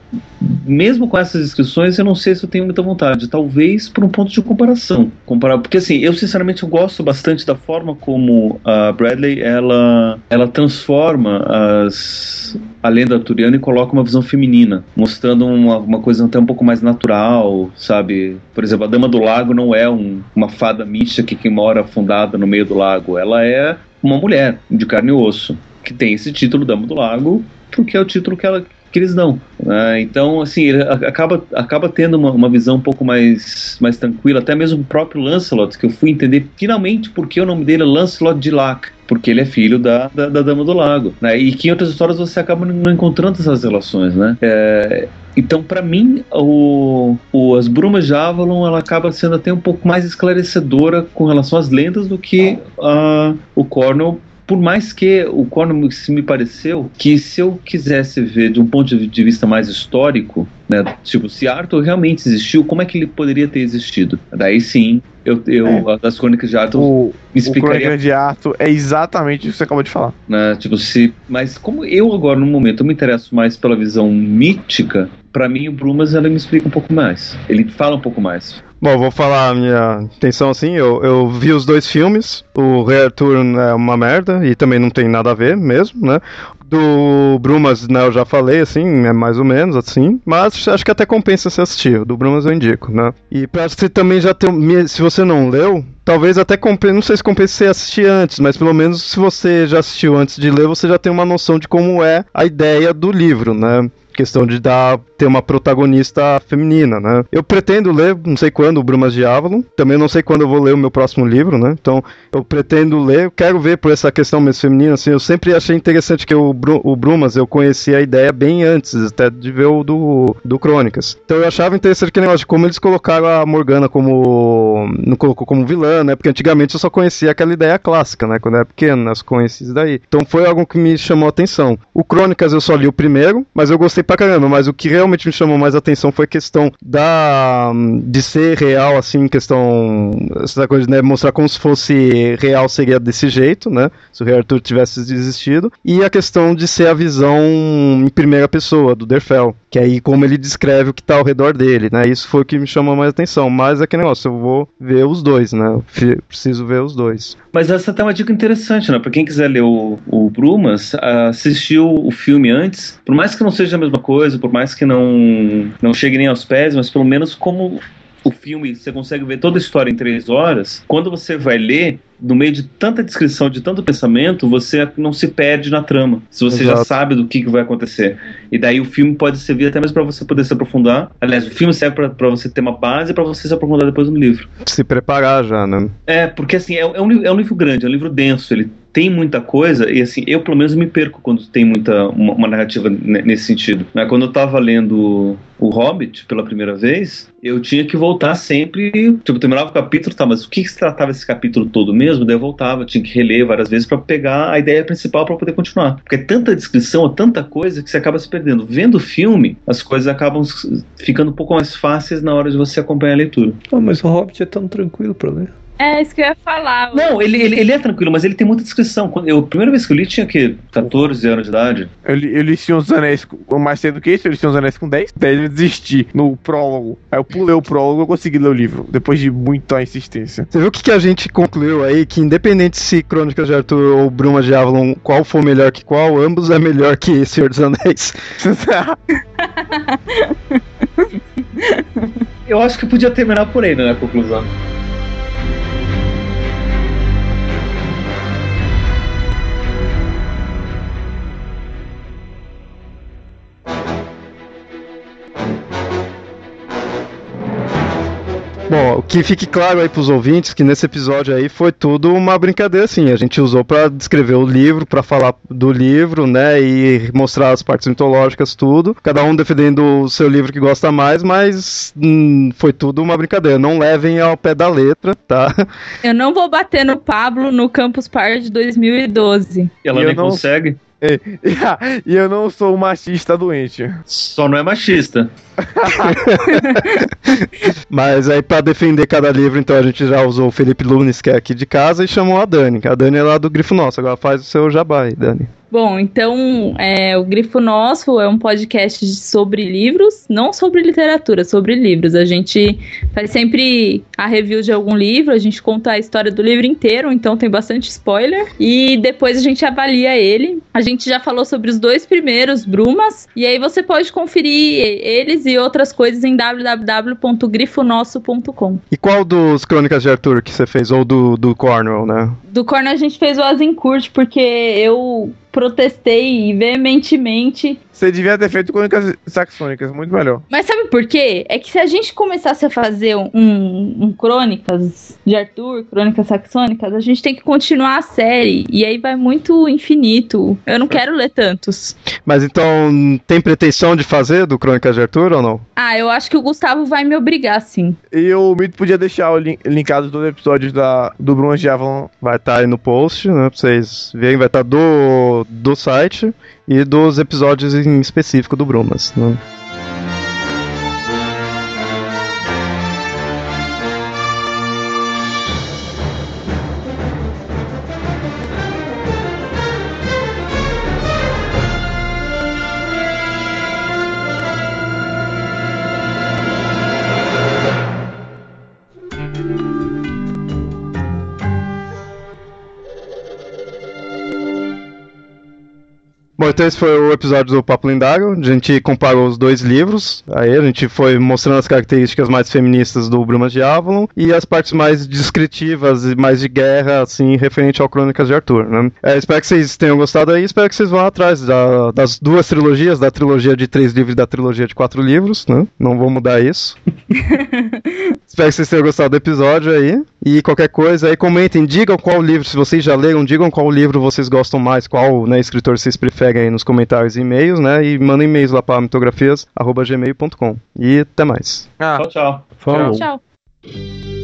S4: mesmo com essas inscrições, eu não sei se eu tenho muita vontade. Talvez por um ponto de comparação. Comparar, porque assim, eu sinceramente eu gosto bastante da forma como a Bradley ela, ela transforma as a lenda arturiana e coloca uma visão feminina, mostrando uma, uma coisa até um pouco mais natural, sabe? Por exemplo, a Dama do Lago não é um- uma fada mística que mora afundada no meio do lago. Ela é uma mulher de carne e osso, que tem esse título Dama do Lago, porque é o título que ela que eles dão. né? então, assim, ele acaba, acaba tendo uma, uma visão um pouco mais, mais tranquila, até mesmo o próprio Lancelot, que eu fui entender finalmente porque o nome dele é Lancelot de Lac, porque ele é filho da, da, da Dama do Lago. Né? E que em outras histórias você acaba não encontrando essas relações, né? É, então, para mim, o, o- as Brumas de Avalon ela acaba sendo até um pouco mais esclarecedora com relação às lendas do que ah, o Cornell por mais que o se me pareceu que se eu quisesse ver de um ponto de vista mais histórico, né, tipo, se Arthur realmente existiu, como é que ele poderia ter existido? Daí sim, eu, eu das crônicas de Arthur
S6: O,
S4: me
S6: o
S4: explicaria
S6: Crônica de Arthur é exatamente o que você acabou de falar.
S4: né? Tipo, se. Mas como eu agora, no momento, eu me interesso mais pela visão mítica, pra mim o Brumas ela me explica um pouco mais. Ele fala um pouco mais.
S1: Bom, vou falar a minha intenção assim. Eu, eu vi os dois filmes. O Arthur é uma merda e também não tem nada a ver mesmo, né? Do Brumas, né, eu já falei, assim, é mais ou menos assim. Mas acho que até compensa se assistir. O do Brumas eu indico, né? E pra você também já ter. Se você não leu, talvez até compense. Não sei se compensa você assistir antes, mas pelo menos se você já assistiu antes de ler, você já tem uma noção de como é a ideia do livro, né? questão de dar ter uma protagonista feminina, né? Eu pretendo ler, não sei quando, o Brumas de Avalon. Também não sei quando eu vou ler o meu próximo livro, né? Então, eu pretendo ler, eu quero ver por essa questão mesmo feminina, assim, eu sempre achei interessante que o, Bru- o Brumas, eu conhecia a ideia bem antes, até de ver o do, do Crônicas. Então eu achava interessante aquele negócio de como eles colocaram a Morgana como. não colocou como vilã, né? Porque antigamente eu só conhecia aquela ideia clássica, né? Quando eu era pequeno, né? Eu conhecia isso daí. Então foi algo que me chamou a atenção. O Crônicas eu só li o primeiro, mas eu gostei pra caramba. Mas o que realmente me chamou mais atenção foi a questão da de ser real, assim, questão. Essa coisa né, mostrar como se fosse real seria desse jeito, né? Se o Rei Arthur tivesse existido. E a questão de ser a visão em primeira pessoa, do Derfel. Que aí, como ele descreve o que tá ao redor dele, né? Isso foi o que me chamou mais atenção. Mas é que negócio, eu vou ver os dois, né? Eu preciso ver os dois.
S4: Mas essa tá uma dica interessante, né? Pra quem quiser ler o, o Brumas, assistiu o filme antes, por mais que não seja a mesma coisa, por mais que não, não chegue nem aos pés, mas pelo menos como o filme, você consegue ver toda a história em três horas, quando você vai ler, no meio de tanta descrição, de tanto pensamento, você não se perde na trama. Se você Exato. já sabe do que, que vai acontecer. E daí o filme pode servir até mesmo para você poder se aprofundar. Aliás, o filme serve para você ter uma base para você se aprofundar depois no livro.
S1: Se preparar já, né?
S4: É, porque assim, é, é, um, é um livro grande, é um livro denso, ele tem muita coisa, e assim, eu pelo menos me perco quando tem muita uma, uma narrativa nesse sentido. Né? Quando eu tava lendo o Hobbit pela primeira vez, eu tinha que voltar sempre, tipo, terminava o capítulo, tá, mas o que, que se tratava esse capítulo todo mesmo? Daí eu voltava, tinha que reler várias vezes para pegar a ideia principal para poder continuar. Porque é tanta descrição, é tanta coisa que você acaba se perdendo. Vendo o filme, as coisas acabam ficando um pouco mais fáceis na hora de você acompanhar a leitura.
S3: Ah, mas o Hobbit é tão tranquilo para ler.
S5: É, isso que eu ia falar.
S4: Não, ele, ele, ele, é tranquilo, mas ele tem muita descrição. Eu, a primeira vez que eu li tinha que 14 anos de idade.
S6: Eu li, eu li Senhor dos Anéis com, mais cedo que isso, eu li Senhor dos Anéis com 10. Daí eu desisti no prólogo. Aí eu pulei o prólogo e consegui ler o livro, depois de muita insistência.
S1: Você viu o que, que a gente concluiu aí? Que independente se Crônicas de Arthur ou Bruma de Avalon, qual for melhor que qual, ambos é melhor que Senhor dos Anéis.
S4: eu acho que podia terminar por aí, né, a conclusão.
S1: Bom, que fique claro aí pros ouvintes que nesse episódio aí foi tudo uma brincadeira, assim. A gente usou para descrever o livro, para falar do livro, né? E mostrar as partes mitológicas, tudo. Cada um defendendo o seu livro que gosta mais, mas hum, foi tudo uma brincadeira. Não levem ao pé da letra, tá?
S5: Eu não vou bater no Pablo no Campus Party 2012.
S4: Ela nem não... consegue.
S6: E eu não sou machista doente.
S4: Só não é machista.
S1: Mas aí, para defender cada livro, então a gente já usou o Felipe Lunes, que é aqui de casa, e chamou a Dani. A Dani é lá do Grifo Nosso. Agora faz o seu jabá aí, Dani.
S5: Bom, então é, o Grifo Nosso é um podcast sobre livros, não sobre literatura, sobre livros. A gente faz sempre a review de algum livro, a gente conta a história do livro inteiro, então tem bastante spoiler. E depois a gente avalia ele. A gente já falou sobre os dois primeiros, Brumas, e aí você pode conferir eles e outras coisas em www.grifonosso.com.
S1: E qual dos Crônicas de Arthur que você fez? Ou do, do Cornwell, né?
S5: Do Cornwell a gente fez o Azincourt, porque eu protestei veementemente
S6: você devia ter feito crônicas saxônicas, muito melhor.
S5: Mas sabe por quê? É que se a gente começasse a fazer um, um crônicas de Arthur, crônicas saxônicas, a gente tem que continuar a série. E aí vai muito infinito. Eu não quero ler tantos.
S1: Mas então, tem pretensão de fazer do Crônicas de Arthur ou não?
S5: Ah, eu acho que o Gustavo vai me obrigar, sim.
S6: E o Mito podia deixar o link, linkado dos episódios da, do Brumas de Avalon.
S1: Vai estar tá aí no post, né? Pra vocês verem, vai estar tá do, do site e dos episódios em específico do Brumas. Né? Então esse foi o episódio do Papo Lindago. A gente comparou os dois livros. Aí a gente foi mostrando as características mais feministas do Brumas de Avalon e as partes mais descritivas e mais de guerra, assim, referente ao Crônicas de Arthur, né? É, espero que vocês tenham gostado aí. Espero que vocês vão atrás da, das duas trilogias, da trilogia de três livros e da trilogia de quatro livros, né? Não vou mudar isso. espero que vocês tenham gostado do episódio aí. E qualquer coisa aí, comentem, digam qual livro, se vocês já leram, digam qual livro vocês gostam mais, qual né, escritor vocês preferem Aí nos comentários e e-mails, né? E mandem e-mails lá para mitografias.gmail.com. E até mais.
S4: Ah, tchau, tchau.
S5: Falou. Tchau. tchau.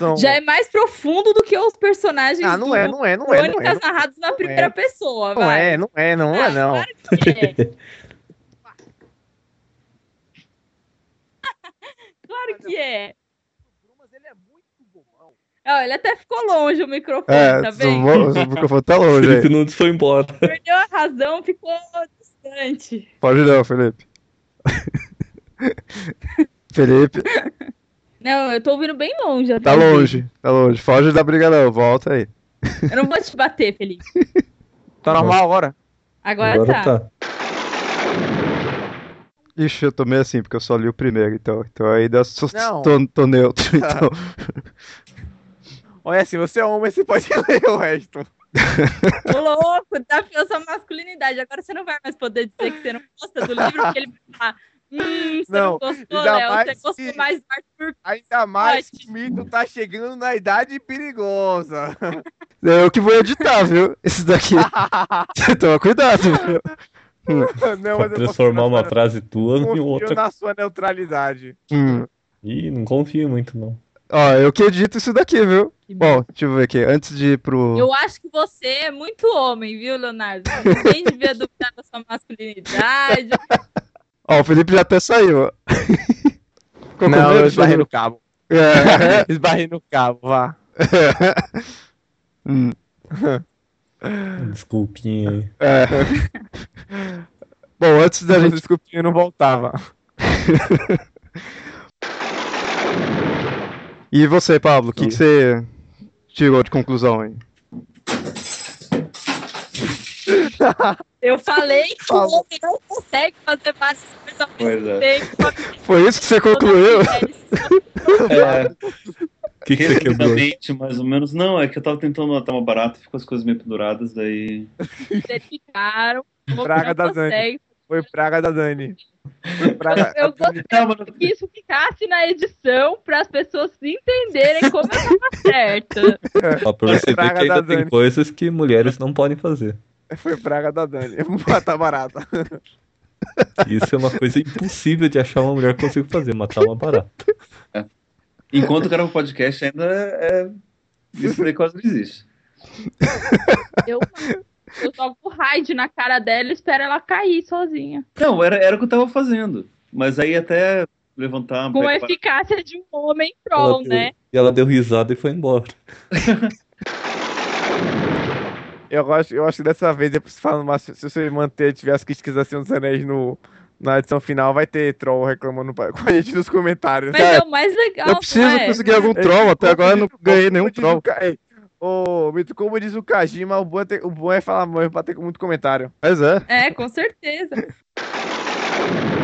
S5: Não, já é mais profundo do que os personagens
S6: Ah, não
S5: do
S6: é, não é, não é, não é. Não
S5: narrados na primeira
S6: é.
S5: pessoa,
S6: Não
S5: vai.
S6: é, não é, não é,
S5: Ah,
S6: não.
S5: Claro que é. claro que é. Ó, ele até ficou longe o microfone,
S1: É,
S5: tá
S1: o
S5: vendo?
S1: vo- o microfone tá longe
S3: Felipe
S1: aí.
S3: Nunes foi embora.
S5: Perdeu a razão, ficou distante.
S1: Pode não, Felipe. Felipe,
S5: Não, eu tô ouvindo bem longe.
S1: tá longe, tá longe. Foge da briga não, volta aí.
S5: Eu não vou te bater, Felipe.
S6: Tá normal agora?
S5: Agora,
S3: Agora
S5: tá.
S3: tá.
S1: Ixi, eu tô meio assim, porque eu só li o primeiro, então. Então ainda sou,
S6: Não.
S1: tô, tô neutro, então.
S6: Olha assim, você é homem, você pode ler o resto.
S5: Ô, louco, desafiou sua masculinidade. Agora você não vai mais poder dizer que você não gosta do livro, porque ele vai falar, Hum, você
S2: Não,
S5: gostou,
S2: ainda
S5: Léo?
S2: mais
S5: Você gostou
S2: que-
S5: mais do Arthur
S2: Ainda mais que o mito tá chegando na idade perigosa.
S1: É eu que vou editar, viu? Esse daqui. Toma cuidado, viu?
S2: Não,
S3: Pra
S2: mas
S3: transformar uma frase tua em
S2: confio
S3: outra.
S2: na sua neutralidade.
S1: Hum.
S3: Ih, não confio muito, não.
S1: Ó, eu que edito isso daqui, viu? Bom, deixa eu ver aqui. Antes de ir pro.
S5: Eu acho que você é muito homem, viu, Leonardo? Ninguém devia duvidar da sua masculinidade.
S1: Ó, o Felipe já até saiu, ó. Ficou
S2: Não,
S1: medo,
S2: eu esbarrei no cabo.
S1: É.
S2: Esbarrei no cabo, vá.
S1: Hum,
S3: Desculpinha aí.
S1: é. Bom, antes da
S2: Se
S1: gente.
S2: desculpinha, eu não voltava.
S1: E você, Pablo, o que, que você tirou de conclusão aí?
S5: Eu falei que o homem não consegue fazer várias coisas ao
S4: Pois
S5: mesmo
S4: é.
S5: tempo.
S1: Foi isso que você concluiu?
S4: É,
S3: O que, que você quebrou?
S4: mais ou menos. Não, é que eu tava tentando matar uma barata, ficou as coisas meio penduradas, daí.
S5: O homem
S2: Praga da Dani. Foi praga da Dani. Praga
S5: Eu gostaria que isso ficasse na edição para as pessoas entenderem como eu tava certa.
S3: Ó, pra você ver que ainda
S2: da
S3: tem coisas que mulheres não podem fazer.
S2: Foi praga da Dani. Eu vou matar barata.
S3: Isso é uma coisa impossível de achar uma mulher que consiga fazer, matar uma barata.
S4: Enquanto eu gravo podcast, ainda é. Isso daí quase não existe.
S5: Eu, eu jogo o raid na cara dela e espero ela cair sozinha.
S4: Não, era, era o que eu tava fazendo. Mas aí até levantar.
S5: Com a eficácia de um homem troll,
S3: deu-
S5: né?
S3: E ela deu risada e foi embora.
S2: Eu acho, eu acho que dessa vez, depois falando mais, se você manter, tiver as críticas assim dos anéis no, na edição final, vai ter troll reclamando pra- com a gente nos comentários.
S5: Mas
S1: Cara,
S5: é o mais legal,
S1: Eu preciso
S5: é?
S1: conseguir algum
S2: É,
S1: troll, até
S2: como
S1: agora eu não ganhei
S2: como
S1: nenhum troll.
S2: Ô, Mito, como diz o Kajima, o bom é, ter- o bom é falar mesmo pra ter muito comentário.
S1: Mas é.
S5: É, com certeza.